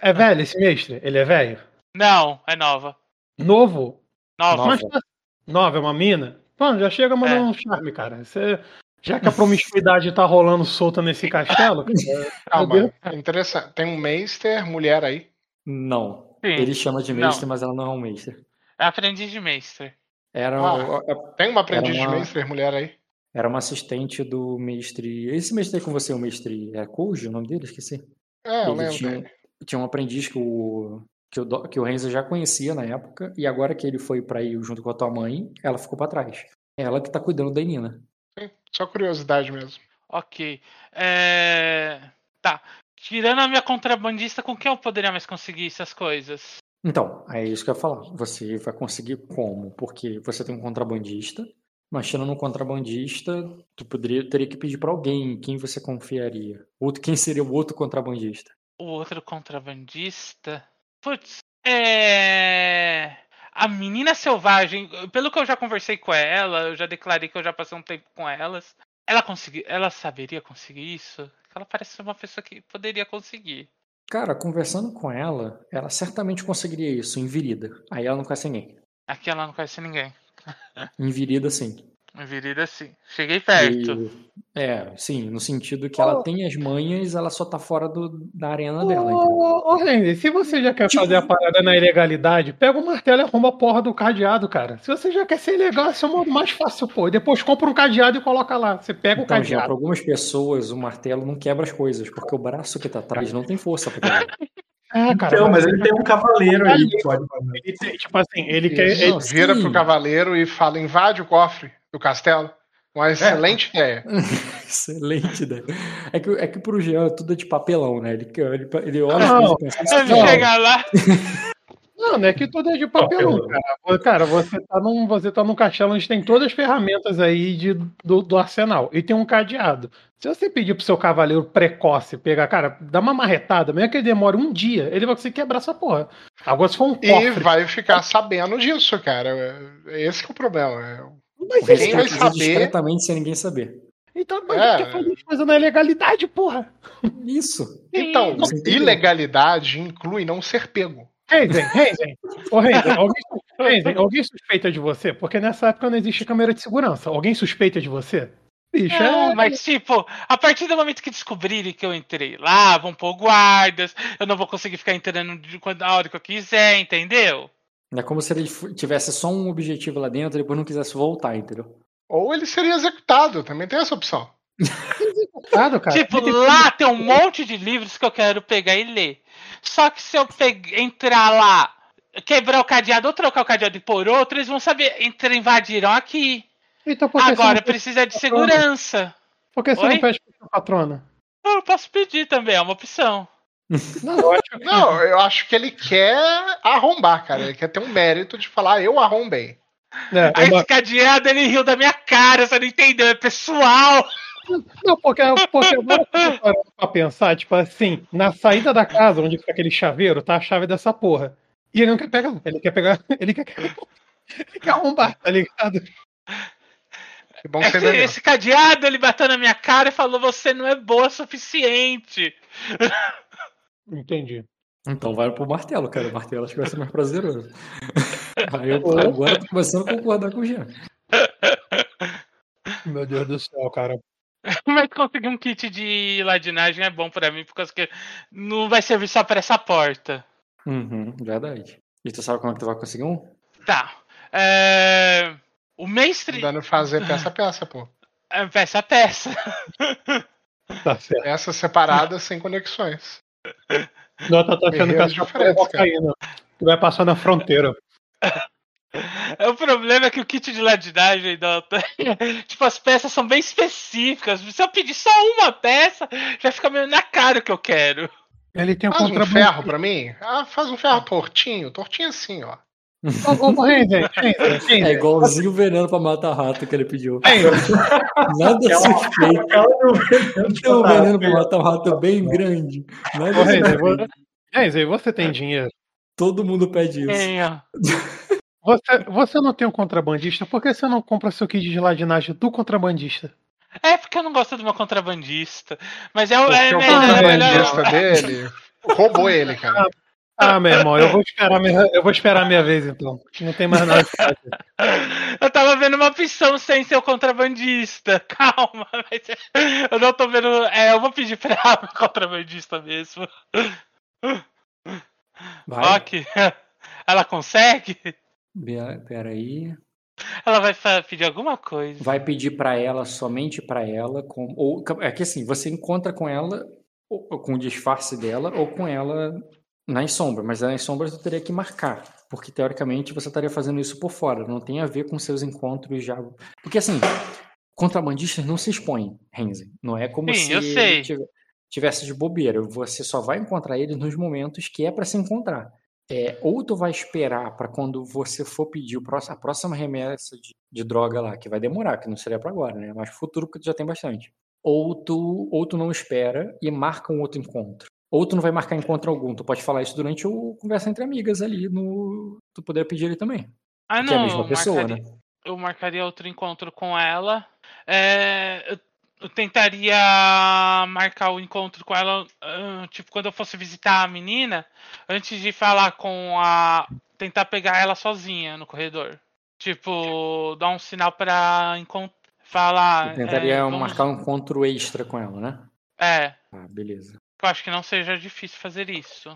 é velho esse mestre? Ele é velho? Não, é nova. Novo? Nova. Mas tá- nova, é uma mina? Mano, já chega mandando É. um charme, cara. Você, já que a promiscuidade tá rolando solta nesse castelo, Calma, é interessante. Tem um Meister, mulher aí. Não. Sim. Ele chama de Não. mestre, mas ela não é um mestre. É aprendiz de mestre. Era, Ah. Tem uma aprendiz Era uma- de Meister, mulher aí. era uma assistente do mestre. Esse mestre aí com você, o mestre. É Koji, o nome dele? Esqueci. É, eu Ele lembro. tinha, dele. tinha um aprendiz que o, que o, que o Renzo já conhecia na época, e agora que ele foi pra ir junto com a tua mãe, ela ficou pra trás. Ela que tá cuidando da Nina. Sim, Só curiosidade mesmo. Ok. É... Tá. Tirando a minha contrabandista, com quem eu poderia mais conseguir essas coisas? Então, é isso que eu ia falar. Você vai conseguir como? Porque você tem um contrabandista, mas tirando um contrabandista, tu poderia, teria que pedir pra alguém quem você confiaria. Outro, quem seria o outro contrabandista? O outro contrabandista? Putz, é. A menina selvagem, pelo que eu já conversei com ela, eu já declarei que eu já passei um tempo com elas. Ela conseguir, ela saberia conseguir isso? Ela parece ser uma pessoa que poderia conseguir. Cara, conversando com ela, ela certamente conseguiria isso em Virida. Aí ela não conhece ninguém. Aqui ela não conhece ninguém. Em Virida, sim. Virida, sim. Cheguei perto. E- é, sim, no sentido que ela tem as manhas, ela só tá fora do, da arena dela. entendeu? Ô, Randy, se você já quer fazer a parada na ilegalidade, pega o martelo e arruma a porra do cadeado, cara. Se você já quer ser legal, esse é o modo mais fácil, pô. E depois compra um cadeado e coloca lá. Você pega o Então, já cadeado. para algumas pessoas, o martelo não quebra as coisas, porque o braço que tá atrás não tem força pra quebrar. É, cara. Então, mas ele tem um cavaleiro aí que pode. Ele tem, tipo assim, ele quer. Isso, ele- vira pro cavaleiro e fala: invade o cofre do castelo. Uma excelente ideia. Excelente ideia. É que, é que pro Jean tudo é de papelão, né? Ele, ele, ele olha as Não, e pensa, "Isso Ele aqui é chega lá. Não, não é que tudo é de papelão, cara. Cara, você tá, num, você tá num castelo onde tem todas as ferramentas aí de, do, do arsenal. E tem um cadeado. Se você pedir pro seu cavaleiro precoce pegar, cara, dá uma marretada, mesmo que ele demore um dia, ele vai conseguir quebrar essa porra. Agora, se for um E cofre. vai ficar sabendo disso, cara. Esse que é o problema. Mas Quem vai saber? discretamente sem ninguém saber. Então, mas É. quer fazer as coisas na legalidade, porra. Isso. Então, ilegalidade inclui não ser pego. Renzen, Renzen. Ô, Renzen, alguém, Renzen, alguém suspeita de você? Porque nessa época não existe câmera de segurança. Alguém suspeita de você? Bicho, É, é. mas tipo, a partir do momento que descobrirem que eu entrei lá, vão pôr guardas, eu não vou conseguir ficar entrando a hora que eu quiser, entendeu? É como se ele tivesse só um objetivo lá dentro e depois não quisesse voltar, entendeu? Ou ele seria executado, também tem essa opção. Claro, cara. tipo, lá tem um monte de livros que eu quero pegar e ler. Só que se eu entrar lá, quebrar o cadeado ou trocar o cadeado e pôr outro, eles vão saber, entre invadiram aqui. Então, por Agora precisa de segurança. Por que você Oi? não pede pra sua patrona? Eu posso pedir também, é uma opção. Não, eu acho que. Não, eu acho que ele quer arrombar, cara. Ele quer ter um mérito de falar, eu arrombei. É, Aí uma- esse cadeado ele riu da minha cara, você não entendeu? É pessoal. Não, porque, porque agora que pra pensar, tipo assim, na saída da casa, onde fica aquele chaveiro, tá a chave dessa porra. E ele não quer pegar, ele quer pegar, ele quer, ele quer arrombar, tá ligado? Que bom que você Esse, esse cadeado ele bateu na minha cara e falou: Você não é boa o suficiente. Entendi. Então vai pro martelo, cara. O martelo acho que vai ser mais prazeroso. Aí eu agora tô começando a concordar com o Jean. Meu Deus do céu, cara. Mas conseguir um kit de ladinagem é bom pra mim, por causa que não vai servir só pra essa porta. Uhum, verdade. E tu sabe como é que tu vai conseguir um? Tá. É... O mestre. Dando fazer peça a peça, pô. É, peça a peça. Tá certo. Peças separadas sem conexões. Não, tá, achando que essa diferentes, cocaína. Tu vai passar na fronteira. O problema é que o kit de ladinagem, Dota, tipo, as peças são bem específicas. Se eu pedir só uma peça, já fica meio na cara o que eu quero. Ele tem um Faz um ferro pra mim? Ah, faz um ferro tortinho. Tortinho assim, ó. É igualzinho o veneno pra matar rato que ele pediu. Renzer, Nada suspeito. Aquela do veneno de Tem um veneno pra matar um rato bem grande. Nada suspeito. Renzer, você tem dinheiro? Todo mundo pede isso. Tenho. Você, você não tem um contrabandista? Por que você não compra seu kit de ladinagem do contrabandista? É porque eu não gosto do meu contrabandista. Mas é, o- é, o é, é melhor. contrabandista dele roubou ele, cara. Ah, meu irmão, eu vou esperar minha, eu vou esperar a minha vez então. Não tem mais nada. que fazer. Eu tava vendo uma opção sem ser o contrabandista. Calma, mas eu não tô vendo. É, eu vou pedir pra ela o contrabandista mesmo. Vai. Ok. Ela consegue? Peraí. Ela vai pedir alguma coisa. Vai pedir pra ela, somente pra ela. Com, ou, é que assim, você encontra com ela, ou com o disfarce dela, ou com ela nas sombras. Mas nas sombras tu teria que marcar. Porque teoricamente você estaria fazendo isso por fora. Não tem a ver com seus encontros já. Porque assim, contrabandistas não se expõem, Renzi. Não é como Sim, se eu tivesse de bobeira. Você só vai encontrar eles nos momentos que é pra se encontrar. É, ou tu vai esperar para quando você for pedir a próxima remessa de, de droga lá, que vai demorar, que não seria para agora, né? Mas futuro, porque tu já tem bastante. Ou tu, ou tu não espera e marca um outro encontro. Ou tu não vai marcar encontro algum. Tu pode falar isso durante o conversa entre amigas ali no. Tu poderia pedir ele também. Ah, que é a não. mesma eu pessoa, marcaria- né? eu marcaria outro encontro com ela. É, eu, eu tentaria marcar o encontro com ela, ah, tipo, quando eu fosse visitar a menina, antes de falar com a. tentar pegar ela sozinha no corredor. Tipo, dar um sinal pra encont- falar. Tu tentaria é, vamos- marcar um encontro extra com ela, né? É, Ah, beleza. Eu acho que não seja difícil fazer isso.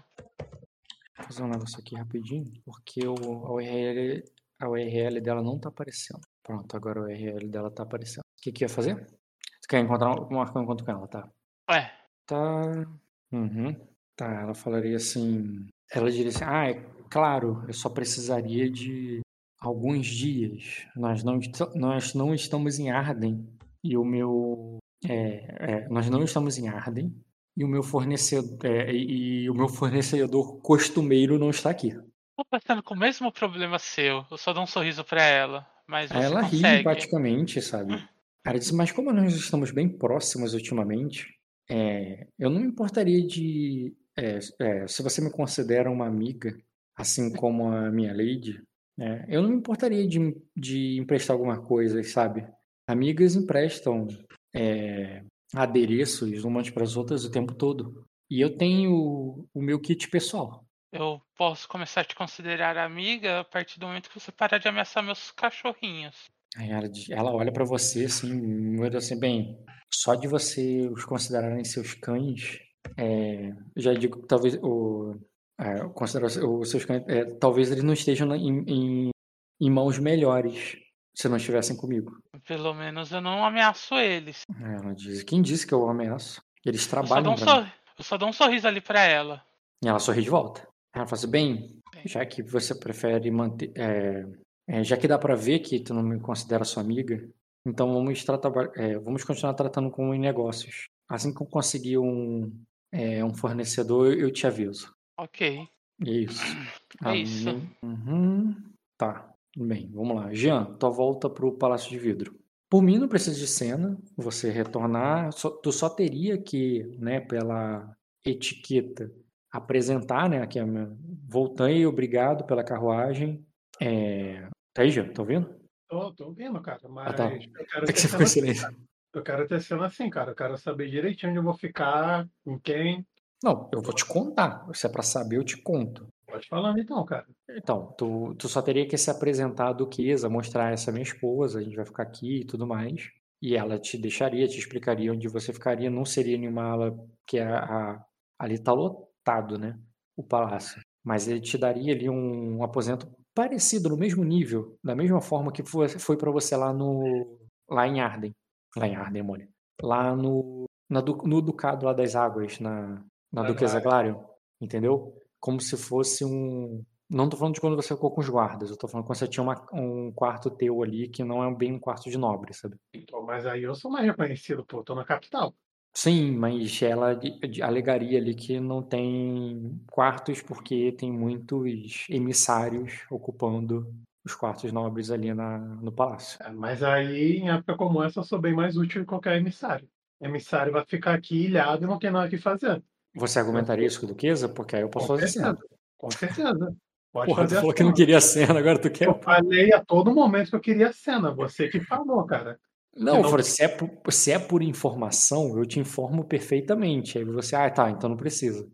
Vou fazer um negócio aqui rapidinho, porque o, a, URL, a URL dela não tá aparecendo. Pronto, agora a URL dela tá aparecendo. O que que ia fazer? Tu quer encontrar, um- marcar um encontro com ela, tá? É, Tá. Uhum. Tá, ela falaria assim. Ela diria assim: Ah, é claro, eu só precisaria de alguns dias. Nós não, nós não estamos em Arden. E o meu. É, é, nós não estamos em Arden. E o meu fornecedor. é, e, o meu fornecedor costumeiro não está aqui. tô passando com o mesmo problema seu. Eu só dou um sorriso pra ela. Mas você ela ri consegue. praticamente, sabe? Ela disse, mas como nós estamos bem próximos ultimamente, é, eu não me importaria de. é, é, se você me considera uma amiga, assim como a minha lady, né, eu não me importaria de, de emprestar alguma coisa, sabe? Amigas emprestam é, adereços umas para as outras o tempo todo. E eu tenho o meu kit pessoal. Eu posso começar a te considerar amiga a partir do momento que você parar de ameaçar meus cachorrinhos. Ela, ela olha pra você assim, Deus, assim, bem, só de você os considerarem seus cães, é, já digo que talvez o, é, considerar os seus cães, é, talvez eles não estejam em, em, em mãos melhores se não estivessem comigo. Pelo menos eu não ameaço eles. Aí Ela diz, quem disse que eu ameaço? Eles Eu só, trabalham um sor- eu só dou um sorriso ali pra ela. E ela sorri de volta. Ela fala assim, bem, já que você prefere manter. é, é, já que dá pra ver que tu não me considera sua amiga, então vamos, tratar, é, vamos continuar tratando como em negócios. Assim que eu conseguir um, é, um fornecedor, eu te aviso. Ok. É isso. É isso. Uhum. Tá. Bem, vamos lá. Jean, tua volta pro Palácio de Vidro. Por mim, não precisa de cena. Você retornar. só- tu só teria que, né, pela etiqueta, apresentar, né? Aqui, a minha- voltei, obrigado pela carruagem. É... Tá aí, Jean? Tá ouvindo? Tô, tô vendo, cara, mas Ah, tá. eu quero É que em cena, silêncio. eu quero ter cena assim, cara. Eu quero saber direitinho onde eu vou ficar, com quem. Não, eu vou te contar. Se é pra saber, eu te conto. Pode falando então, cara. Então, tu, tu só teria que se apresentar à duquesa, mostrar essa é minha esposa, a gente vai ficar aqui e tudo mais. E ela te deixaria, te explicaria onde você ficaria. Não seria nenhuma ala que a, a- ali está lotado, né? O palácio. Mas ele te daria ali um, aposento parecido, no mesmo nível, da mesma forma que foi, foi para você lá no lá em Arden. Lá em Arden, mole. Lá no, na no Ducado lá das Águas, na, na Duquesa Glarion. Entendeu? Como se fosse um. Não tô falando de quando você ficou com os guardas, eu tô falando quando você tinha uma- um quarto teu ali que não é bem um quarto de nobre, sabe? Então, mas aí eu sou mais reconhecido, pô, tô na capital. Sim, mas ela alegaria ali que não tem quartos porque tem muitos emissários ocupando os quartos nobres ali na, no palácio. É, Mas aí, em época como essa, eu sou bem mais útil que qualquer emissário. Emissário vai ficar aqui ilhado e não tem nada que fazer. Você argumentaria isso com a Duquesa? Porque aí eu posso Com fazer cena. certeza. Com certeza. Pode Porra, tu falou a que não cena. queria cena, agora tu quer. Eu falei a todo momento que eu queria cena. Você que falou, cara. Não, não- se, é por, se é por informação, eu te informo perfeitamente. Aí você, ah, tá, então não precisa.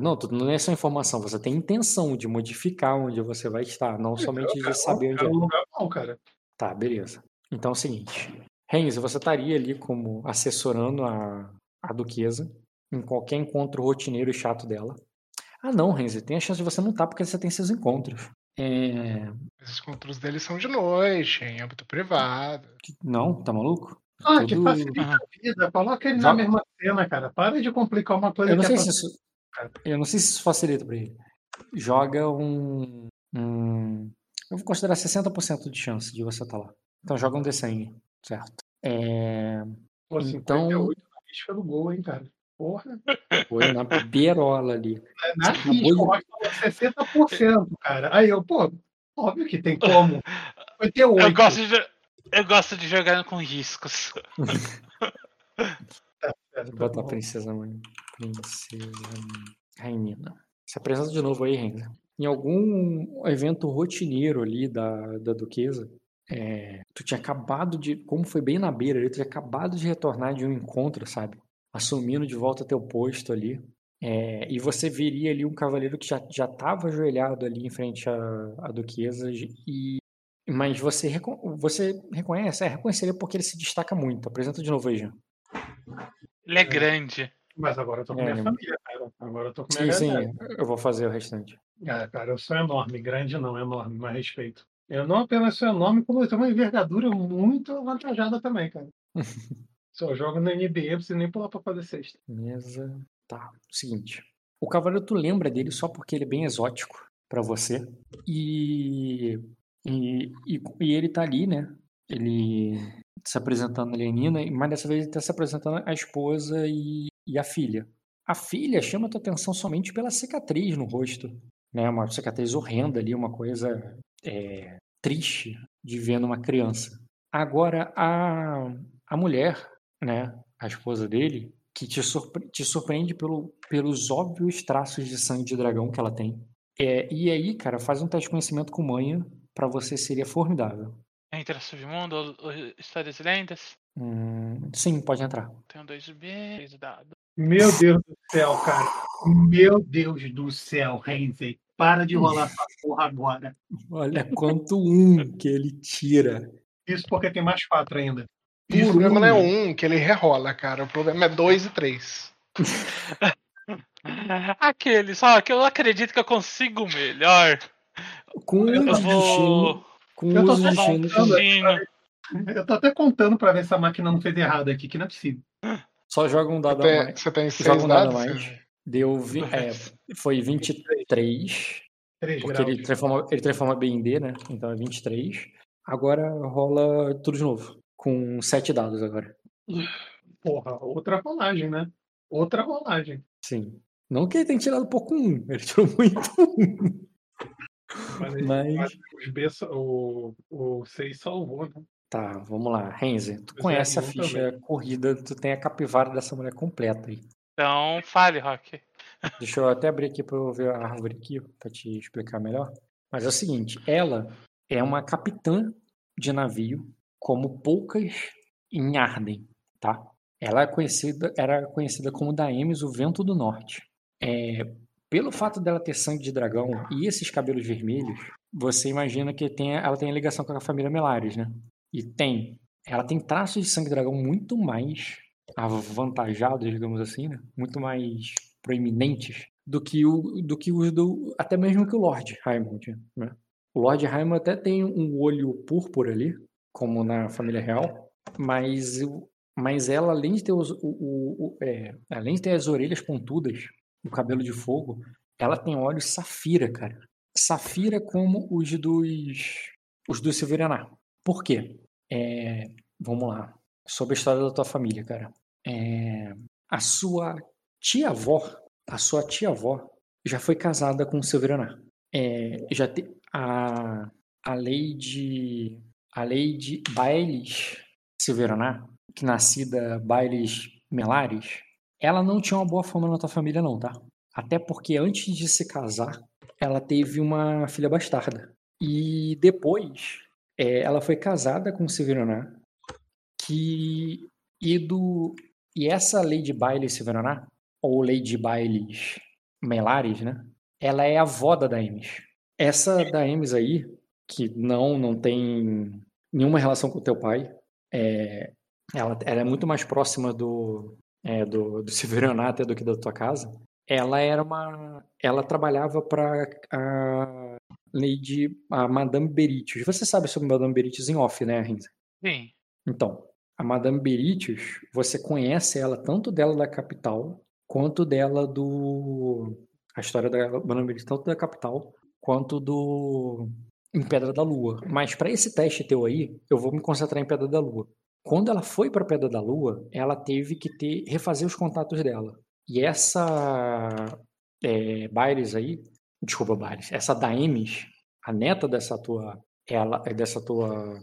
Não, tudo não é só informação, você tem intenção de modificar onde você vai estar, não somente de saber onde é é. um lugar bom, cara. Tá, beleza. Então é o seguinte, Renzo, você estaria ali como assessorando a, a duquesa em qualquer encontro rotineiro e chato dela. Ah, não, Renzo, tem a chance de você não estar porque você tem seus encontros. É... Os encontros deles são de noite, em âmbito privado. Não, tá maluco? Ah, que Tudo- facilita Ah. a vida. Coloca ele na mesma cena, cara. Para de complicar uma coisa Eu não que é sei pra- se isso. Eu não sei se isso facilita pra ele. Joga um. um- eu vou considerar 60% de chance de você estar lá. Então joga um D100, certo? É. Pô, Então- 58 na risca do gol, hein, cara. Porra. Foi na beirola ali. É na eu acho que tava 60%, cara. Aí eu, pô, óbvio que tem como. 58. Eu gosto de, eu gosto de jogar com riscos. Botar tá a bom. princesa mãe. Princesa Rainina. Se apresenta de novo aí, Renzo. Em algum evento rotineiro ali da, da Duquesa, é, tu tinha acabado de. Como foi bem na beira ali, tu tinha acabado de retornar de um encontro, sabe? Assumindo de volta teu posto ali. É, e você viria ali um cavaleiro que já já estava ajoelhado ali em frente à, à Duquesa. E, mas você, reco- você reconhece, é, reconheceria porque ele se destaca muito. Apresenta de novo aí, Jean. Ele é grande. Mas agora eu tô com É, minha família, cara. Agora eu tô com Sim, minha sim, galera. eu vou fazer o restante. É, cara, eu sou enorme. Grande não, enorme, mais respeito. Eu não apenas sou enorme, como eu tenho uma envergadura muito avantajada também, cara. Só jogo na NBA, preciso nem pular pra fazer sexta. Mesa. Tá. Seguinte. O cavaleiro, tu lembra dele só porque ele é bem exótico pra você. E, e, e, e ele tá ali, né? Ele se apresentando ali a Nina, mas dessa vez ele tá se apresentando a esposa e, e a filha. A filha chama a tua atenção somente pela cicatriz no rosto. Né? Uma cicatriz horrenda ali, uma coisa é, triste de ver numa criança. Agora, a, a mulher, né? A esposa dele, que te, surpre- te surpreende pelo, pelos óbvios traços de sangue de dragão que ela tem. É, e aí, cara, faz um teste de conhecimento com manha, pra você seria formidável. Entra submundo, ou- ou histórias e lendas. Hum, sim, pode entrar. Tenho dois B, dados. Meu Deus do céu, cara. Meu Deus do céu, Renzi. Para de rolar essa porra agora. Olha quanto um que ele tira. Isso porque tem mais quatro ainda. E o problema não é um. um, que ele rerola, cara. O problema é dois e três. Aquele, só que eu acredito que eu consigo melhor. Com Eu vou Com Eu tô destino. contando. destino. Eu tô até contando pra ver se a máquina não fez errado aqui, que não é possível. Só joga um dado a Tem- mais. você tem Joga seis um dado a dados? mais. César? Deu. vi- é, foi 23. 3 Porque graus. ele transforma, ele transforma B em D, né? Então é 23. Agora rola tudo de novo. Com 7 dados agora. Porra, outra rolagem, né? Outra rolagem. Sim. Não que ele tenha tirado pouco um. Ele tirou muito um. Mas, Mas. mas os B, o, o 6 salvou, né? Tá, vamos lá. Renzi, tu é, conhece a ficha corrida, tu tem a capivara dessa mulher completa aí. Então, fale, Rock. Deixa eu até abrir aqui pra eu ver a árvore aqui, pra te explicar melhor. Mas é o seguinte, ela é uma capitã de navio, como poucas em Arden, tá? Ela é conhecida, era conhecida como Daemis, o Vento do Norte. É, pelo fato dela ter sangue de dragão e esses cabelos vermelhos, você imagina que tem, ela tem ligação com a família Melares, né? E tem. ela tem traços de sangue dragão muito mais avantajados, digamos assim, né? Muito mais proeminentes do que o do que os do até mesmo que o Lord Raymond, né? O Lord Raymond até tem um olho púrpura ali, como na família real, mas mas ela além de ter os, o, o, o é, além de ter as orelhas pontudas, o cabelo de fogo, ela tem olhos safira, cara. Safira como os dos os do Silveraná. Por quê? É, vamos lá. Sobre a história da tua família, cara. É, a sua tia-avó, a sua tia-avó já foi casada com o Silveraná. É, já te, a, a lei de a de Bailes Silveraná, que nascida Bailes Melares, ela não tinha uma boa fama na tua família não, tá? Até porque antes de se casar, ela teve uma filha bastarda. E depois, é, ela foi casada com Severaná, que e do e essa lei de Baile Severaná, ou de Bailes Melares, né? Ela é a avó da Daemis. Essa Daemis aí, que não não tem nenhuma relação com o teu pai, é, ela, ela é muito mais próxima do, é, do, do do que da tua casa. Ela era uma. Ela trabalhava para a Lady a Madame Beritius. Você sabe sobre Madame Beritius em off, né, Rinza? Sim. Então, a Madame Beritius, você conhece ela tanto dela da capital, quanto dela do. A história da Madame Beritius, tanto da capital, quanto do. Em Pedra da Lua. Mas para esse teste teu aí, eu vou me concentrar em Pedra da Lua. Quando ela foi para Pedra da Lua, ela teve que ter refazer os contatos dela. E essa é, Baires aí, desculpa, Baires, essa Daemis, a neta dessa tua, ela, dessa tua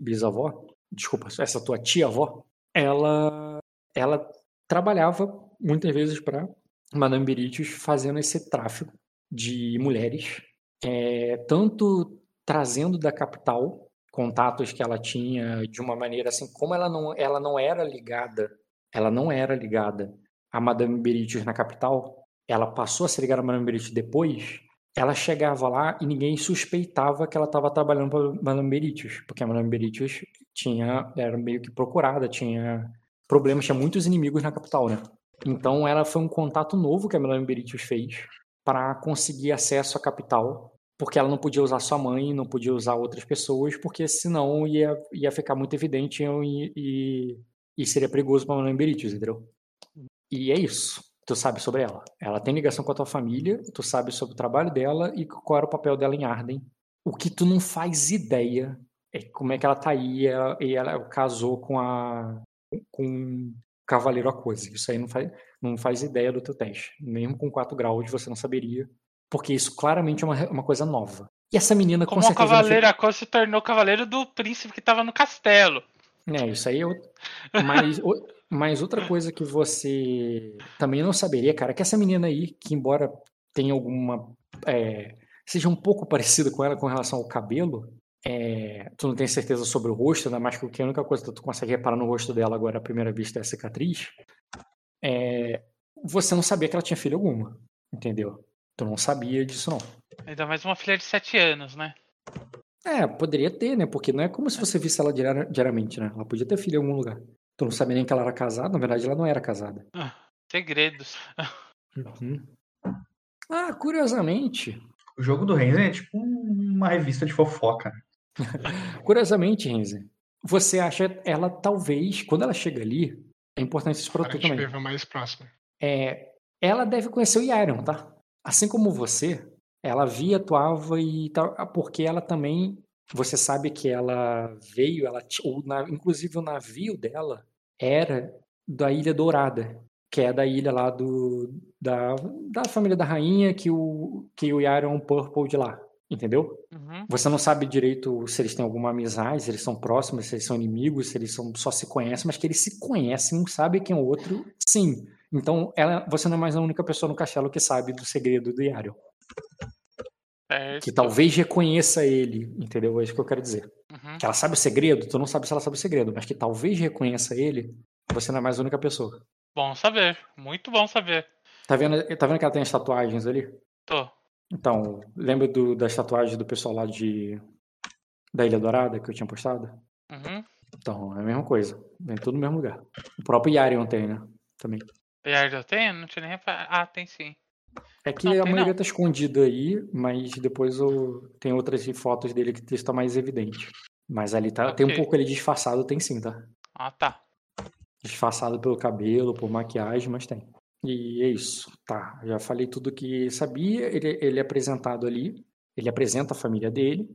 bisavó, desculpa, essa tua tia-avó, ela, ela trabalhava muitas vezes para Madame fazendo esse tráfico de mulheres, é, tanto trazendo da capital contatos que ela tinha de uma maneira assim, como ela não, ela não era ligada, ela não era ligada a Madame Beritius na capital, ela passou a ser ligada a Madame Beritius depois, ela chegava lá e ninguém suspeitava que ela estava trabalhando para Madame Beritius, porque a Madame Beritius tinha, era meio que procurada, tinha problemas, tinha muitos inimigos na capital, né? Então ela foi um contato novo que a Madame Beritius fez para conseguir acesso à capital porque ela não podia usar sua mãe, não podia usar outras pessoas, porque senão ia, ia ficar muito evidente e, e, e seria perigoso para a Beritius, entendeu? E é isso. Tu sabe sobre ela. Ela tem ligação com a tua família, tu sabe sobre o trabalho dela e qual era o papel dela em Arden. O que tu não faz ideia é como é que ela tá aí e ela, e ela casou com a com Cavaleiro Aquose. Isso aí não faz, não faz ideia do teu teste. Mesmo com 4 graus você não saberia porque isso claramente é uma, uma coisa nova. E essa menina Como com certeza. o cavaleiro, a cor se tornou cavaleiro do príncipe que estava no castelo. É, isso aí é outro. Mas, mas outra coisa que você também não saberia, cara, é que essa menina aí, que embora tenha alguma. É, seja um pouco parecida com ela com relação ao cabelo, é, tu não tem certeza sobre o rosto, ainda mais que a única coisa que tu consegue reparar no rosto dela agora à primeira vista é a cicatriz. É, você não sabia que ela tinha filha alguma, entendeu? Tu não sabia disso, não. Ainda mais uma filha de 7 anos, né? É, poderia ter, né? Porque não é como se você visse ela diariamente, né? Ela podia ter filho em algum lugar. Tu não sabia nem que ela era casada, na verdade ela não era casada. Ah, segredos. Uhum. Ah, curiosamente. O jogo do Renzi é tipo uma revista de fofoca. curiosamente, Renzi, você acha ela talvez, quando ela chega ali, é importante isso pra tu também. mais próximo. É, ela deve conhecer o Yarion, tá? Assim como você, ela via, atuava e tal, ah, porque ela também, você sabe que ela veio, ela, ou na, inclusive o navio dela era da Ilha Dourada, que é da ilha lá do, da, da família da rainha que o, que o Yaron Purple de lá, entendeu? Uhum. Você não sabe direito se eles têm alguma amizade, se eles são próximos, se eles são inimigos, se eles são, só se conhecem, mas que eles se conhecem, um sabe quem é o outro, sim. Então, ela, você não é mais a única pessoa no castelo que sabe do segredo do Yarion. É que talvez reconheça ele, entendeu? É isso que eu quero dizer. Uhum. Que ela sabe o segredo, tu não sabe se ela sabe o segredo, mas que talvez reconheça ele, você não é mais a única pessoa. Bom saber, muito bom saber. Tá vendo, tá vendo que ela tem as tatuagens ali? Tô. Então, lembra do, das tatuagens do pessoal lá de da Ilha Dourada que eu tinha postado? Uhum. Então, é a mesma coisa. Vem tudo no mesmo lugar. O próprio Yarion tem, né? Também. Yard tem? Não tinha nem reparado. Ah, tem sim. É que Não, a maioria não. tá escondida aí, mas depois eu... tem outras fotos dele que está mais evidente. Mas ali tá. Tem um pouco ali disfarçado, tem sim, tá? Ah, tá. Disfarçado pelo cabelo, por maquiagem, mas tem. E é isso. Tá. Já falei tudo que sabia. Ele, ele é apresentado ali. Ele apresenta a família dele.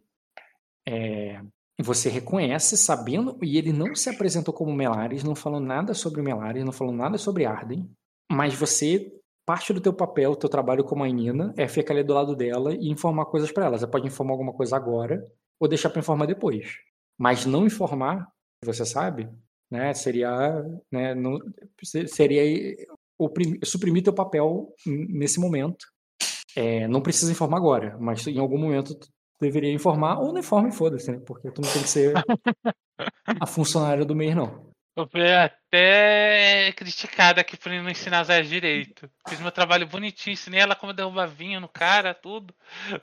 É, você reconhece, sabendo, e ele não se apresentou como Melares, não falou nada sobre Melares, não falou nada sobre Arden. Mas você, parte do teu papel, teu trabalho como a Nina, é ficar ali do lado dela e informar coisas pra ela. Você pode informar alguma coisa agora ou deixar pra informar depois. Mas não informar, você sabe, né? Seria, né? Não, se- seria oprim- suprimir teu papel nesse momento. É, não precisa informar agora, mas em algum momento deveria informar ou não informa e foda-se, né? Porque tu não tem que ser a funcionária do mês, não. Eu fui até criticada aqui por não ensinar as áreas direito. Fiz meu trabalho bonitinho, ensinei ela como derrubar vinho no cara, tudo.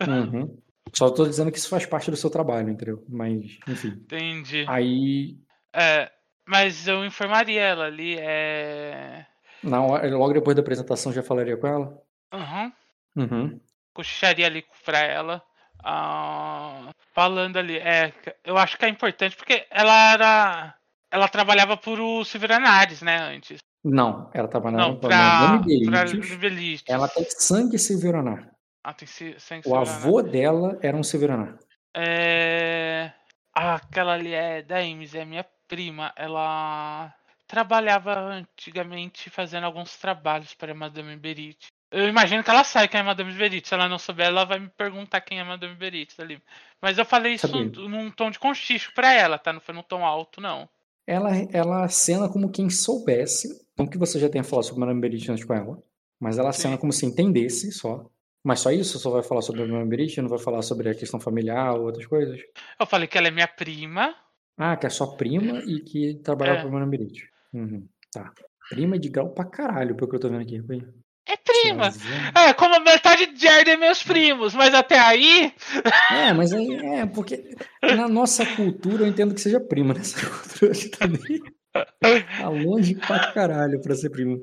Uhum. Só tô dizendo que isso faz parte do seu trabalho, entendeu? Mas, enfim. Entendi. Aí, É, mas eu informaria ela ali. É... na hora, logo depois da apresentação, já falaria com ela? Uhum. Uhum. cochicharia ali pra ela. Ah, falando ali. É, eu acho que é importante porque ela era. Ela trabalhava por o Silveranares, né, antes. Não, ela trabalhava Não, pra pra, Madame pra Belites. Libelites. Ela tem sangue silveronar. Ah, tem sangue O avô dela era um silveronar. É... ah, aquela ali é da Ames, é minha prima. Ela trabalhava antigamente fazendo alguns trabalhos para a Madame Berit. Eu imagino que ela sabe quem é a Madame Berit. Se ela não souber, ela vai me perguntar quem é a Madame Berit ali. Mas eu falei isso num tom de conchicho pra ela, tá? Não foi num tom alto, não. Ela, ela cena como quem soubesse, não que você já tenha falado sobre Madame Berit antes com ela, mas ela Sim. cena como se entendesse só. Mas só isso? Só vai falar sobre a Madame Berit? Não vai falar sobre a questão familiar ou outras coisas? Eu falei que ela é minha prima. Ah, que é sua prima e que trabalhava É. pra Madame Berit. Uhum, tá. Prima de grau pra caralho, pelo que eu tô vendo aqui. Foi. É prima. Tiazinha. É, como a metade de Arden é meus primos, mas até aí. É, mas aí, é, porque na nossa cultura eu entendo que seja prima. Nessa cultura aqui também. Tá longe pra caralho pra ser prima.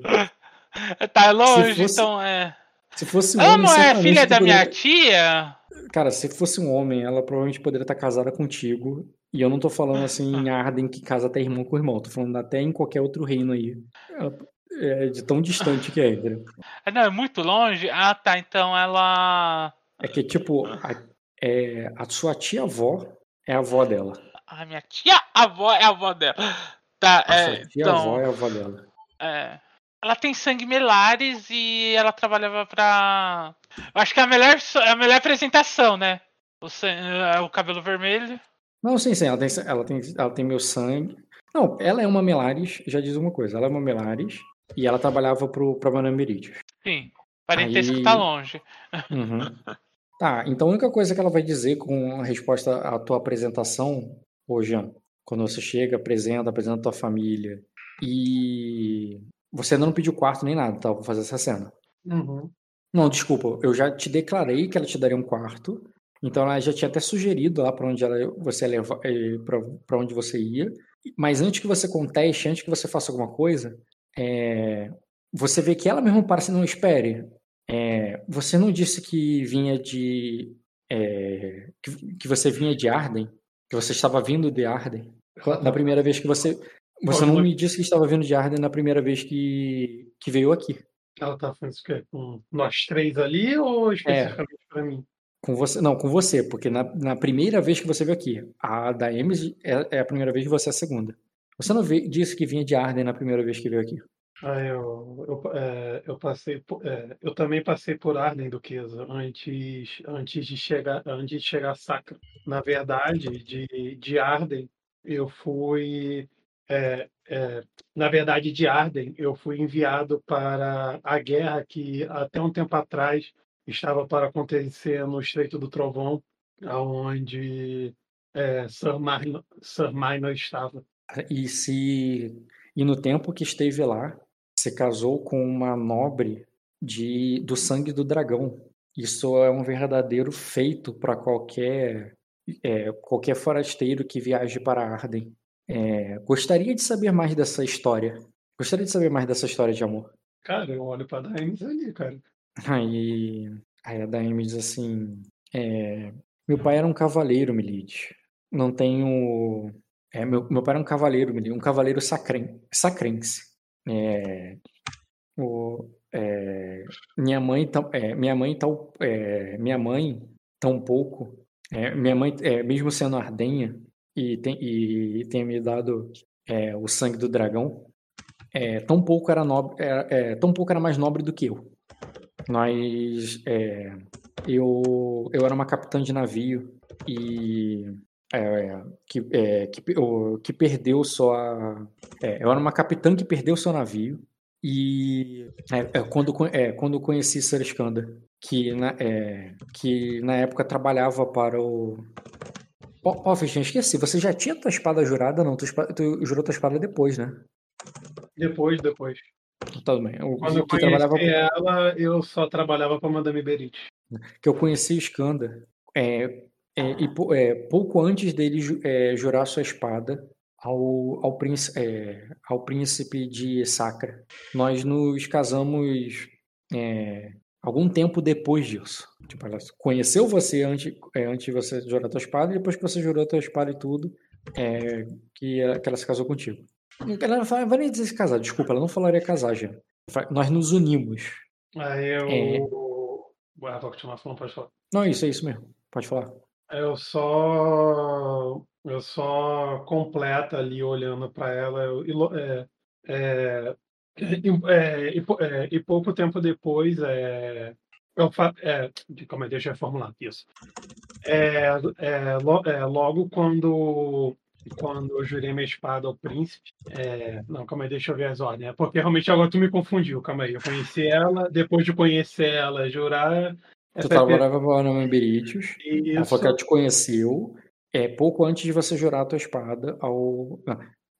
Tá longe, fosse- então é. Se fosse um Ela homem, não é filha da minha poderia- tia? Cara, se fosse um homem, ela provavelmente poderia estar casada contigo. E eu não tô falando assim em Arden que casa até irmão com irmão. Tô falando até em qualquer outro reino aí. Ela- É de tão distante que é, entendeu? Ah, Não, é muito longe? Ah, tá. Então ela. É que, tipo, a, é, a sua tia-avó é a avó dela. A minha tia avó é a avó dela. Tá, A é. sua tia-avó Então, é a avó dela. é. Ela tem sangue Melares e ela trabalhava pra. Eu acho que é a melhor, é a melhor apresentação, né? O, é o cabelo vermelho. Não, sim, sim, ela tem, ela tem, ela tem meu sangue. Não, ela é uma Melares, já diz uma coisa, ela é uma Melares e ela trabalhava pro, pra Madame Meridius. Sim. Parentesco Aí- tá longe. Uhum. Tá, então a única coisa que ela vai dizer com a resposta à tua apresentação, ô Jean, quando você chega, apresenta, apresenta a tua família e você ainda não pediu quarto nem nada, tá? Vou fazer essa cena. Uhum. Não, desculpa, eu já te declarei que ela te daria um quarto, então ela já tinha até sugerido lá para onde ela, você ia levar, para onde você ia, mas antes que você conteste, antes que você faça alguma coisa, é, você vê que ela mesma parece não espere. É, você não disse que vinha de é, que, que você vinha de Arden, que você estava vindo de Arden da primeira vez que você você não me disse que estava vindo de Arden na primeira vez que, que veio aqui. Ela tá falando isso quê? com nós três ali ou especificamente pra mim? Com você, não, com você, porque na, na primeira vez que você veio aqui, a da Emes é, é a primeira vez e você é a segunda. Você não disse que vinha de Arden na primeira vez que veio aqui. Ah, eu, eu, é, eu passei é, eu também passei por Arden Duquesa antes, antes de chegar antes de chegar a Sacra. Na verdade, de, de Arden eu fui é, é, na verdade de Arden eu fui enviado para a guerra que até um tempo atrás estava para acontecer no Estreito do Trovão, aonde é, Sir Sir Minor estava. E se e no tempo que esteve lá, se casou com uma nobre de do sangue do dragão. Isso é um verdadeiro feito para qualquer é, qualquer forasteiro que viaje para Arden. é, gostaria de saber mais dessa história. Gostaria de saber mais dessa história de amor. Cara, eu olho pra Daemis ali, cara. Aí, aí a Daemis diz assim: é, Meu pai era um cavaleiro, Milide. Não tenho. É, meu, meu pai era um cavaleiro, um cavaleiro sacren, sacrense. É, o, é, minha mãe, é, minha mãe, tal, é, minha mãe, tão pouco. É, minha mãe, mesmo sendo ardenha e tem, e tem me dado o sangue do dragão, tão pouco era nobre, tão pouco era mais nobre do que eu. Nós, eu, eu era uma capitã de navio e que, que, que perdeu sua, eu era uma capitã que perdeu seu navio e é, é, quando, é, quando conheci Skanda, que na, é, que na época trabalhava para o. Ó, oh, oh, esqueci, você já tinha tua espada jurada? Não, tu, tu jurou tua espada depois, né? Depois, depois. Tudo tá bem. O, Quando eu conheci trabalhava... ela, eu só trabalhava para Madame Berit. Que eu conheci Skanda é, é, e, é, pouco antes dele é, jurar sua espada, ao, ao, príncipe, é, ao príncipe de Sacra. Nós nos casamos é, algum tempo depois disso. Tipo, ela conheceu você antes, é, antes de você jurar a tua espada, e depois que você jurou a tua espada e tudo, é, que, ela, que ela se casou contigo. Ela não vai nem dizer se casar, desculpa, ela não falaria casar, já. Nós nos unimos. Aí eu. É... Ah, vou continuar falando, pode falar. Não, isso é isso mesmo. Pode falar. Eu só eu só completa ali olhando para ela eu, é, é, é, e, é, e, pouco tempo depois é, eu fa, é, como é, deixa eu formular isso. É, é, lo, é, logo quando quando eu jurei minha espada ao príncipe é, não calma aí deixa eu ver as ordens porque realmente agora tu me confundiu calma aí eu conheci ela depois de conhecer ela jurar Tu trabalhava para a Beritius, ela falou que ela te conheceu, é, pouco antes de você jurar a tua espada ao.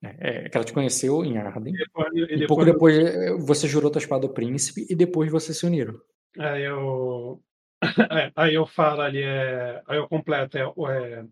É, é, que ela te conheceu em Arden. E, depois, e, depois, e pouco depois é, você jurou tua espada ao príncipe e depois vocês se uniram. Aí eu. É, aí eu falo ali, é, aí eu completo, é, é,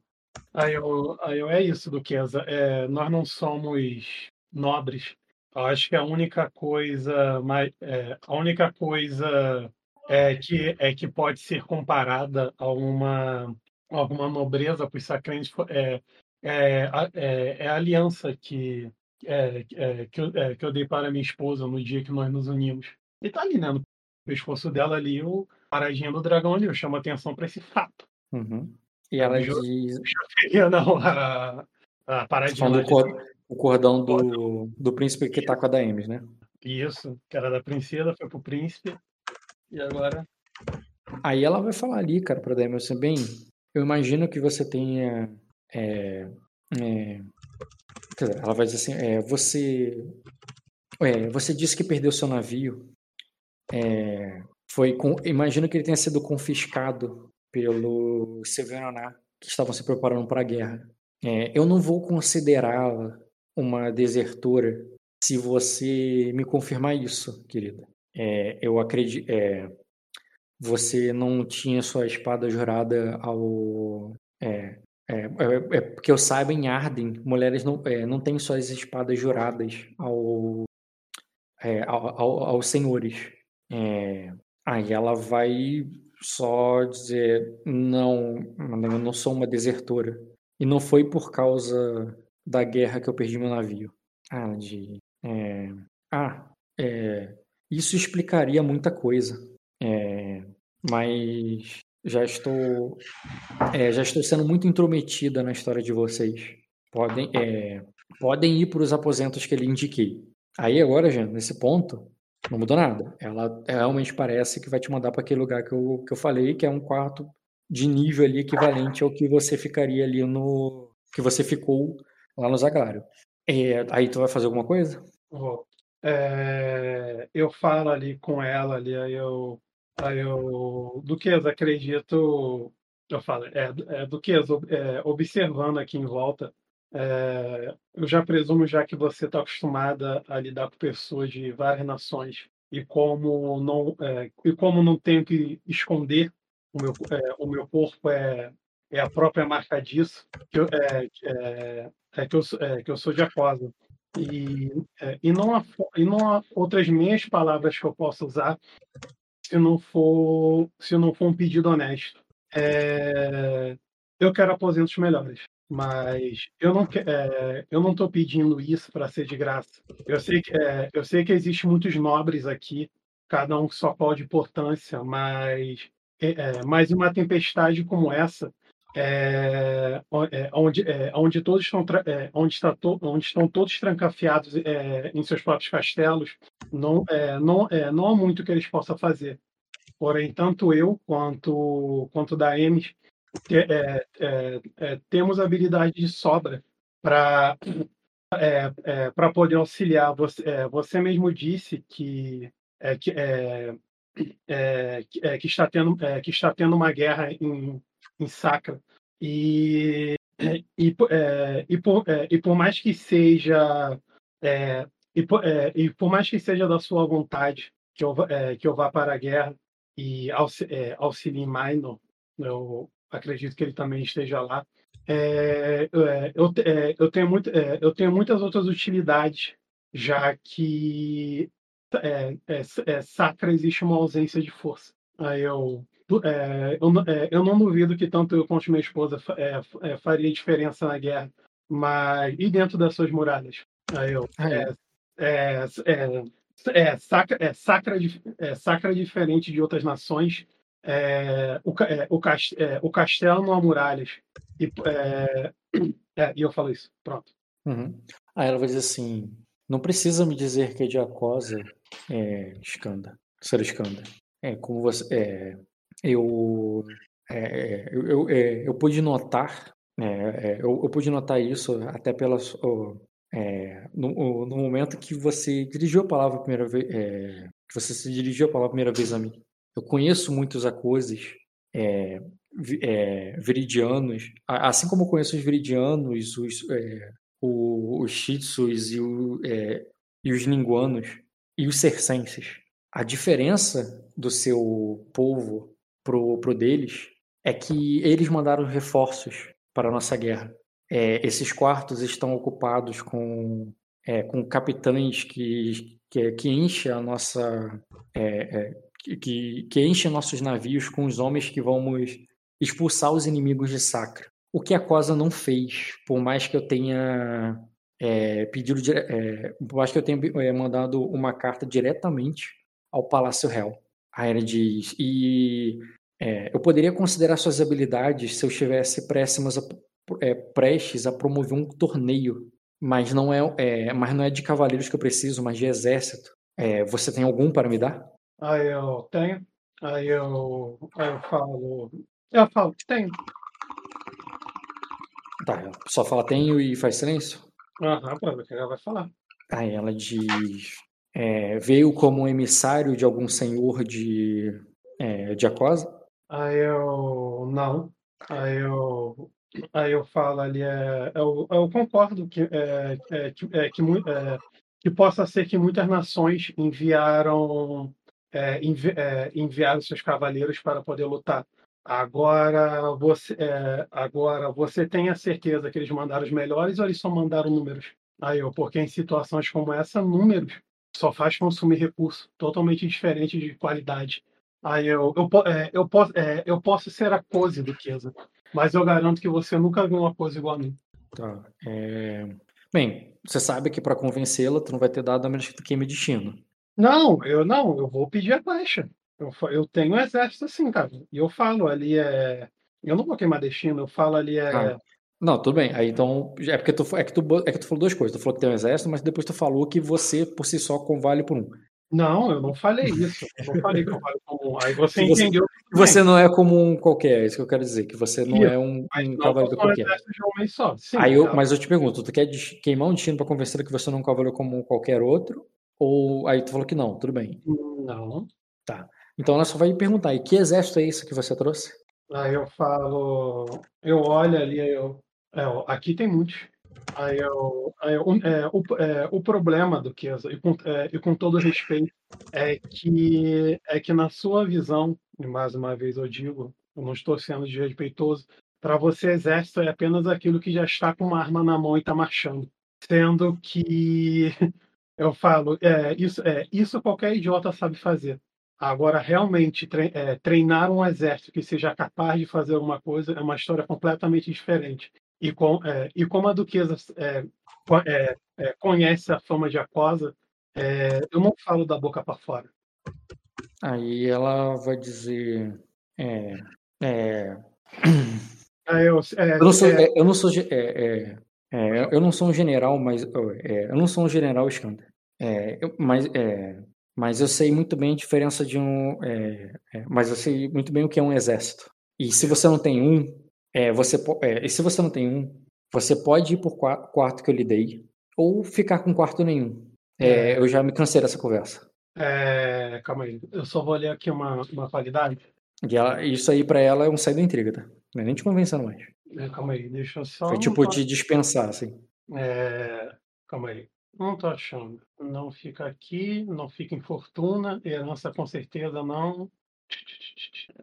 aí, eu, aí eu é isso, Duquesa. É, nós não somos nobres. Eu acho que a única coisa mais, é, a única coisa é que é que pode ser comparada a uma alguma nobreza para os sacrentes é, é, é, é, a aliança que, é, é, que, eu, é, que eu dei para minha esposa no dia que nós nos unimos. E tá ali, né? No pescoço dela ali, o paradinha do dragão ali. Eu chamo atenção para esse fato. Uhum. E ela eu, diz. Eu não, a, a paradinha. Do cor, o cordão do, do príncipe que tá com a Daemis, né? Isso, que era da princesa, foi pro príncipe. E agora. Aí ela vai falar ali, cara, pra assim, bem, eu imagino que você tenha. É, é, dizer, ela vai dizer assim: é, você, é, você disse que perdeu seu navio. É, foi com, imagino que ele tenha sido confiscado pelo Severaná, que estavam se preparando para a guerra. É, eu não vou considerá-la uma desertora se você me confirmar isso, querida. É, eu acredito. É, você não tinha sua espada jurada ao. É, é, é, é, porque eu saiba em Arden, mulheres não, é, não têm suas espadas juradas ao, ao, ao, aos senhores. Aí ela vai só dizer: não, eu não sou uma desertora. E não foi por causa da guerra que eu perdi meu navio. Ah, de. É, ah, é, isso explicaria muita coisa. É, mas já estou é, já estou sendo muito intrometida na história de vocês. Podem é, podem ir para os aposentos que ele indiquei. Aí agora, já nesse ponto, não mudou nada. Ela realmente parece que vai te mandar para aquele lugar que eu, que eu falei, que é um quarto de nível ali equivalente ao que você ficaria ali no que você ficou lá no Zaglário. É, aí tu vai fazer alguma coisa? Vou. É, eu falo ali com ela ali, aí eu, aí eu Duquesa, acredito, eu falo, é, é Duquesa, é, observando aqui em volta, é, eu já presumo já que você está acostumada a lidar com pessoas de várias nações e como não é, e como não tenho que esconder o meu, é, o meu corpo é, é a própria marca disso, que eu, é, é, é que, eu, é, que eu sou de Acosa. E, é, e, não há, e não há outras meias palavras que eu possa usar se não for, se não for um pedido honesto. É, eu quero aposentos melhores, mas eu não é, eu não estou pedindo isso para ser de graça. Eu sei que é, eu sei que existe muitos nobres aqui, cada um com sua qual importância, mas é, é, mas uma tempestade como essa é, é, onde, é, onde todos estão, é, onde, está to, onde estão todos trancafiados é, em seus próprios castelos, não, é, não, não há muito que eles possam fazer. Porém, tanto eu quanto quanto da Emes temos habilidade de sobra para para poder auxiliar. Você, você mesmo disse que, que, que está tendo que está tendo uma guerra em em Sacra. E, e, é, e, por, é, e por mais que seja é, e, por, é, e por mais que seja da sua vontade que eu, é, que eu vá para a guerra e é, auxilie Minor, eu acredito que ele também esteja lá. eu, eu, tenho muito, eu tenho muitas outras utilidades, já que Sacra existe uma ausência de força. Aí eu é, eu, é, eu, não duvido que tanto eu quanto minha esposa é, é, faria diferença na guerra, mas e dentro das suas muralhas? Aí eu, ah, é, é, é, sacra, é, sacra, é sacra diferente de outras nações. É, o, é, o, cast, é, o castelo não há muralhas. E, e eu falo isso. Pronto. Uhum. Aí ela vai dizer assim: não precisa me dizer que é de Acosa é Skanda, ser Skanda. É, como você, é, eu, é, eu, eu, é, eu pude notar, é, eu, eu, pude notar isso até pelas, é, no, no, momento que você dirigiu a palavra a primeira vez, é, que você se dirigiu a palavra a primeira vez a mim. Eu conheço muitos acoses é, viridianos, assim como eu conheço os viridianos, os, os shitsus e, o, e os linguanos e os cercenses. A diferença do seu povo pro, pro deles é que eles mandaram reforços para a nossa guerra. É, esses quartos estão ocupados com, é, com capitães que, que, que enchem a nossa. É, é que, que enchem nossos navios com os homens que vamos expulsar os inimigos de Sacra. O que a Cosa não fez, por mais que eu tenha é, pedido, é, por mais que eu tenha é, mandado uma carta diretamente ao Palácio Real. A Era diz. E é, eu poderia considerar suas habilidades se eu estivesse prestes a, é, prestes a promover um torneio, mas não é, é, mas não é de cavaleiros que eu preciso, mas de exército. É, você tem algum para me dar? Aí eu tenho. Aí eu, aí eu falo. Eu falo que tenho. Tá, só fala tenho e faz silêncio? Aham, para ver o que ela vai falar. Aí ela diz. É, veio como emissário de algum senhor de, é, de Acosa? Aí eu não. Aí eu, aí eu falo ali, é, eu, eu concordo que, é, é, que, é, que, é, que possa ser que muitas nações enviaram, é, envi, é, enviaram seus cavaleiros para poder lutar. Agora você, é, agora você tem a certeza que eles mandaram os melhores ou eles só mandaram números? Aí eu, porque em situações como essa, números só faz consumir recurso totalmente diferente de qualidade. Aí eu, eu, é, eu, posso, é, eu posso ser a pose do Kesa, mas eu garanto que você nunca viu uma pose igual a mim. Tá. É... Bem, você sabe que para convencê-la, tu não vai ter dado a menos que tu queime destino. Não, eu não, eu vou pedir a baixa. Eu, eu tenho um exército assim, cara. E eu falo ali é. Eu não vou queimar destino, eu falo ali é. Ah, não, tudo bem. Aí então. É porque tu, é que tu, é que tu falou duas coisas. Tu falou que tem um exército, mas depois tu falou que você, por si só, convale por um. Não, eu não falei isso. Eu não falei que eu falo comum. Aí você, você entendeu. Você não é como um qualquer, é isso que eu quero dizer, que você não é um, um cavaleiro qualquer. Sim, Aí eu, mas eu te pergunto, tu quer queimar um destino para convencer que você não é um cavaleiro como qualquer outro? Ou aí tu falou que não, tudo bem. Não. Tá. Então ela só vai me perguntar, e que exército é esse que você trouxe? Aí eu falo, eu olho ali, eu, é, aqui tem muitos. Aí eu, aí eu, é, o, é, o problema do Kesa, e com, é, e com todo respeito, é que, é que na sua visão, e mais uma vez eu digo, eu não estou sendo desrespeitoso, Para você, exército é apenas aquilo que já está com uma arma na mão e está marchando. Sendo que eu falo, é, isso, é, isso qualquer idiota sabe fazer. Agora, realmente, é, treinar um exército que seja capaz de fazer alguma coisa é uma história completamente diferente. E, com, é, e como a Duquesa é, é, é, conhece a fama de Aquosa, eu não falo da boca para fora. Aí ela vai dizer. É, é, ah, eu, eu, não sou, eu não sou. eu não sou um general, mas. eu não sou um general Skander. mas mas eu sei muito bem a diferença de um. É, é, mas eu sei muito bem o que é um exército. E se você não tem um, é, você é, e se você não tem um, você pode ir por quarto que eu lhe dei, ou ficar com quarto nenhum. É, é. eu já me cansei dessa conversa. É, calma aí, eu só vou ler aqui uma, uma qualidade. E ela, isso aí para ela é um sair da intriga, tá? Não é nem te convencendo mais. calma aí, deixa eu só. Foi tipo de dispensar, assim. calma aí. Não tô achando. Não fica aqui, não fica em fortuna, herança com certeza não.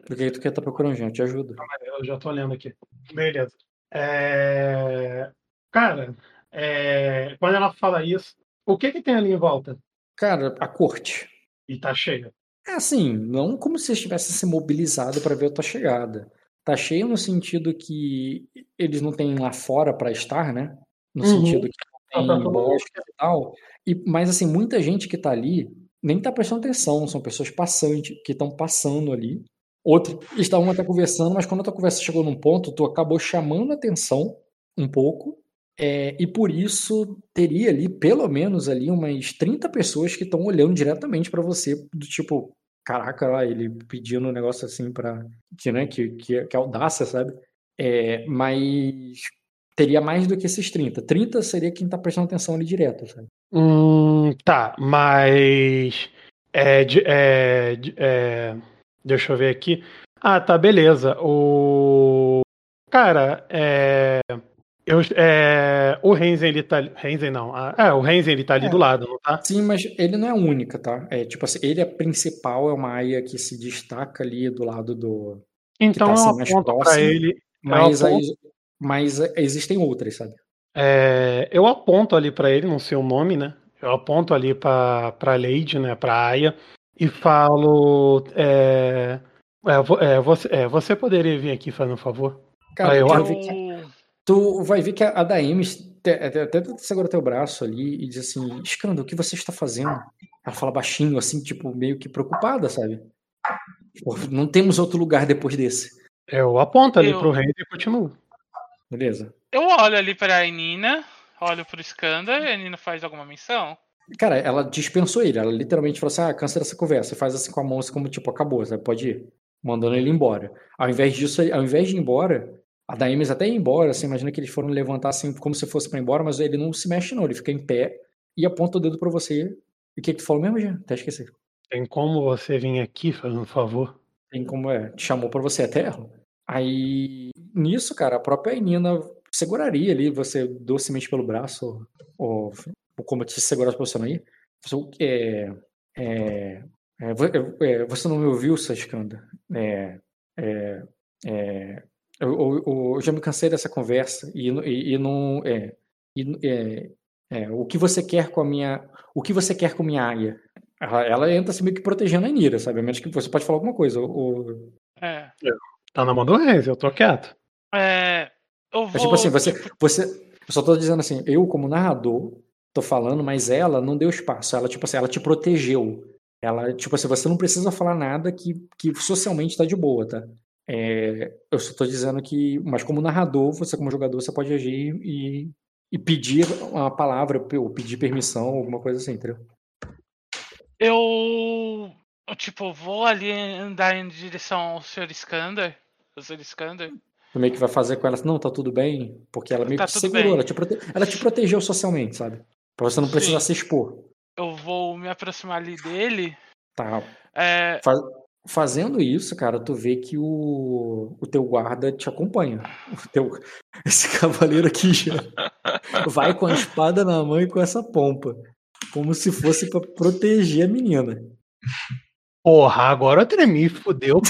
Por que tu quer estar tá procurando gente? Ajuda. Eu já tô lendo aqui. Beleza. É... Cara, é... quando ela fala isso, o que que tem ali em volta? Cara, a corte. E tá cheia. É assim, não como se estivesse se mobilizado para ver a tua chegada. Tá cheio no sentido que eles não têm lá fora para estar, né? No uhum. sentido que tem bosque e tal. E, mas, assim, muita gente que tá ali nem tá prestando atenção, são pessoas passantes, que estão passando ali. Outros estavam até conversando, mas quando a tua conversa chegou num ponto, tu acabou chamando a atenção um pouco, é, e por isso teria ali, pelo menos ali, umas 30 pessoas que estão olhando diretamente para você, do tipo, caraca, lá, ele pedindo um negócio assim para que, né, que, que, que audácia, sabe? É, mas teria mais do que esses 30. 30 seria quem tá prestando atenção ali direto, sabe? Hum, tá, mas. É, é, é, deixa eu ver aqui. Ah, tá, beleza. O. Cara, é. Eu, é, o Renzen, ele tá. Renzen não. Ah, é, o Renzen, ele tá ali é, do lado, não tá? Sim, mas ele não é a única, tá? É tipo assim, ele é principal, é uma aia que se destaca ali do lado do. Então tá, assim, eu aponto pra ele. Mas aí, mas existem outras, sabe? É, eu aponto ali para ele, não sei o nome, né? Eu aponto ali para para Lady, né? Para Aya e falo, é, é, é, você, é, você poderia vir aqui, fazendo um favor? Cara, eu... que, tu vai ver que a, a Daemis até, até segura teu braço ali e diz assim, Escando, o que você está fazendo? Ela fala baixinho, assim, tipo, meio que preocupada, sabe? Não temos outro lugar depois desse. Eu aponto ali eu... pro rei e continuo. Beleza. Eu olho ali pra Nina, olho pro Skander e a Nina faz alguma menção. Cara, ela dispensou ele. Ela literalmente falou assim: ah, cancela essa conversa. Faz assim com a mão, assim como tipo, acabou, sabe? Pode ir. Mandando ele embora. Ao invés disso, ao invés de ir embora, a Daemis até ia embora, assim, imagina que eles foram levantar assim, como se fosse para ir embora, mas ele não se mexe, não. Ele fica em pé e aponta o dedo para você. E o que, que tu falou mesmo, Jean? Até esqueci. Tem como você vir aqui, fazendo favor? Tem como é. Te chamou para você até? Aí, nisso, cara, a própria Nina seguraria ali você docemente pelo braço, ou, ou como te segurasse posição aí. É, é, é, é, você não me ouviu, Sashkanda? É, é, é, eu, eu, eu, já me cansei dessa conversa e, e, e não. É, e, é, o que você quer com a minha. O que você quer com a minha área? Ela, ela entra assim meio que protegendo a Nira, sabe? A menos que você pode falar alguma coisa. Ou, é. Tá na mão do Reis, eu tô quieto. É. Eu vou... É tipo assim, você, você. Eu só tô dizendo assim, eu, como narrador, tô falando, mas ela não deu espaço. Ela, tipo assim, ela te protegeu. Ela, tipo assim, você não precisa falar nada que, que socialmente tá de boa, tá? É, eu só tô dizendo que, mas como narrador, você como jogador, você pode agir e, e pedir uma palavra, ou pedir permissão, alguma coisa assim, entendeu? Eu, tipo, vou ali andar em direção ao Sr. Skander Sr. Skander. Meio que vai fazer com ela assim, não, tá tudo bem, porque ela meio tá que te segurou, ela te, prote... ela te protegeu socialmente, sabe? Pra você não precisar Sim. se expor. Eu vou me aproximar ali dele. Tá. É... Faz... Fazendo isso, cara, tu vê que o, o teu guarda te acompanha. O teu... Esse cavaleiro aqui já vai com a espada na mão e com essa pompa. Como se fosse para proteger a menina. Porra, agora eu tremi, fodeu.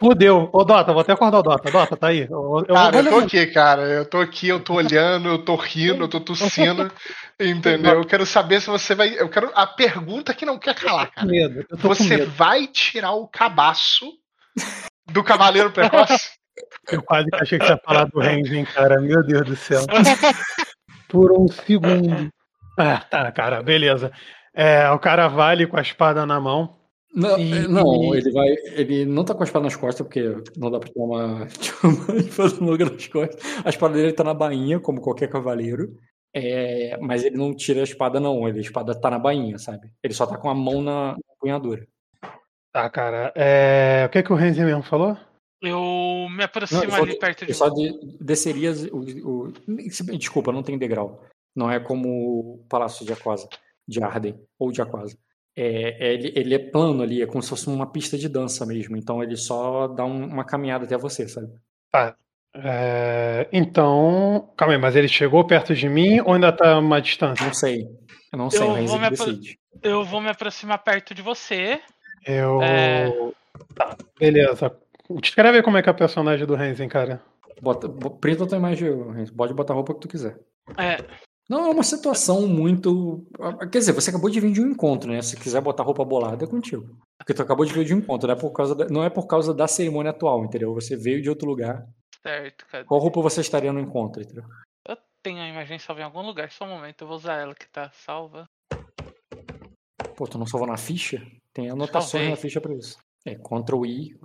Fudeu. Ô, Dota, vou até acordar o Dota. Dota, tá aí. Eu, Cara, eu tô aqui, cara. Eu tô aqui, eu tô olhando, eu tô rindo, eu tô tossindo. Entendeu? Eu quero saber se você vai. Eu quero. A pergunta que não quer calar, cara. medo. Você vai tirar o cabaço do Cavaleiro Precoce? Eu quase achei que você ia falar do Rengen, cara. Meu Deus do céu. Por um segundo. Ah, tá, cara, beleza. É, o cara vai ali com a espada na mão. Não, E- é, não, ele vai. Ele não tá com a espada nas costas, porque não dá pra tirar uma, uma longa nas costas. A espada dele tá na bainha, como qualquer cavaleiro. É, mas ele não tira a espada, não. Ele, a espada tá na bainha, sabe? Ele só tá com a mão na, na empunhadura. Tá, cara. É, o que, que o Renzen mesmo falou? Eu me Não, aproximo eu só, ali perto de eu só de- desceria o, o- Desculpa, não tem degrau. Não é como o Palácio de Aquasa, de Arden, ou de Aquasa. É, é- ele, ele é plano ali, é como se fosse uma pista de dança mesmo. Então ele só dá um- uma caminhada até você, sabe? É, então. Calma aí, mas ele chegou perto de mim ou ainda tá a uma distância? Não sei. Eu não sei, Eu que apro- decide. Eu vou me aproximar perto de você. Eu. É. Tá, beleza. Descreve aí como é que é o personagem do Renzen, cara. Bota, bo- printa a tua imagem, Renzi. Pode botar a roupa que tu quiser. É, Não, é uma situação muito. Quer dizer, você acabou de vir de um encontro, né? Se quiser botar roupa bolada, é contigo. Porque tu acabou de vir de um encontro, não é por causa da, não é por causa da cerimônia atual, entendeu? Você veio de outro lugar. certo, cara. Qual roupa você estaria no encontro, entendeu? Eu tenho a imagem salva em algum lugar, só um momento, eu vou usar ela que tá salva. Pô, tu não salvou na ficha? Tem anotações Salvei. na ficha pra isso. É Ctrl I.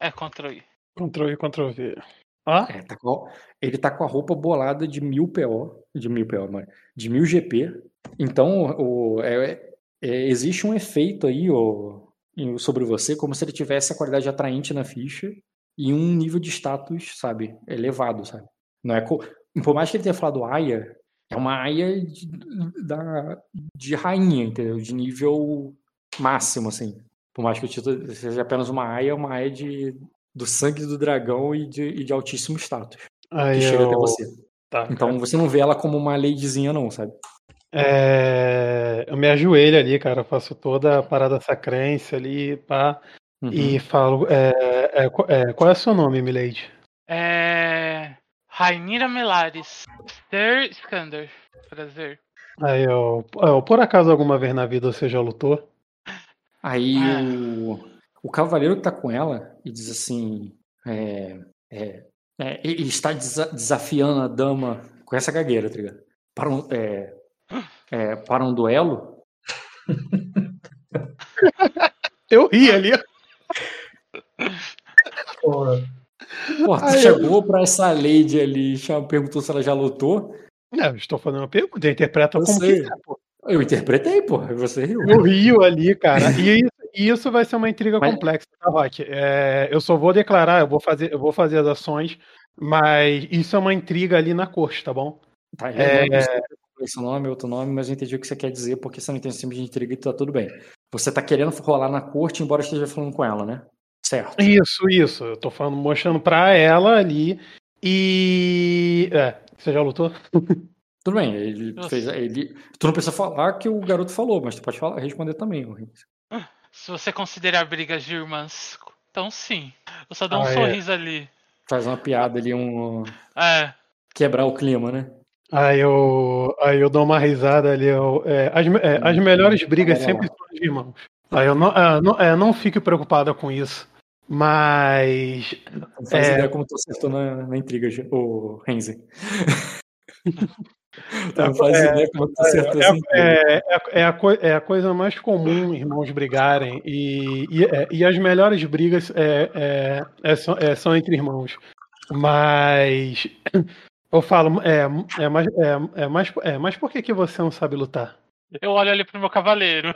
É, Ctrl I. Ctrl I, Ctrl V. É, tá com ele tá com a roupa bolada de 1000 PO. De 1000 PO, mano. De 1000 GP. Então, o, é- é- existe um efeito aí ó, sobre você, como se ele tivesse a qualidade atraente na ficha e um nível de status, sabe, elevado, sabe? Não é por mais que ele tenha falado Aya, é uma Aya de, da, de rainha, entendeu? De nível máximo, assim. Por mais que o título seja apenas uma Aya, é uma Aya de, do sangue do dragão e de, e de altíssimo status, que aí chega eu... até você. Tá, Então você não vê ela como uma ladyzinha, não, sabe? É, eu me ajoelho ali, cara, faço toda a parada sacrência ali, pá, Uhum. e falo, é, é, é, qual é o seu nome, Milady? É. Rainira Melares. Sir Skander. Prazer. Aí eu, eu, por acaso alguma vez na vida você já lutou? Aí Ah. o, o cavaleiro que tá com ela e diz assim: é, é, é, ele está desa- desafiando a dama com essa gagueira, tá ligado? Para um, é, é, para um duelo. Eu ri ali. Porra. Pô, tu Ai, eu- chegou pra essa lady ali, já perguntou se ela já lutou. Eu estou fazendo uma pergunta, interpreta Eu como sei. quiser, pô. Eu interpretei, pô, e você riu. Eu rio ali, cara. E isso, e isso vai ser uma intriga Mas- complexa, tá, Rock? É, eu só vou declarar, eu vou fazer, eu vou fazer as ações, mas isso é uma intriga ali na corte, tá bom? Tá, eu É. não sei esse nome, outro nome, mas eu entendi o que você quer dizer, porque você não tem esse de intriga e tá tudo bem. Você tá querendo rolar na corte, embora esteja falando com ela, né? Certo. Isso, isso. Eu tô falando, mostrando pra ela ali. E. É, você já lutou? Tudo bem, ele Nossa. fez. Ele, tu não precisa falar que o garoto falou, mas tu pode falar, responder também. Henrique. Se você considerar brigas de irmãs, então sim. Eu só dou um Ah, é. sorriso ali. Faz uma piada ali, um. É. Quebrar o clima, né? Aí eu, aí eu dou uma risada ali. Eu, é, as, é, as melhores brigas Amarelo. sempre são de irmãos. Aí eu não, é, não, é, não fique preocupada com isso. Mas. Não faz É. ideia como tu acertou na, na intriga, o Renzi. Não faz É, ideia como. É, é, é a coi- é a coisa mais comum irmãos brigarem. E, e, é, e as melhores brigas é, é, é, são, é, são entre irmãos. Mas. Eu falo, é, é, mas, é, é, mas, é, mas por que, que você não sabe lutar? Eu olho ali pro meu cavaleiro.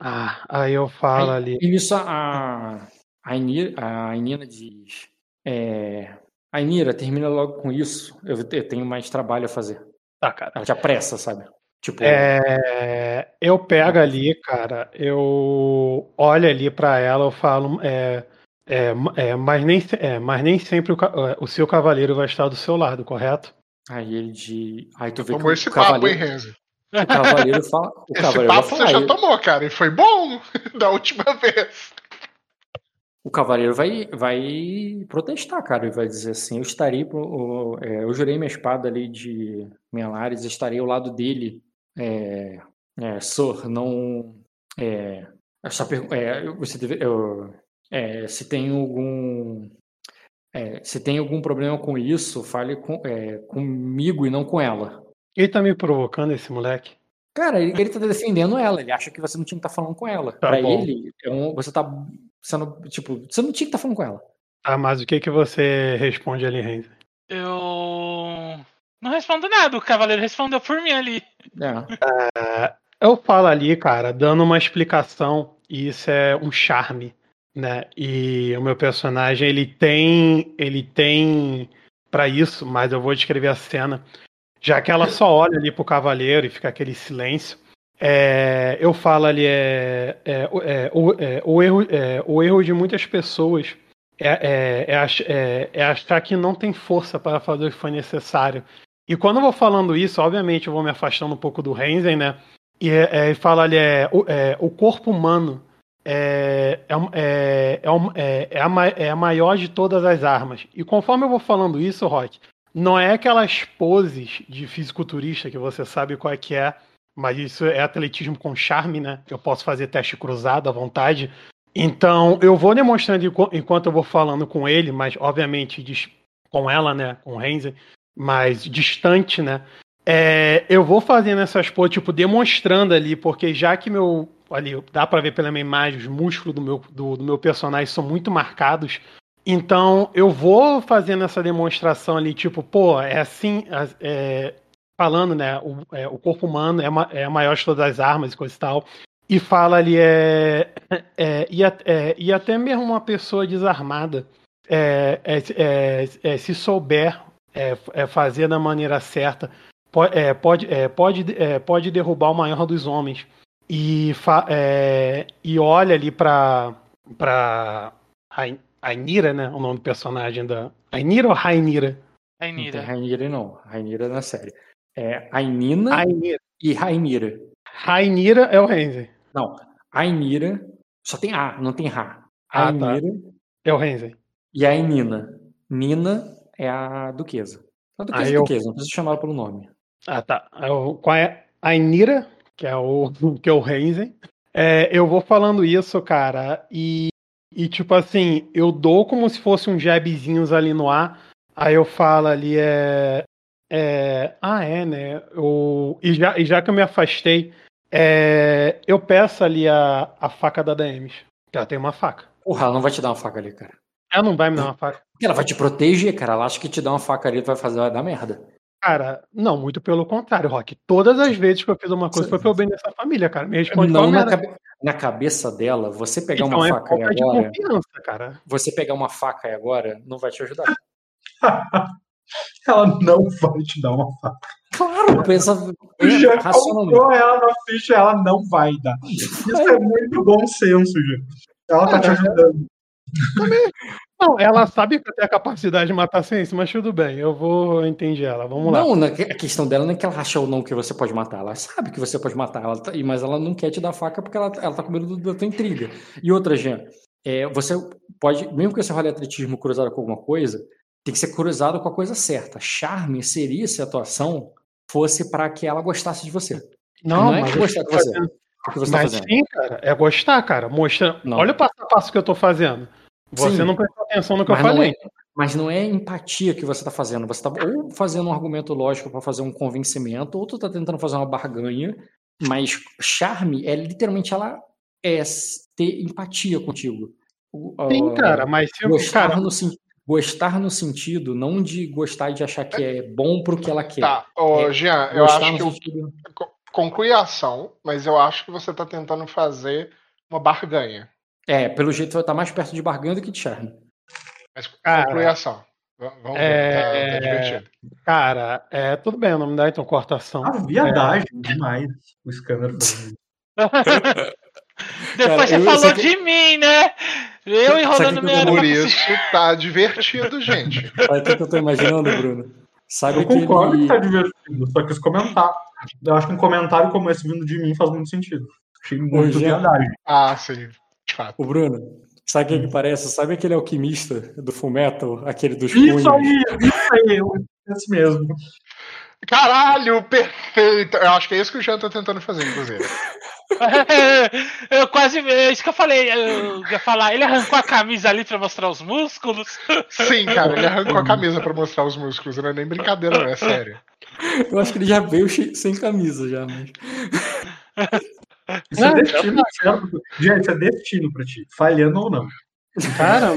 Ah, aí eu falo ali. E nisso a, a, Inira, a Inina diz: é, A Inira, termina logo com isso. Eu, eu tenho mais trabalho a fazer. Tá, cara. Ela te apressa, sabe? Tipo, É, eu pego ali, cara, eu olho ali pra ela, eu falo, é, é, é, mas, nem, é, mas nem sempre o, é, o seu cavaleiro vai estar do seu lado, correto? aí ele de. Aí tu vê Tomou que esse o papo, hein, cavaleiro, Renzi? o cavaleiro fala. O Esse cavaleiro papo você já tomou, cara, e foi bom da última vez. O cavaleiro vai, vai protestar, cara, e vai dizer assim: eu estarei, o- é, eu jurei minha espada ali de Menlares, estarei ao lado dele. É, é, Sir, não. É, essa é, você deve, eu- é, se tem algum. é, se tem algum problema com isso, fale com, é, comigo e não com ela. Ele tá me provocando, esse moleque. Cara, ele, ele tá defendendo ela, ele acha que você não tinha que estar falando com ela. Tá pra bom. ele, é um- você tá sendo. Tipo, você não tinha que estar falando com ela. Ah, mas o que que você responde ali, Renzo? Eu. Não respondo nada, o cavaleiro respondeu por mim ali. É. Eu falo ali, cara, dando uma explicação, e isso é um charme, né? E o meu personagem, ele tem, ele tem para isso, mas eu vou descrever a cena. Já que ela só olha ali pro cavaleiro e fica aquele silêncio, é, eu falo ali é, é, é, o, é, o erro, é, o erro de muitas pessoas é, é, é, ach- é- é achar que não tem força para fazer o que foi necessário. E quando eu vou falando isso, obviamente eu vou me afastando um pouco do Renzen, né? E é, é, fala ali, é, o, é, o corpo humano é, é, é, é, é, é a, é a maior de todas as armas. E conforme eu vou falando isso, Rock, não é aquelas poses de fisiculturista que você sabe qual é que é, mas isso é atletismo com charme, né? Eu posso fazer teste cruzado à vontade. Então, eu vou demonstrando enqu- enquanto eu vou falando com ele, mas obviamente com ela, né? Com o Renzi, mas distante, né? É, eu vou fazendo essas poses, tipo, demonstrando ali, porque já que meu. Ali, dá pra ver pela minha imagem, os músculos do meu, do, do meu personagem são muito marcados. Então, eu vou fazendo essa demonstração ali, tipo, pô, é assim. as- é, falando, né? O, é, o corpo humano é, ma- é a maior de todas as armas e coisa e tal. E fala ali, é, é, e, é, e até mesmo uma pessoa desarmada, é, é, é, é, se souber é, é, fazer da maneira certa, pode, é, pode, é, pode, é, pode derrubar o maior dos homens. E, é, e olha ali pra, pra Rainira, né? O nome do personagem da. Rainira ou Rainira? A Não. Rainira, não. Rainira na série. É Ainina Rainira. e Rainira. Rainira é o Renzi. Não, Ainira só tem A, não tem Ra. Ah, tá. Ainira É o Renzi. e a Nina. Nina é a duquesa. A duquesa Ah, é eu- duquesa, não precisa chamar pelo nome. Ah, tá. É o- Qual é? A Inira, que é o, que é o Renzen. É, eu vou falando isso, cara, e, e tipo assim, eu dou como se fosse um jabzinhos ali no ar, aí eu falo ali, é. é ah, é, né? Eu, e, já, e já que eu me afastei, é, eu peço ali a, a faca da Daemis. que Ela tem uma faca. Porra, ela não vai te dar uma faca ali, cara. Ela não vai me dar uma faca. Porque ela vai te proteger, cara. Ela acha que te dar uma faca ali vai fazer vai dar merda. Cara, não, muito pelo contrário, Rock. Todas as vezes que eu fiz uma coisa foi pelo bem dessa família, cara. Me responde Não na, cabe- na cabeça dela, você pegar Então uma é faca agora, cara. você pegar uma faca aí agora, não vai te ajudar. Ela não vai te dar uma faca. Claro, pensa Jean racionalmente. colocou ela na ficha, ela não vai dar. Isso é muito bom senso, Jean. Ela tá te ajudando. Não, ela sabe que eu tenho a capacidade de matar sem isso, mas tudo bem, eu vou entender ela. Vamos lá. Não, na- a questão dela não é que ela acha ou não que você pode matar. Ela sabe que você pode matar, ela tá- mas ela não quer te dar faca porque ela, ela tá com medo do- da tua intriga. E outra, Jean, é, você pode, mesmo que você role atletismo cruzado com alguma coisa, tem que ser cruzado com a coisa certa. Charme seria se a atuação fosse para que ela gostasse de você. Não, não é mas gostar de você. fazendo- O que você tá Mas fazendo. sim, cara, é gostar, cara. Mostra. Olha o passo a passo que eu tô fazendo. Você Sim. não prestou atenção no que eu Mas não, falei. é, mas não é empatia que você está fazendo. Você está ou fazendo um argumento lógico para fazer um convencimento, ou tu está tentando fazer uma barganha. Mas charme é literalmente ela é ter empatia contigo. Sim, cara, mas se eu. Gostar, Cara, no, gostar no sentido, não de gostar e de achar que é bom pro que ela quer. Tá, ô, É, Jean, eu acho que sentido. co- conclui a ação, mas eu acho que você tá tentando fazer uma barganha. É, pelo jeito vai estar mais perto de barganha do que de charme. Mas Cara, conclui a ação. Vamos ver, é- tá, tá divertido. cara, é, tudo bem, não me dá então cortação. Ah, viadagem demais o Scanner. Depois Cara, você eu- falou que- de mim, né? Eu enrolando que minha Por isso tá divertido, gente. Olha o que eu tô imaginando, Bruno. Sabe Eu concordo aquele. que tá divertido, só que os comentários. Eu acho que um comentário como esse vindo de mim faz muito sentido. Achei muito Jean. viadagem. Ah, sim, de fato. O Bruno, Sabe o que, que parece? Sabe aquele alquimista do Fullmetal? Aquele dos Isso punhos? aí, isso aí, esse mesmo. Caralho, perfeito! Eu acho que é isso que o Jean tá tentando fazer, inclusive. eu quase. É isso que eu falei. Eu ia falar. Ele arrancou a camisa ali pra mostrar os músculos. Sim, cara, ele arrancou a camisa pra mostrar os músculos. Não é nem brincadeira, não, é sério. Eu acho que ele já veio sem camisa já, mas. Isso é destino, certo? Gente, isso é destino pra ti. Falhando ou não. Cara,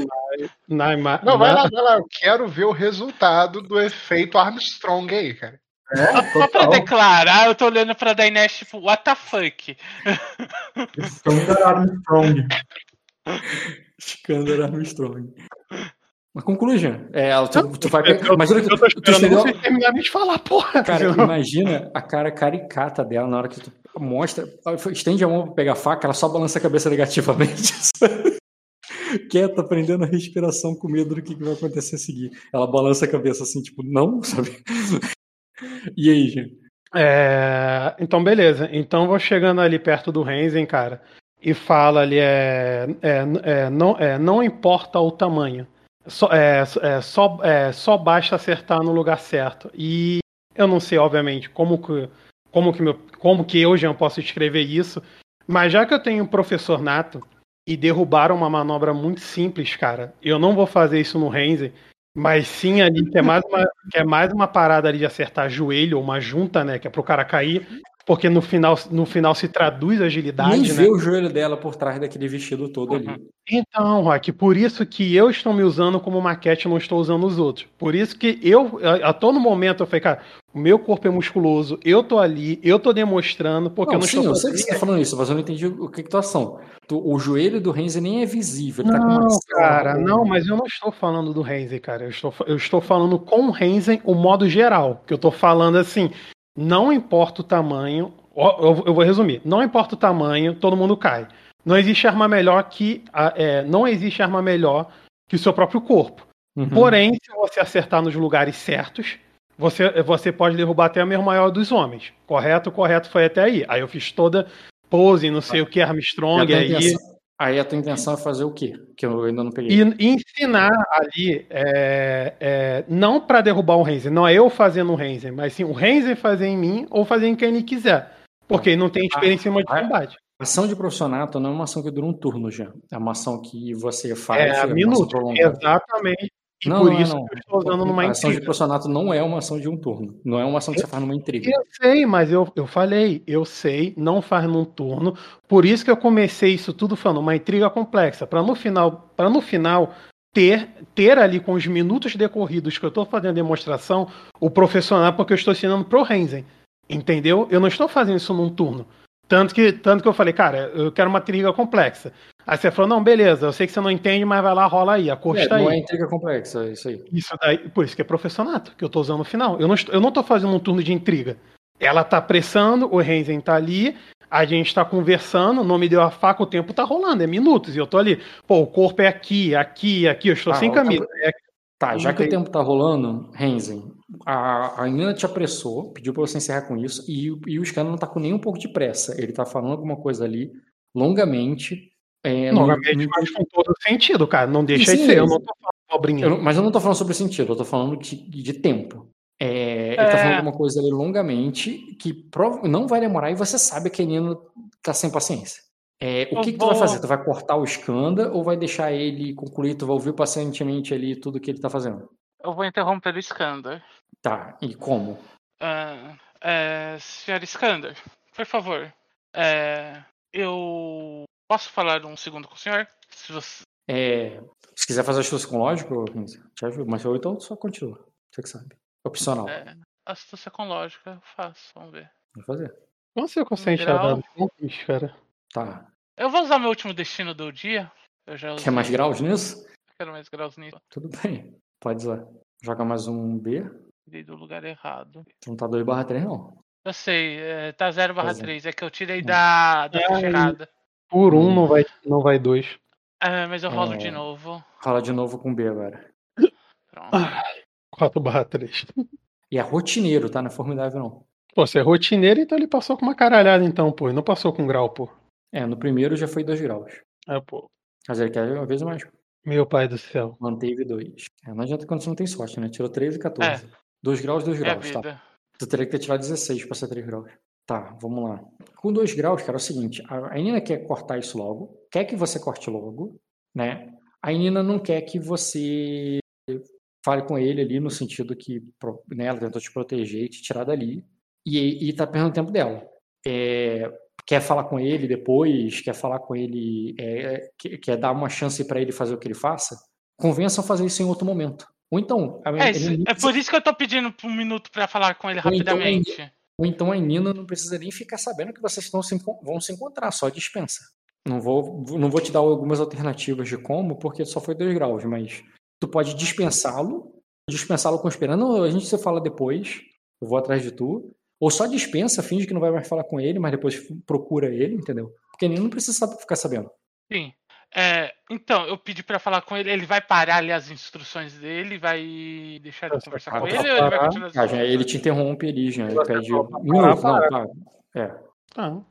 ima- Não, vai lá, vai lá. Eu quero ver o resultado do efeito Armstrong aí, cara. É, Só pra declarar, eu tô olhando pra Daenerys, tipo, what the fuck? Thunder Armstrong. Skander Armstrong. Mas conclui, Jean. É, ela- tu, tu vai imagina que eu tô tu esperando estendeu- vocês terminarem de falar, porra. Cara, imagina a cara caricata dela na hora que tu mostra, estende a mão pra pegar a faca, ela só balança a cabeça negativamente. Quieta, prendendo a respiração com medo do que, que vai acontecer a seguir. Ela balança a cabeça assim, tipo, não, sabe? E aí, gente? É, então, beleza. Então, vou chegando ali perto do Renzen, cara, e fala ali: é, é, é, não, é, não importa o tamanho, só, é, é, só, é, só basta acertar no lugar certo. E eu não sei, obviamente, como que, como que, meu, como que eu já posso escrever isso, mas já que eu tenho um professor nato e derrubaram uma manobra muito simples, cara, eu não vou fazer isso no Renzen. Mas sim ali, que é mais uma, que é mais uma parada ali de acertar joelho ou uma junta, né? Que é pro cara cair, porque no final, no final se traduz agilidade, Nem né? vê o joelho dela por trás daquele vestido todo ali. Então, Rock, por isso que eu estou me usando como maquete, não estou usando os outros. Por isso que eu, a, a todo momento, eu falei, cara, o meu corpo é musculoso, eu tô ali, eu tô demonstrando, porque Não, eu não sim, estou eu sei que você tá falando isso, mas eu não entendi o que que tu ação. O joelho do Renzi nem é visível, ele tá com uma Não, cara, não, mas eu não estou falando do Renzen, cara. Eu estou, eu estou falando com o Renzen o modo geral. Que eu estou falando assim, não importa o tamanho. Eu, vou resumir. Não importa o tamanho, todo mundo cai. Não existe arma melhor que. é, não existe arma melhor que o seu próprio corpo. Uhum. Porém, se você acertar nos lugares certos, você, você pode derrubar até o mesmo maior dos homens. Correto? Correto foi até aí. Aí eu fiz toda pose, não sei o que, Armstrong, aí. intenção- aí a tua intenção é fazer o quê? Que eu ainda não peguei. E ensinar ali, é, é, não para derrubar o Renzen, não é eu fazendo o Renzen, mas sim o Renzen fazer em mim ou fazer em quem ele quiser. Porque ele não tem experiência em de Ah, combate. Ação de profissionato não é uma ação que dura um turno já. É uma ação que você faz. É, uma ação minuto. Exatamente. E Não, por não é, isso não. que eu estou usando numa A ação de intriga. profissionato não é uma ação de um turno. Não é uma ação que você faz numa intriga. Eu sei, mas eu, eu falei, eu sei, não faz num turno. Por isso que eu comecei isso tudo falando, uma intriga complexa, para no final, para no final ter ter ali com os minutos decorridos que eu estou fazendo a demonstração, o profissional, porque eu estou ensinando pro Renzen. Entendeu? Eu não estou fazendo isso num turno. Tanto que, tanto que eu falei, cara, eu quero uma intriga complexa. Aí você falou, não, beleza, eu sei que você não entende, mas vai lá, rola aí, a cor É, está não aí. é intriga complexa, é isso aí. Isso daí, por isso que é profissionato, que eu tô usando no final. Eu não, estou- eu não tô fazendo um turno de intriga. Ela tá pressando, o Renzen tá ali, a gente tá conversando, não me deu a faca, o tempo tá rolando, é minutos, e eu tô ali. Pô, o corpo é aqui, aqui, aqui, eu estou Ah, sem camisa. É Tá, já que o tempo tá rolando, Renzen, a, a Nina te apressou, pediu pra você encerrar com isso, e, o- e o Scanner não tá com nem um pouco de pressa. Ele tá falando alguma coisa ali, longamente. É, no- mas com todo sentido, cara. Não deixa Sim, de ser. Eu não tô falando pobrinha. mas eu não tô falando sobre sentido, eu tô falando de, de tempo. É, ele tá É. falando alguma coisa ali longamente que não vai demorar e você sabe que a Nina tá sem paciência. É, o que, que tu vai fazer? Tu vai cortar o Skanda ou vai deixar ele concluir? Tu vai ouvir pacientemente ali tudo que ele tá fazendo? Eu vou interromper o Skander. Tá, e como? É, senhor Skander, por favor. é, eu posso falar um segundo com o senhor? Se você... É, se quiser fazer astúcia com lógico, te ajudo. Mas ou então só continua. Você que sabe. Opcional. É, astúcia com lógica, eu faço, vamos ver. Vou fazer. Como você consegue Grau. enxergar? Cara. Tá. Eu vou usar meu último destino do dia. Eu já usei. Quer mais graus nisso? Quero mais graus nisso. Tudo bem. Pode usar. Joga mais um B. Tirei do lugar errado. Não tá 2 barra 3, não. Eu sei, é, tá 0 barra Pois é. 3. É que eu tirei Hum. da, da ficha errada. Por um Hum. não vai, não vai dois. É, mas eu rolo É. de novo. Rola de novo com B agora. Pronto. Ah. 4 barra 3. E é rotineiro, tá? Não é formidável, não. Pô, você é rotineiro, então ele passou com uma caralhada, então, pô. Ele não passou com grau, pô. É, no primeiro já foi 2 graus. É, pô. Mas ele quer uma vez mais. Meu pai do céu. Manteve dois. É, não adianta quando você não tem sorte, né? Tirou 13 e 14. 2 graus, 2 É graus, tá? vida. Tu teria que ter tirado 16 pra ser 3 graus. Tá, vamos lá. Com 2 graus, cara, é o seguinte: a Nina quer cortar isso logo, quer que você corte logo, né? A Nina não quer que você fale com ele ali no sentido que né, ela tentou te proteger e te tirar dali, e, e tá perdendo tempo dela. É, quer falar com ele depois, quer falar com ele, é, quer, quer dar uma chance pra ele fazer o que ele faça, convença a fazer isso em outro momento. Ou então, a- É, ele não é por isso que eu tô pedindo um minuto pra falar com ele Ou então rapidamente. ou então a Nina não precisa nem ficar sabendo que vocês estão se vão se encontrar, só dispensa. Não vou, não vou te dar algumas alternativas de como, porque só foi dois graus, mas tu pode dispensá-lo, dispensá-lo conspirando, "Não, a gente se fala depois, eu vou atrás de tu, ou só dispensa, finge que não vai mais falar com ele, mas depois procura ele, entendeu? Porque Nina não precisa ficar sabendo. Sim. É, então, eu pedi pra falar com ele. Ele vai parar ali as instruções dele, vai deixar eu Você conversar com ele ou ele vai continuar as Ah, já, ele te interrompe ali, já, ele pede parar, não, para. tá. É, o Tá.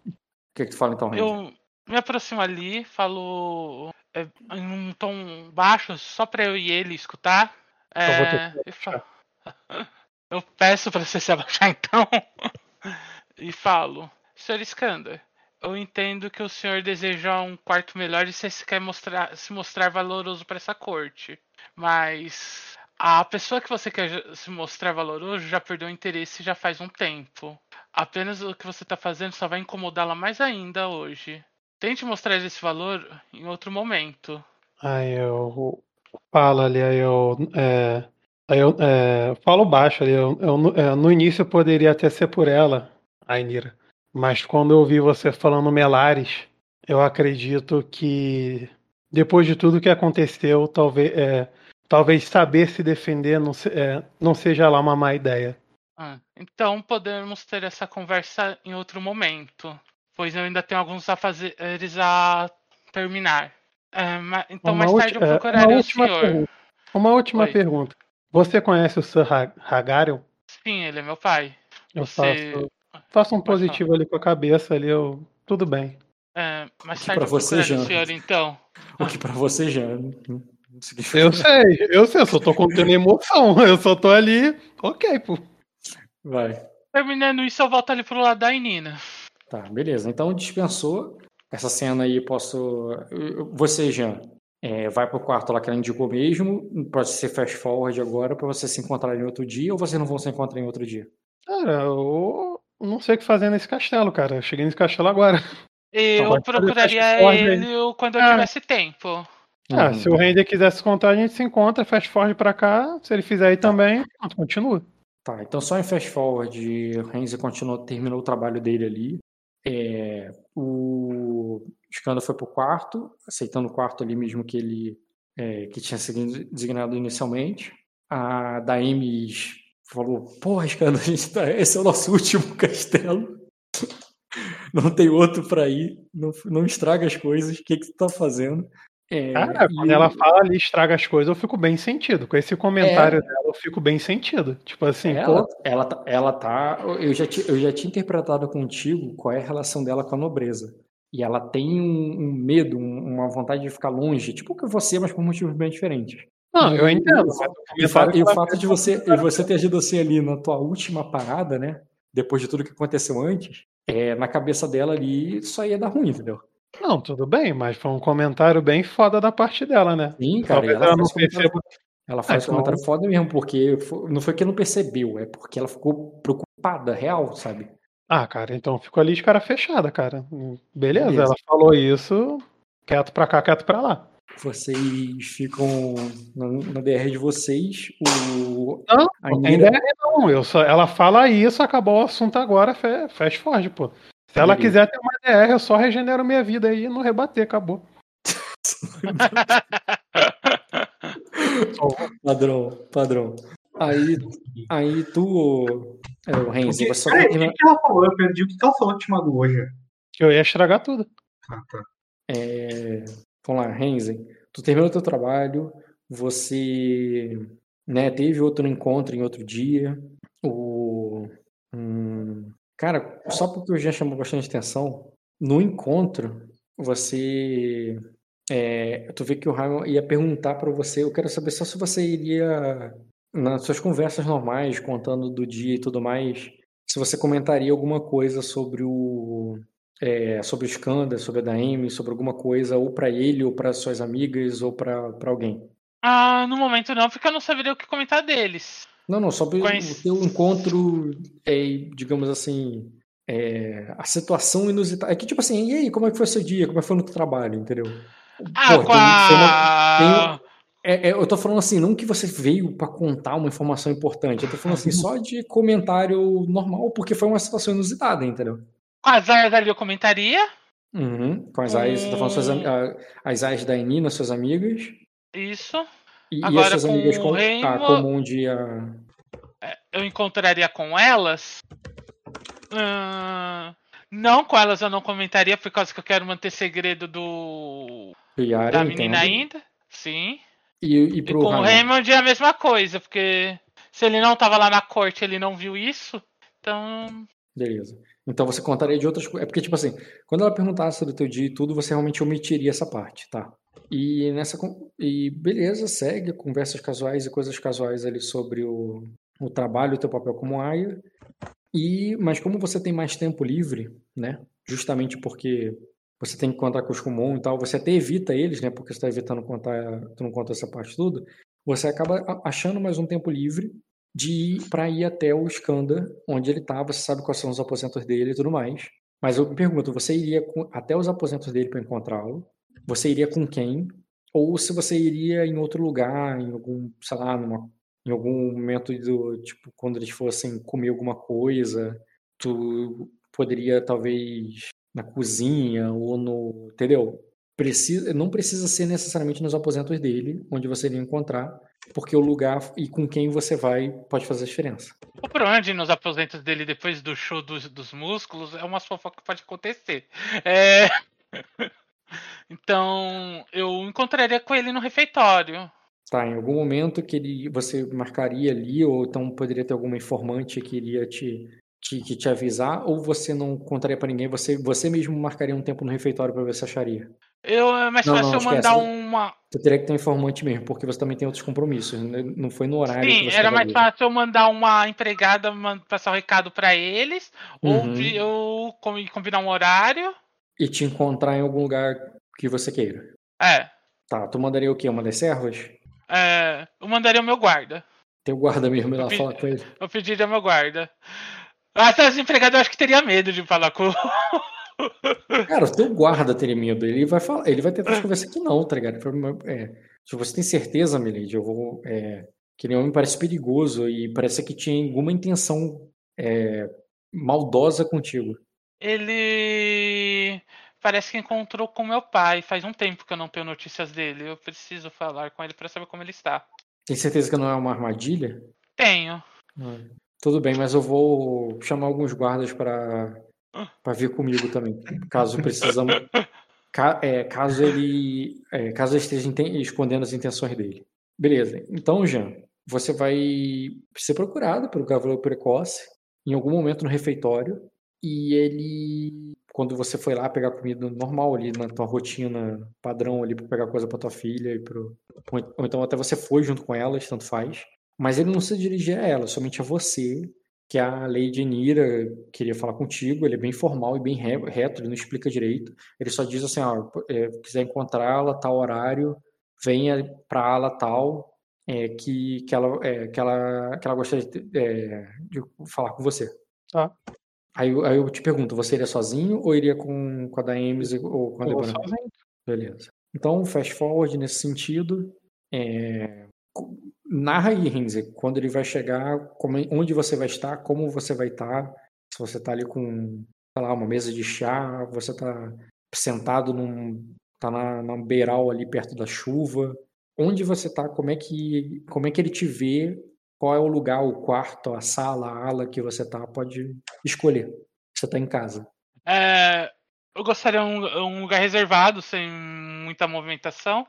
que que tu fala então? Eu me aproximo ali, falo é, em um tom baixo, só pra eu e ele escutar. Eu vou ter É, e fa- eu peço pra você se abaixar então. e falo, Sr. Skander, eu entendo que o senhor deseja um quarto melhor e você quer mostrar, se mostrar valoroso para essa corte. Mas a pessoa que você quer se mostrar valoroso já perdeu o interesse já faz um tempo. Apenas o que você está fazendo só vai incomodá-la mais ainda hoje. Tente mostrar esse valor em outro momento. Aí eu falo ali, aí eu, é, aí eu é, falo baixo ali. Eu, eu no- é, no início poderia até ser por ela, a Inira. Mas quando eu ouvi você falando Melares, eu acredito que depois de tudo que aconteceu, talvez, é, talvez saber se defender não, se- é, não seja lá uma má ideia. Ah, então podemos ter essa conversa em outro momento, pois eu ainda tenho alguns afazeres a terminar. É, então Uma mais tarde eu procurarei o senhor. pergunta. Uma última Oi. pergunta. Você conhece o Sir Ha- Hagarion? Sim, ele é meu pai. Eu Você- faço, faço um falar. positivo ali com a cabeça ali, eu. Tudo bem. É, Que tarde pra eu você, Jean. senhor então. O que pra você já Eu sei, eu sei, eu só tô contendo emoção. Eu só tô ali. Ok, pô. Vai. Terminando isso, eu volto ali pro lado da Nina. Tá, beleza. Então dispensou. Essa cena aí posso. Você, Jean, é, vai pro quarto lá que ela indicou mesmo. Pode ser fast forward agora pra você se encontrar em outro dia ou vocês não vão se encontrar em outro dia? Cara, eu não sei o que fazer nesse castelo, cara. Eu cheguei nesse castelo agora. Eu fazer procuraria ele quando eu Ah. tivesse tempo. Ah, Uhum. se o Render quiser se encontrar, a gente se encontra, fast forward pra cá. Se ele fizer aí também, pronto, continua. Tá, então só em fast forward, o Renzi continuou, terminou o trabalho dele ali. É, o Skanda foi pro quarto, aceitando o quarto ali mesmo que ele é, que tinha sido designado inicialmente. A Daemis falou: Porra, Skanda, tá, esse é o nosso último castelo. Não tem outro pra ir. Não, não estraga as coisas. O que, que tu tá fazendo? É, Cara, quando ela fala ali, estraga as coisas, eu fico bem sentido. Com esse comentário dela, eu fico bem sentido. Tipo assim, Ela, pô, ela, tá- ela tá. Eu já, eu já tinha interpretado contigo qual é a relação dela com a nobreza. E ela tem um, um medo, um- uma vontade de ficar longe, tipo que você, mas por motivos bem diferentes. não, eu entendo. e- E, o fa- e fato de você, você ter agido assim ali na tua última parada, né? Depois de tudo que aconteceu antes, é, na cabeça dela ali, isso aí ia dar ruim, entendeu? Não, tudo bem, mas foi um comentário bem foda da parte dela, né? Sim, cara, Talvez ela, ela não perceba. ela faz então- comentário foda mesmo, porque não foi que não percebeu, é porque ela ficou preocupada, real, sabe? Ah, cara, então ficou ali de cara fechada, cara. Beleza, Beleza. ela falou isso, quieto pra cá, quieto pra lá. Vocês ficam na, na DR de vocês. O, Não, a não tem ideia não. Eu só, ela fala isso, acabou o assunto agora, fast forward, pô. Se ela quiser ter uma DR, eu só regenero minha vida aí e não rebater, acabou. Padrão, padrão. Aí, aí tu, é, o Renzi, você só Peraí, o que, ela falou? Eu perdi o que, que ela falou que te magoou hoje. Que eu ia estragar tudo. Ah, tá. É, vamos lá, Renzi. Tu terminou teu trabalho, você né, teve outro encontro em outro dia. O, hum, cara, só porque o já chamou bastante atenção, no encontro, você é, tu vê que o Raimon ia perguntar pra você. Eu quero saber só se você iria, nas suas conversas normais, contando do dia e tudo mais, se você comentaria alguma coisa sobre o. é, sobre o Skanda, sobre a Daemi, sobre alguma coisa, ou pra ele, ou pra suas amigas, ou pra alguém. Ah, no momento não, porque eu não saberia o que comentar deles. Não, não, sobre Conhece- o teu encontro, é, digamos assim, é, a situação inusitada. É que, tipo assim, e aí, como é que foi seu dia? Como é que foi no teu trabalho, entendeu? Ah, Pô, com tem- tem a... É, é, eu tô falando assim, não que você veio pra contar uma informação importante, eu tô falando assim, só de comentário normal, porque foi uma situação inusitada, entendeu? Com as áreas ali eu comentaria. Uhum, com as aias, você tá falando suas, a- as aias da Enina, suas amigas, Isso. E, Agora, as suas com amigas o com, Reimo- ah, como um dia... Eu encontraria com elas. Ahn, não, com elas eu não comentaria, por causa que eu quero manter segredo do Yara, da menina entendo. ainda. Sim. E, e E com o? Raymond é a mesma coisa, porque se ele não tava lá na corte, ele não viu isso. Então. Beleza. Então você contaria de outras coisas. É porque, tipo assim, quando ela perguntasse do teu dia e tudo, você realmente omitiria essa parte, tá? E nessa. E beleza, segue conversas casuais e coisas casuais ali sobre o, o trabalho, o teu papel como Aya. E, mas como você tem mais tempo livre, né? Justamente porque você tem que contar com os Kumon e tal, você até evita eles, né? Porque você tá evitando contar, tu não conta essa parte tudo. Você acaba achando mais um tempo livre de ir para ir até o Skanda, onde ele tá, você sabe quais são os aposentos dele e tudo mais. Mas eu me pergunto, você iria até os aposentos dele para encontrá-lo? Você iria com quem? Ou se você iria em outro lugar, em algum, sei lá, numa, em algum momento do tipo quando eles fossem comer alguma coisa, tu poderia talvez na cozinha ou no, entendeu? Precisa, não precisa ser necessariamente nos aposentos dele, onde você iria encontrar, porque o lugar e com quem você vai pode fazer a diferença. O problema de nos aposentos dele depois do show dos, dos músculos é uma fofoca que pode acontecer. É... então, eu encontraria com ele no refeitório. Tá, em algum momento que ele, você marcaria ali, ou então poderia ter alguma informante que iria te, te, que te avisar, ou você não contaria pra ninguém, você, você mesmo marcaria um tempo no refeitório pra ver se acharia. Eu, é mais Não, fácil não, eu mandar uma. Você teria que ter um informante mesmo, porque você também tem outros compromissos. né? Não foi no horário Sim, que você era mais trabalhou. fácil eu mandar uma empregada passar o recado pra eles, ou Uhum. vi- eu com- combinar um horário. E te encontrar em algum lugar que você queira. É, Tá, tu mandaria o quê? Uma das servas? é, eu mandaria o meu guarda. Tem o guarda mesmo lá pedi- com ele. Eu pediria meu guarda. Ah, Essas empregadas eu acho que teria medo de falar com. Cara, o teu guarda teria medo. Ele vai falar, ele vai tentar te conversar que não, tá ligado? É, se você tem certeza, Milady, eu vou. É, aquele homem parece perigoso e parece que tinha alguma intenção é, maldosa contigo. Ele parece que encontrou com meu pai. Faz um tempo que eu não tenho notícias dele. Eu preciso falar com ele pra saber como ele está. Tem certeza que não é uma armadilha? Tenho. Ah, Tudo bem, mas eu vou chamar alguns guardas para para vir comigo também, caso precisamos, ca- é, caso ele, é, caso esteja escondendo as intenções dele. Beleza. Então, Jean, você vai ser procurado pelo Cavaleiro Precoce em algum momento no refeitório e ele, quando você foi lá pegar comida normal ali na tua rotina padrão ali para pegar coisa para tua filha e pro, ou ou então até você foi junto com elas, tanto faz. Mas ele não se dirigia a ela, somente a você, que a Lady Nira queria falar contigo. Ele é bem formal e bem re- reto, ele não explica direito. Ele só diz assim: ó, é, quiser encontrá-la, tal horário, venha pra ala tal, é, que, que, ela, é, que, ela, que ela gostaria de, é, de falar com você. Tá. Aí, eu- aí eu te pergunto: você iria sozinho ou iria com, com a Daemis ou com a Debona? sozinho. Beleza. Então, fast forward nesse sentido. é, Narra aí, Renzi, quando ele vai chegar, como- onde você vai estar, como você vai estar. Se você está ali com, sei lá, uma mesa de chá, você está sentado num. tá na, na beiral ali perto da chuva. Onde você está, como é que como é que ele te vê, qual é o lugar, o quarto, a sala, a ala que você tá, pode escolher. Você está em casa. É, eu gostaria de um, um lugar reservado, sem muita movimentação.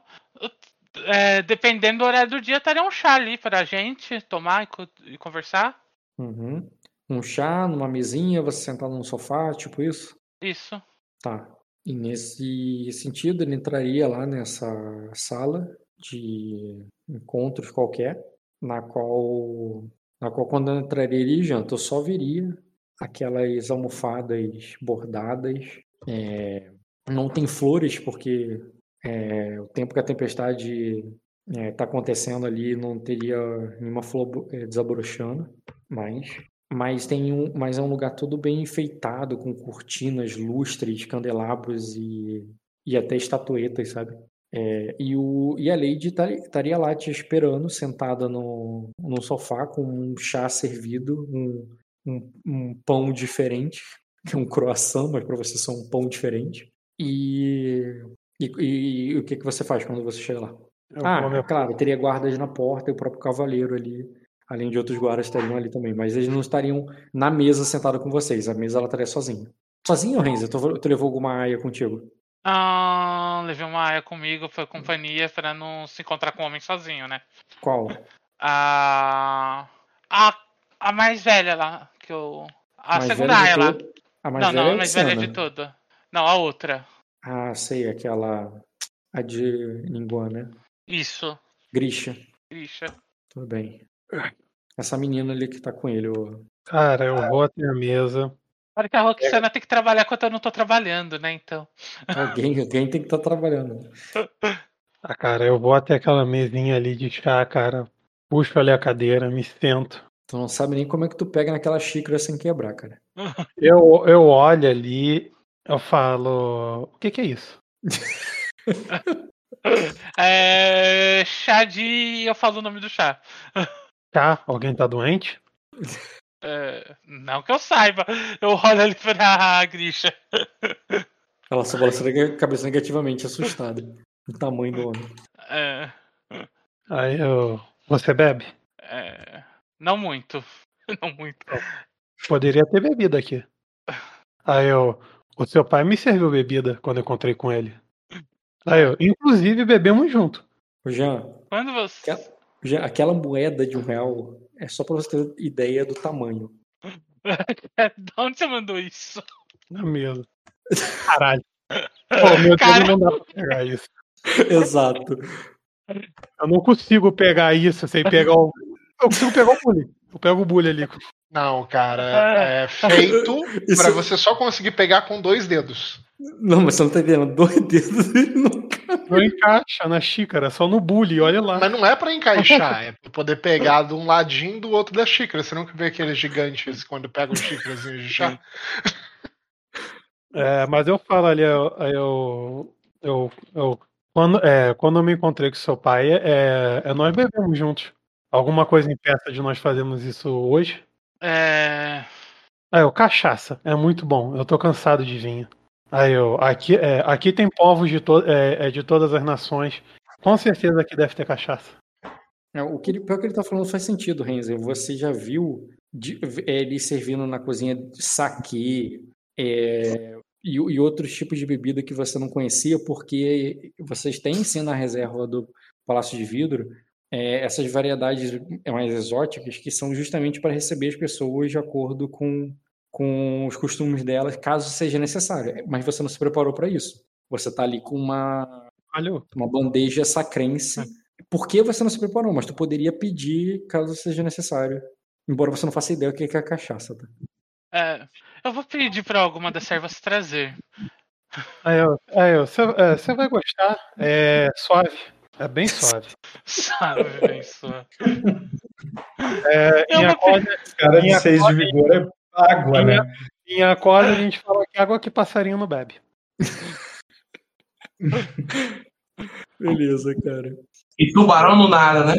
É, dependendo do horário do dia, estaria um chá ali pra gente tomar e, e conversar. Uhum. Um chá, numa mesinha, você sentado num sofá, tipo isso? Isso. Tá. E nesse sentido, ele entraria lá nessa sala de encontros qualquer, na qual, na qual quando eu entraria ele janta, eu só veria aquelas almofadas bordadas. É, não tem flores, porque é, o tempo que a tempestade está acontecendo ali não teria nenhuma flor é, desabrochando, mas mas tem um, mas é um lugar todo bem enfeitado com cortinas, lustres, candelabros e, e até estatuetas, sabe? É, e, o, e a Lady estaria lá te esperando, sentada no, no sofá com um chá servido, um, um, um pão diferente, que é um croissant, mas para você só um pão diferente. E, e, e, e, o que, que você faz quando você chega lá? Eu ah, é claro, teria guardas na porta e o próprio cavaleiro ali além de outros guardas estariam ali também, mas eles não estariam na mesa sentado com vocês. A mesa ela estaria sozinha. Sozinho, Renzo? Tu, tu levou alguma aia contigo? Ah, levei uma aia comigo, foi companhia para não se encontrar com o homem sozinho, né? Qual? A a, a mais velha lá, que eu a mais segunda aia lá. A mais não, velha não, a mais velha de tudo. Não, a outra. Ah, sei, aquela a de Ninguan, né? Isso. Grisha. Grisha. Tudo bem. Essa menina ali que tá com ele. O... Cara, eu vou até a mesa. Olha que a Roxana é. tem que trabalhar enquanto eu não tô trabalhando, né? Então. Alguém, alguém tem que estar tá trabalhando. Ah, cara, eu vou até aquela mesinha ali de chá, cara. Puxo ali a cadeira, me sento. Tu não sabe nem como é que tu pega naquela xícara sem quebrar, cara. Eu, eu olho ali, eu falo. O que, que é isso? é. Chá de. Eu falo o nome do chá. Tá, alguém tá doente? É, não que eu saiba. Eu olho ali pra Grisha. Ela só balança a cabeça negativamente, assustada. O tamanho do homem. É. Aí eu. Você bebe? É. Não muito. Não muito. Poderia ter bebido aqui. Aí eu. O seu pai me serviu bebida quando eu encontrei com ele. Aí eu. Inclusive bebemos junto. O Jean. Quando você. Já, aquela moeda de um real é só pra você ter ideia do tamanho. de onde você mandou isso? Na mesa. Caralho. Pô, meu. Deus, não dá pra pegar isso. Exato. Eu não consigo pegar isso sem pegar o. Eu consigo pegar o bully. Eu pego o bully ali. Não, cara. É feito isso... para você só conseguir pegar com dois dedos. Não, mas você não tá entendendo. Dois dedos ele não não encaixa na xícara, só no bully, olha lá. Mas não é para encaixar, é pra poder pegar de um ladinho do outro da xícara. Você nunca vê aqueles gigantes quando pegam xícaras de chá? É, mas eu falo ali, eu, eu, eu, eu quando, é, quando eu me encontrei com seu pai, é, é nós bebemos juntos. Alguma coisa impeça de nós fazermos isso hoje? É. É, o cachaça. É muito bom. Eu tô cansado de vinho. Aí eu, aqui, é, aqui tem povos de, to, é, é, de todas as nações. Com certeza aqui deve ter cachaça. É, o que ele, pior que ele tá falando faz sentido, Renzer. Você já viu de, é, ele servindo na cozinha saque é, e, e, outros tipos de bebida que você não conhecia, porque vocês têm sim na reserva do Palácio de Vidro é, essas variedades mais exóticas que são justamente para receber as pessoas de acordo com com os costumes dela, caso seja necessário. Mas você não se preparou para isso. Você está ali com uma, uma bandeja sacrense. É. Por que você não se preparou? Mas tu poderia pedir caso seja necessário. Embora você não faça ideia do que é a cachaça. Tá? É, eu vou pedir para alguma das servas trazer. Aí eu, aí eu, você, é, vai gostar. É suave. É bem suave. suave, bem suave. É, em vou... Cara de 6 de vigor é Água, em, né? Em Acorda a gente fala que água que passarinho não bebe. Beleza, cara. E tubarão no nada, né?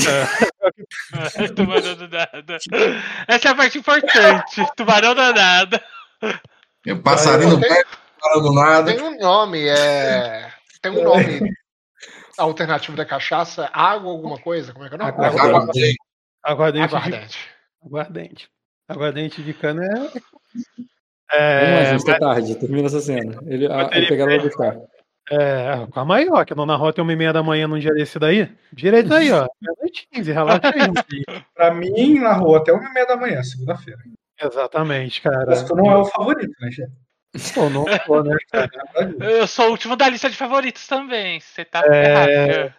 É. tubarão no nada. Essa é a parte importante. Tubarão no nada. E passarinho tem, bebe, tubarão no nada. Tem um nome, é. Tem um nome alternativo da cachaça, água alguma coisa? Como é que é o nome? Aguardente. Aguardente. Aguardente. Aguardente. Aguardente de cana é. É, Vamos lá, mas... tarde, termina essa cena. Ele, a, ele pegaram buscar. É, com a maior, que a dona Rota é uma e meia da manhã num dia desse daí. Direito aí, ó. Meia-noite 15, relaxa aí. pra mim, na rua, até uma e meia da manhã, segunda-feira. Exatamente, cara. Mas tu não é o favorito, né, chefe? Pô, não sou, né, cara? Eu sou o último da lista de favoritos também. Você tá É. errado.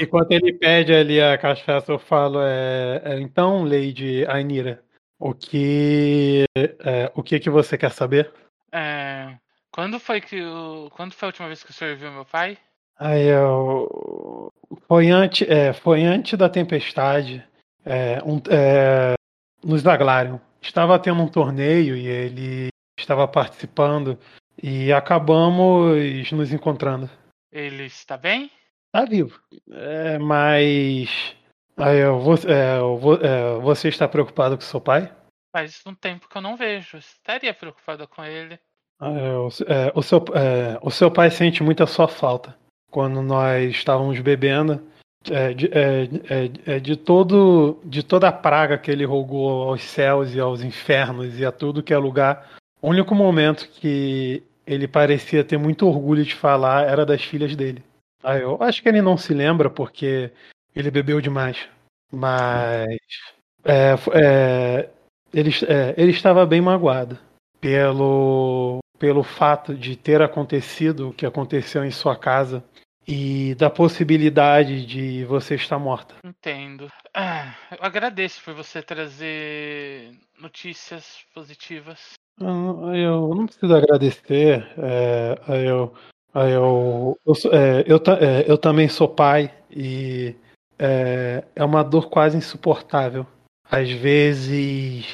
Enquanto ele pede ali a cachaça, eu falo, é, é, então, Lady Ainira, o que, é, o que que você quer saber? É, quando foi que o, quando foi a última vez que o senhor viu meu pai? Aí eu, foi antes, é, foi antes da tempestade, é, um, é, nos Zaglarion. Estava tendo um torneio e ele estava participando e acabamos nos encontrando. Ele está bem? Tá vivo. É, mas aí eu, você, é, eu vou- é, você está preocupado com seu pai? Faz um tempo que eu não vejo. Estaria preocupada com ele. Ah, é, o, é, o seu, é, o seu pai sente muita sua falta. Quando nós estávamos bebendo, é, de, é, de, todo, de toda a praga que ele rogou aos céus e aos infernos e a tudo que é lugar, o único momento que ele parecia ter muito orgulho de falar era das filhas dele. Ah, eu acho que ele não se lembra porque ele bebeu demais. Mas é, é, ele, é, ele estava bem magoado pelo, pelo fato de ter acontecido o que aconteceu em sua casa e da possibilidade de você estar morta. Entendo. Ah, eu agradeço por você trazer notícias positivas. Eu, eu não preciso agradecer. é, eu, eu, eu, é, eu, ta- é, eu também sou pai e é, é uma dor quase insuportável. Às vezes.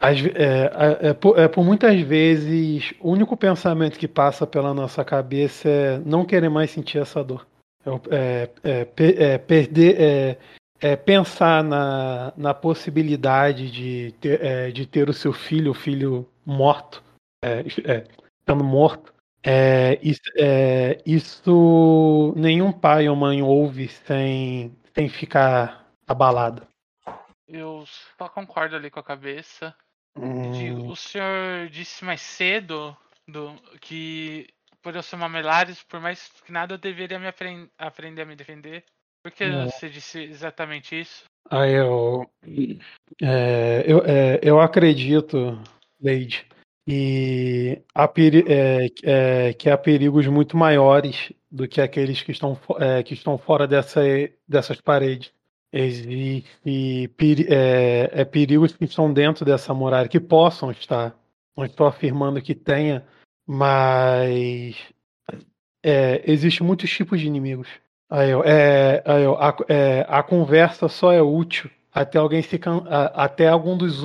ve- é, é, por, é por muitas vezes, o único pensamento que passa pela nossa cabeça é não querer mais sentir essa dor. É, é, é, perder. É, é pensar na, na possibilidade de ter, é, de ter o seu filho, o filho morto, é, estando morto. Isso, isso nenhum pai ou mãe ouve sem, sem ficar abalado. Eu só concordo ali com a cabeça. Hum, o senhor disse mais cedo do, que por eu ser uma Melares, por mais que nada, eu deveria me apren- aprender a me defender. Por que É. você disse exatamente isso? aí eu, é, eu, é, eu acredito, Leide, há, peri- é, é, que há perigos muito maiores do que aqueles que estão, é, que estão fora dessa, dessas paredes. Existe peri- é, é perigos que estão dentro dessa muralha, que possam estar. Não estou afirmando que tenha, mas é, existe muitos tipos de inimigos. Aí eu, é, aí eu, a, é, a conversa só é útil até alguém se can, até algum dos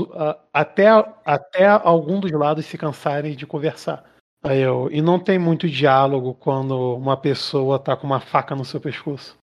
até, até algum dos lados se cansarem de conversar. Aí eu, e não tem muito diálogo quando uma pessoa tá com uma faca no seu pescoço.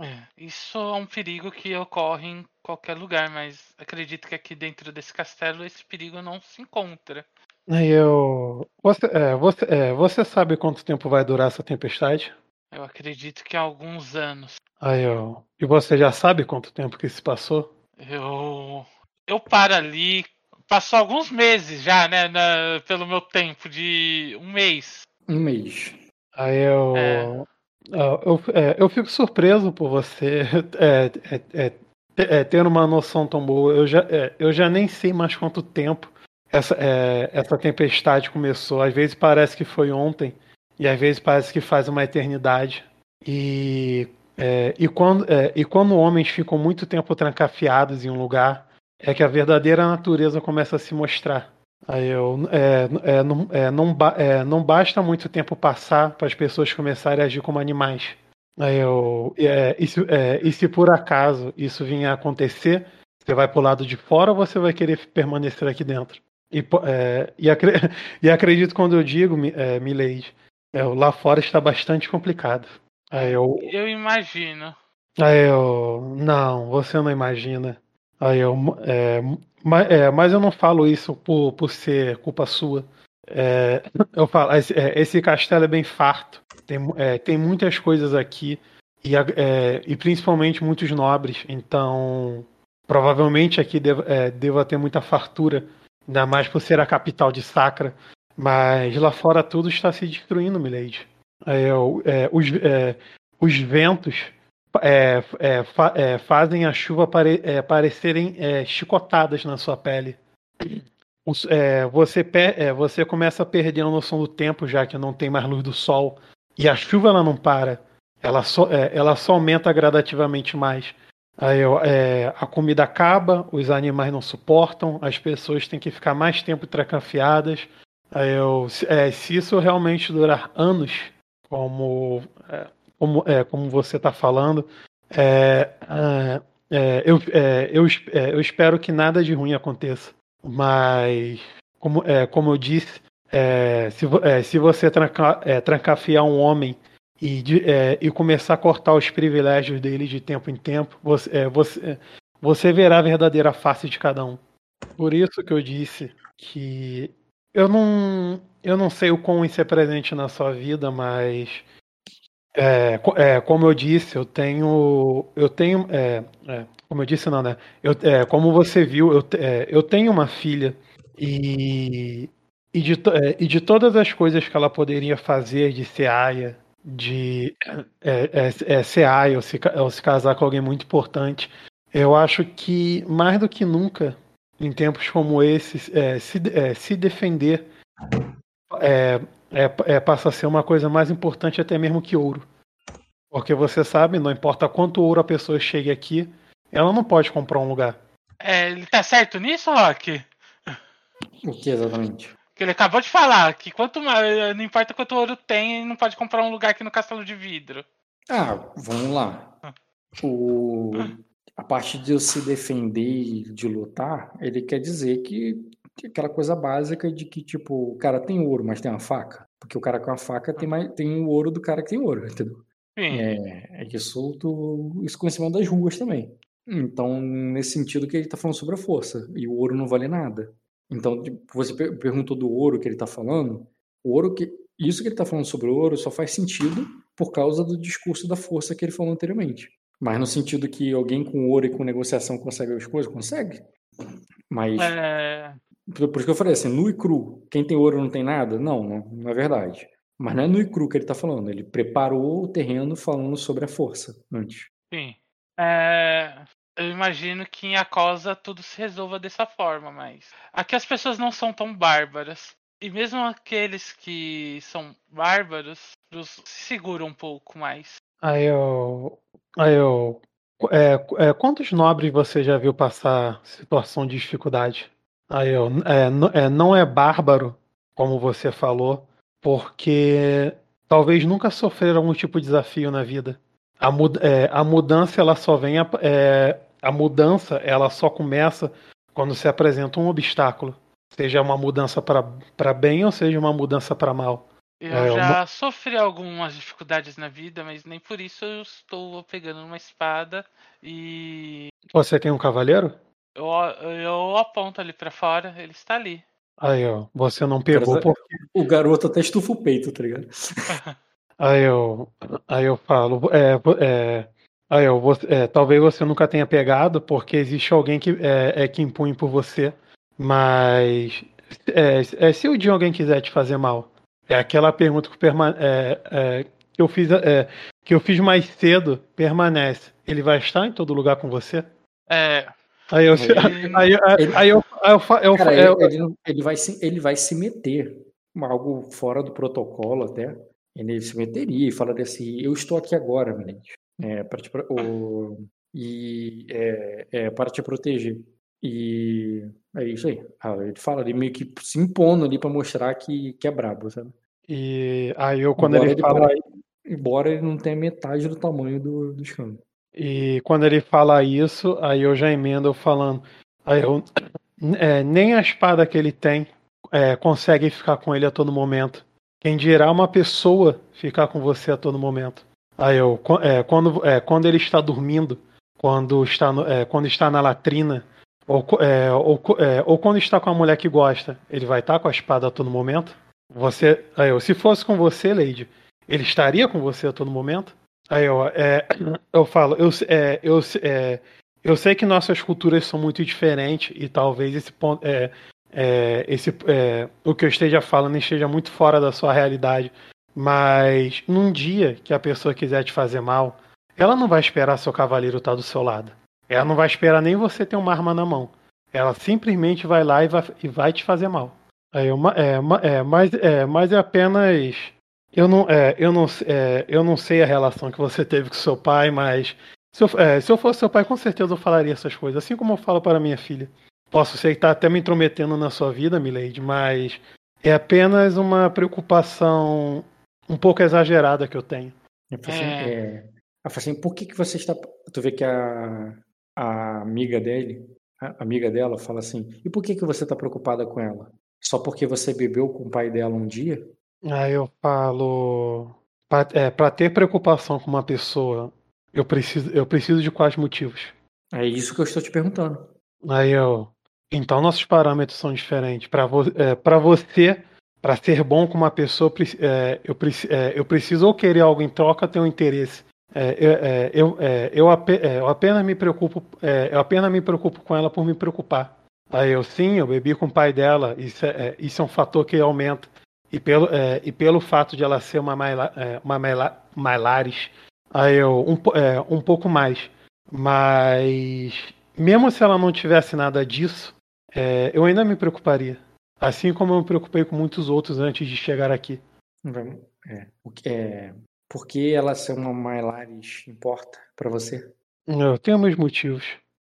É, isso é um perigo que ocorre em qualquer lugar, mas acredito que aqui dentro desse castelo esse perigo não se encontra. Aí eu, você, é, você, é, você sabe quanto tempo vai durar essa tempestade? Eu acredito que há alguns anos. Aí eu, e você já sabe quanto tempo que se passou? Eu. Eu paro ali. Passou alguns meses já, né? na- pelo meu tempo de um mês. Um mês. Aí eu. É. Eu, é, eu fico surpreso por você é, é, é, é, ter uma noção tão boa. Eu já, é, eu já nem sei mais quanto tempo essa, é, essa tempestade começou. Às vezes parece que foi ontem, e às vezes parece que faz uma eternidade. E, é, e, quando, é, e quando homens ficam muito tempo trancafiados em um lugar, é que a verdadeira natureza começa a se mostrar. Aí eu, é, é, não, é, não, é, não basta muito tempo passar para as pessoas começarem a agir como animais. Aí eu, é, e, se, é, e se por acaso isso vinha a acontecer, você vai para o lado de fora ou você vai querer permanecer aqui dentro? E, é, e, acre- e acredito quando eu digo, é, Milady, é, lá fora está bastante complicado. Aí eu, Eu imagino. Aí eu. Não, você não imagina. Aí eu. É, mas, é, mas eu não falo isso por, por ser culpa sua. É, eu falo, esse, é, esse castelo é bem farto. Tem, é, tem muitas coisas aqui. E, é, e principalmente muitos nobres. Então. Provavelmente aqui deva, deva ter muita fartura. Ainda mais por ser a capital de Sacra. Mas lá fora tudo está se destruindo, Milady. Eu, é, os, é, os ventos é, é, fa- é, fazem a chuva pare, é, parecerem é, chicotadas na sua pele. os- é, você, é, você começa a perder a noção do tempo, já que não tem mais luz do sol. E a chuva ela não para. Ela só, é, ela só aumenta gradativamente mais. Aí, é, a comida acaba, os animais não suportam, as pessoas têm que ficar mais tempo trancafiadas. Eu, é, se isso realmente durar anos, como, é, como, é, como você está falando, é, é, é, eu, eu, eu espero que nada de ruim aconteça. Mas, como, como eu disse, se, se você tranca, é, trancafiar um homem e, de- e começar a cortar os privilégios dele de tempo em tempo, você, você, você verá a verdadeira face de cada um. Por isso que eu disse que eu não, eu não sei o quão isso é presente na sua vida, mas é, é, como eu disse, eu tenho, eu tenho, é, é, como eu disse não, né? Eu, é, como você viu, eu, é, eu tenho uma filha e e de, e de todas as coisas que ela poderia fazer, de ser aia, de ser aia ou se, ou se casar com alguém muito importante, eu acho que mais do que nunca, em tempos como esses, é, se, é, se defender é, é, é, passa a ser uma coisa mais importante até mesmo que ouro. Porque você sabe, não importa quanto ouro a pessoa chegue aqui, ela não pode comprar um lugar. É, ele tá certo nisso, Rock? O que exatamente? Que ele acabou de falar que quanto mais, não importa quanto ouro tem, ele não pode comprar um lugar aqui no Castelo de Vidro. Ah, vamos lá. O... A parte de eu se defender e de lutar, ele quer dizer que que aquela coisa básica de que, tipo, o cara tem ouro, mas tem uma faca. Porque o cara com a faca tem, mais, tem o ouro do cara que tem ouro, entendeu? Sim. É, é que isso, tu, isso conhecimento das ruas também. Então, nesse sentido que ele tá falando sobre a força. E o ouro não vale nada. Então, tipo, você per- perguntou do ouro que ele tá falando. O ouro que. Isso que ele tá falando sobre o ouro só faz sentido por causa do discurso da força que ele falou anteriormente. Mas no sentido que alguém com ouro e com negociação consegue as coisas, consegue. Mas É, por por isso que eu falei assim, nu e cru. Quem tem ouro não tem nada? Não, não, não é verdade. Mas não é nu e cru que ele tá falando. Ele preparou o terreno falando sobre a força antes. sim. É, eu imagino que em Acosa tudo se resolva dessa forma, mas aqui as pessoas não são tão bárbaras. E mesmo aqueles que são bárbaros os se seguram um pouco mais. Aí eu. Aí eu. É, é, quantos nobres você já viu passar situação de dificuldade? Aí eu. É, é, não é bárbaro, como você falou, porque talvez nunca sofreram algum tipo de desafio na vida. A, mud- é, a mudança ela só vem. a- É, a mudança ela só começa quando se apresenta um obstáculo. Seja uma mudança para bem ou seja uma mudança para mal. Eu É, já uma- sofri algumas dificuldades na vida, mas nem por isso eu estou pegando uma espada e Você tem um cavaleiro? eu, eu aponto ali pra fora, ele está ali. Aí, ó, você não pegou Cara, porque O garoto até estufa o peito, tá ligado? Aí eu, aí eu falo, é, é, aí eu, você- é, talvez você nunca tenha pegado, porque existe alguém que é, é que impõe por você, mas é, é, se o dia alguém quiser te fazer mal, é aquela pergunta que, perma- é, é, que eu fiz, é, que eu fiz mais cedo, permanece. Ele vai estar em todo lugar com você? É, Aí eu, aí, eu, ele, vai se, ele vai se meter. Algo fora do protocolo até. Ele se meteria e falaria assim: Eu estou aqui agora, Mendes. É, para te, o, e, é, é, para te proteger. E é isso aí. Ah, Ele fala ali meio que se impondo ali para mostrar que, que é brabo, sabe? E aí eu quando embora ele fala pare- embora ele não tenha metade do tamanho do, do escândalo. E quando ele fala isso, aí eu já emendo falando. Aí eu, é, nem a espada que ele tem é, consegue ficar com ele a todo momento. Quem dirá uma pessoa ficar com você a todo momento. Aí eu, é, quando, é, quando ele está dormindo, quando está, no- é, quando está na latrina, ou, é, ou, ou quando está com a mulher que gosta, ele vai estar com a espada a todo momento? Você, aí eu, se fosse com você, Lady, ele estaria com você a todo momento? Aí eu, é, eu falo, eu, é, eu, é, eu sei que nossas culturas são muito diferentes e talvez esse ponto, é, é, esse, é, o que eu esteja falando esteja muito fora da sua realidade. Mas num dia que a pessoa quiser te fazer mal, ela não vai esperar seu cavaleiro estar do seu lado. Ela não vai esperar nem você ter uma arma na mão. ela simplesmente vai lá e vai, e vai te fazer mal. Aí eu, é, é, mas, é, mas é apenas. Eu não, é, eu, não, é, eu não sei a relação que você teve com seu pai, mas se eu, é, se eu fosse seu pai, com certeza eu falaria essas coisas, assim como eu falo para minha filha. Posso ser que tá até me intrometendo na sua vida, Milady, mas é apenas uma preocupação um pouco exagerada que eu tenho. Eu falei assim, é... eu falei assim por que, que você está. Tu vê que a, a amiga dele, a amiga dela, fala assim: e por que, que você está preocupada com ela? Só porque você bebeu com o pai dela um dia? Aí eu falo. Para é, ter preocupação com uma pessoa, eu preciso, eu preciso de quais motivos? É isso que eu estou te perguntando. Aí eu. Então nossos parâmetros são diferentes. Para vo, é, você, para ser bom com uma pessoa, é, eu, é, eu preciso ou querer algo em troca, ter um interesse. É, é, eu, é, eu, eu, apenas me preocupo, eu apenas me preocupo com ela por me preocupar. Aí eu sim, eu bebi com o pai dela, isso é, isso é um fator que aumenta. E pelo, e pelo fato de ela ser uma, Maila, uma Maila, Mailares, aí eu um, um pouco mais. Mas mesmo se ela não tivesse nada disso, eu ainda me preocuparia. Assim como eu me preocupei com muitos outros antes de chegar aqui. É, é, por que ela ser uma Mylaris importa para você? Eu tenho meus motivos.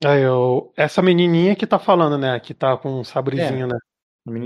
Aí eu, essa menininha que tá falando, né? Que tá com um sabrezinho, é, né?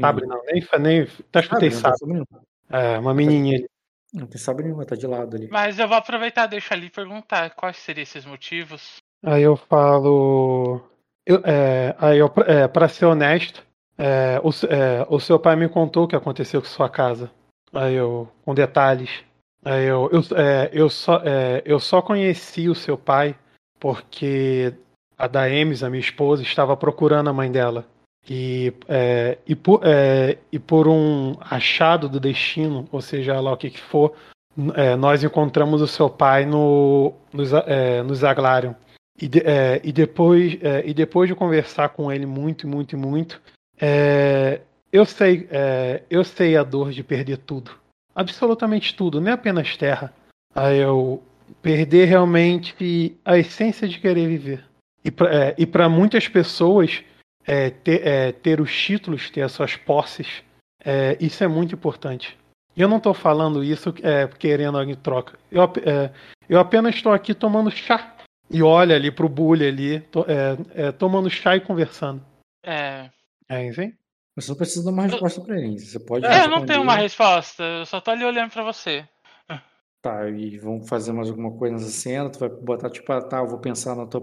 Sabre não, nem, nem até escutei sabre. É, uma menininha ali. Não tem sabre nenhuma, tá de lado ali. Mas eu vou aproveitar, deixa ali perguntar quais seriam esses motivos. Aí eu falo. Eu, é, aí eu, é, pra ser honesto, é, o, é, o seu pai me contou o que aconteceu com sua casa. Aí eu, com detalhes. É, eu, eu, é, eu, só, é, eu só conheci o seu pai porque a Daemis, a minha esposa, estava procurando a mãe dela. E, é, e, por, é, e por um achado do destino, ou seja lá o que, que for, é, nós encontramos o seu pai no, nos, é, no Zaglarion. E, de, é, e, depois, e depois de conversar com ele muito, muito, muito, eu, sei, eu sei a dor de perder tudo absolutamente tudo, nem apenas terra. Aí eu perder realmente a essência de querer viver. E para é, muitas pessoas, é, ter, é, ter, os títulos, ter as suas posses, é, isso é muito importante. E eu não estou falando isso é, querendo alguém troca. Eu, é, eu apenas estou aqui tomando chá. E olha ali pro bully ali, to, tomando chá e conversando. É. É? Você não precisa dar uma resposta pra ele. Você pode. É, eu não tenho uma resposta. Eu só tô ali olhando pra você. Tá, e vamos fazer mais alguma coisa nessa cena? Tu vai botar, tipo, ah, tá, eu vou pensar no, teu,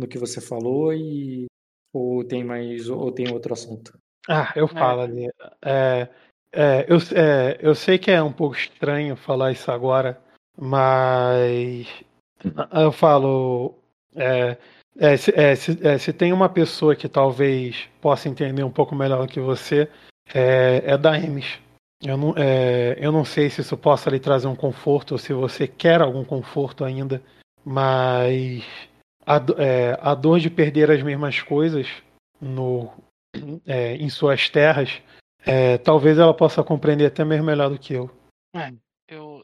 no que você falou e. Ou tem mais. Ou tem outro assunto? Ah, eu é. falo é. ali. É, é, eu, é, eu sei que é um pouco estranho falar isso agora, mas. Eu falo. É, é, se, é, se, é, se, tem uma pessoa que talvez possa entender um pouco melhor que você, é, é da Emes. Eu não, é, eu não sei se isso possa lhe trazer um conforto ou se você quer algum conforto ainda, mas a, é, a dor de perder as mesmas coisas no, é, em suas terras, talvez ela possa compreender até mesmo melhor do que eu. Eu,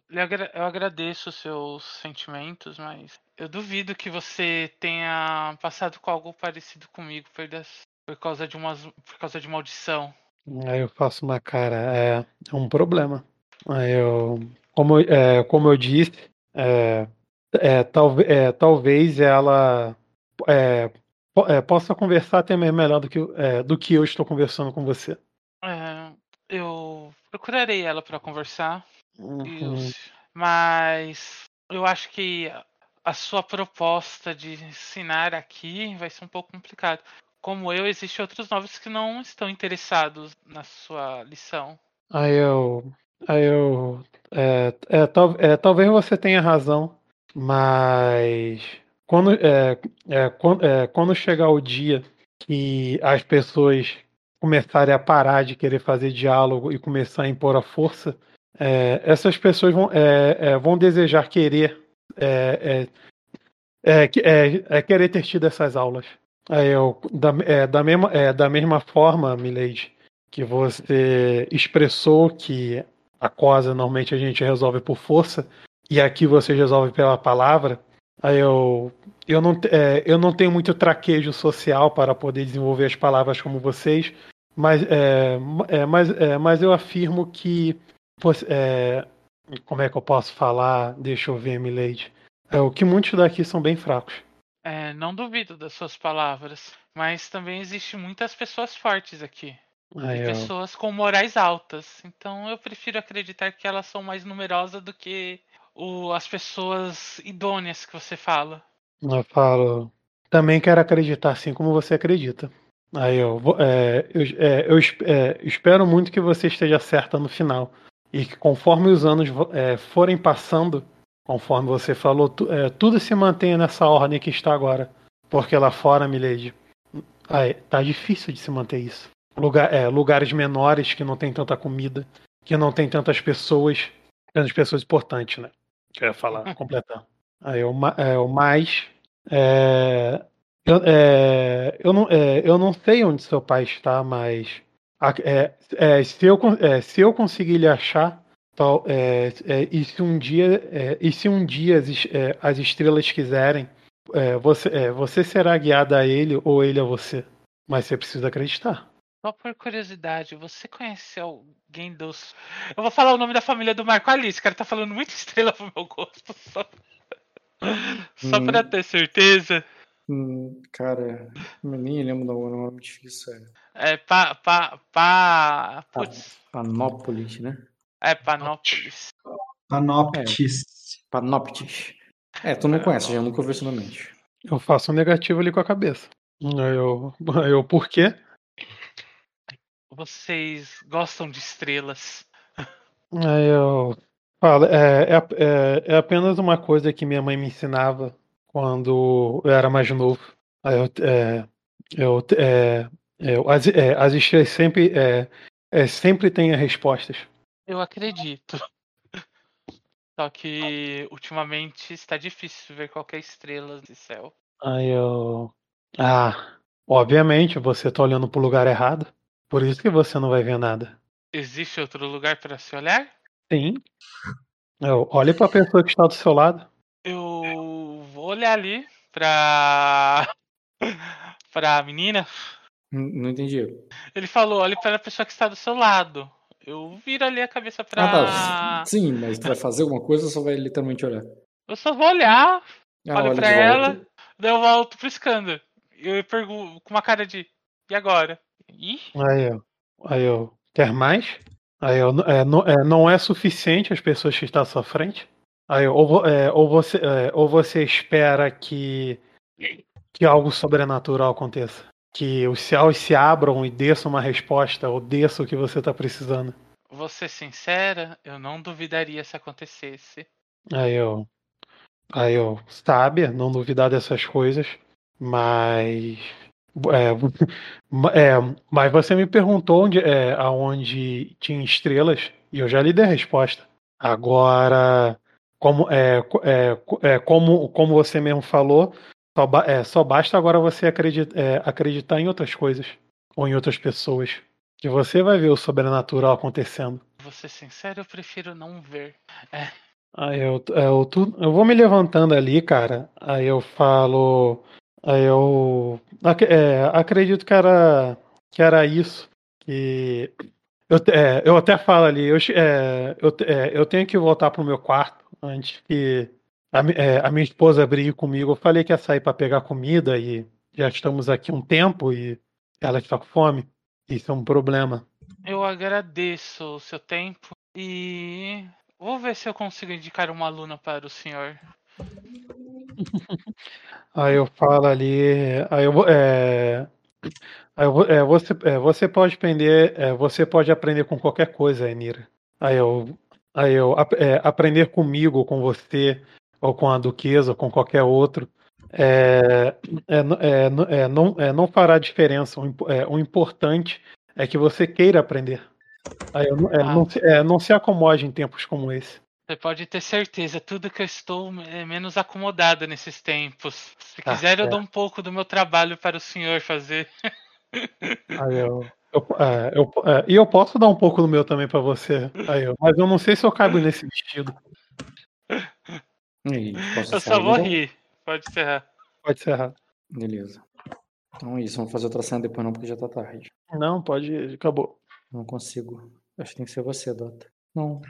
eu agradeço os seus sentimentos, mas eu duvido que você tenha passado com algo parecido comigo por, por causa de umas, por causa de maldição. Aí eu faço uma cara, é, é um problema. Aí eu, como, é, como eu disse, é, é, tal, é, talvez ela é, é, possa conversar até mesmo melhor do que, é, do que eu estou conversando com você. É, eu procurarei ela para conversar. Uhum. Mas eu acho que a sua proposta de ensinar aqui vai ser um pouco complicado. Como eu, existem outros novos que não estão interessados na sua lição. Aí eu. Aí eu. É, é, tal, é, talvez você tenha razão, mas quando, é, é, quando, é, quando chegar o dia que as pessoas começarem a parar de querer fazer diálogo e começar a impor a força, é, essas pessoas vão, é, é, vão desejar querer é, é, é, querer ter tido essas aulas. Eu, da, da, mesma, da mesma forma, Milady, que você expressou que a cosa normalmente a gente resolve por força, e aqui você resolve pela palavra, Aí eu. Eu não, é, eu não tenho muito traquejo social para poder desenvolver as palavras como vocês, mas, é, é, mas, é, mas eu afirmo que. É, como é que eu posso falar? Deixa eu ver, Milady. É, o que muitos daqui são bem fracos. É, não duvido das suas palavras, mas também existe muitas pessoas fortes aqui. E eu, pessoas com morais altas. Então eu prefiro acreditar que elas são mais numerosas do que o, as pessoas idôneas que você fala. eu falo. Também quero acreditar assim como você acredita. Aí eu, é, eu, é, eu é, espero muito que você esteja certa no final. E que conforme os anos é, forem passando, conforme você falou, tu- é, tudo se mantenha nessa ordem que está agora. Porque lá fora, Milady, aí, tá difícil de se manter isso. Lugar, é, lugares menores que não tem tanta comida, que não tem tantas pessoas, tantas pessoas importantes, né? Que eu ia falar, completar. Aí o, é, o mais. é, eu, é, eu, não, é, eu não sei onde seu pai está, mas é, é, se, eu, se eu conseguir lhe achar, tal, e se um dia, e se um dia as, as estrelas quiserem, você, você será guiada a ele ou ele a você. Mas você precisa acreditar. Só por curiosidade, você conhece alguém dos. Eu vou falar o nome da família do Marco Alice, cara tá falando muita estrela pro meu gosto. Só, só pra Hum. ter certeza. Hum, cara, eu nem lembro do nome difícil. É É pa. pa. pa. Putz. Panópolis, né? É Panópolis. Panoptis. Panoptis. É, tu não conhece, já nunca ouviu esse nome antes. Eu faço um negativo ali com a cabeça. Aí eu, aí eu por quê? Vocês gostam de estrelas? Aí eu falo, é, é, é, é apenas uma coisa que minha mãe me ensinava quando eu era mais novo. Aí eu, é, eu, é, eu- as, é, as estrelas sempre, é, é, sempre têm as respostas. Eu acredito. Só que ultimamente está difícil ver qualquer estrela no céu. Aí eu. Ah, obviamente você tá olhando pro lugar errado. Por isso que você não vai ver nada. Existe outro lugar para se olhar? Sim. Eu, olhe pra pessoa que está do seu lado. Eu vou olhar ali pra. pra menina. Não, não entendi. Ele falou, olhe para a pessoa que está do seu lado. Eu viro ali a cabeça pra. Ah, tá. Sim, mas tu vai fazer alguma coisa ou só vai literalmente olhar? Eu só vou olhar, Ah, olho pra de ela, daí eu volto pro Skander. Eu pergunto com uma cara de. E agora? Ih, Aí eu, aí eu, quer mais? Aí eu, é, não, é, não é suficiente as pessoas que estão à sua frente? Aí ou, é, ou, você, é, ou você espera que, que algo sobrenatural aconteça? Que os céus se abram e desçam uma resposta, ou desça o que você está precisando? vou ser sincera, eu não duvidaria se acontecesse. Aí eu, aí eu, sabe, não duvidar dessas coisas, mas é, é, mas você me perguntou onde, é, aonde tinha estrelas e eu já lhe dei a resposta. Agora, como é, é, é, como, como você mesmo falou, só, ba- é, só basta agora você acredita, é, acreditar em outras coisas ou em outras pessoas que você vai ver o sobrenatural acontecendo. Vou ser sincero, eu prefiro não ver. Aí eu, é, eu, tu- eu vou me levantando ali, cara. Aí eu falo. Aí eu. é, acredito que era, que era isso. Que. Eu, é, eu até falo ali, eu, é, eu, é, eu tenho que voltar pro meu quarto antes que a, é, a minha esposa brigue comigo. Eu falei que ia sair para pegar comida e já estamos aqui um tempo e ela está com fome. Isso é um problema. Eu agradeço o seu tempo e vou ver se eu consigo indicar uma aluna para o senhor. Aí eu falo ali, aí eu é, aí eu é, você, é, você pode aprender, é, você pode aprender com qualquer coisa, Enira. Aí eu, aí eu é, aprender comigo, com você, ou com a duquesa, ou com qualquer outro, é, é, é, é, não, é, não fará diferença. O, é, o importante é que você queira aprender. Aí eu, Ah. não, se, não se acomode em tempos como esse. Você pode ter certeza, tudo que eu estou é menos acomodada nesses tempos. Se Tá quiser, eu certo. dou um pouco do meu trabalho para o senhor fazer. Aí eu, eu, é, eu, é, e eu posso dar um pouco do meu também pra você. Aí eu, mas eu não sei se eu caibo nesse vestido. E posso Eu só vou então? rir. Pode encerrar. Pode encerrar. Beleza. Então é isso, vamos fazer outra cena depois não, porque já tá tarde. Não, pode. Acabou. Não consigo. Acho que tem que ser você, Dota. Não,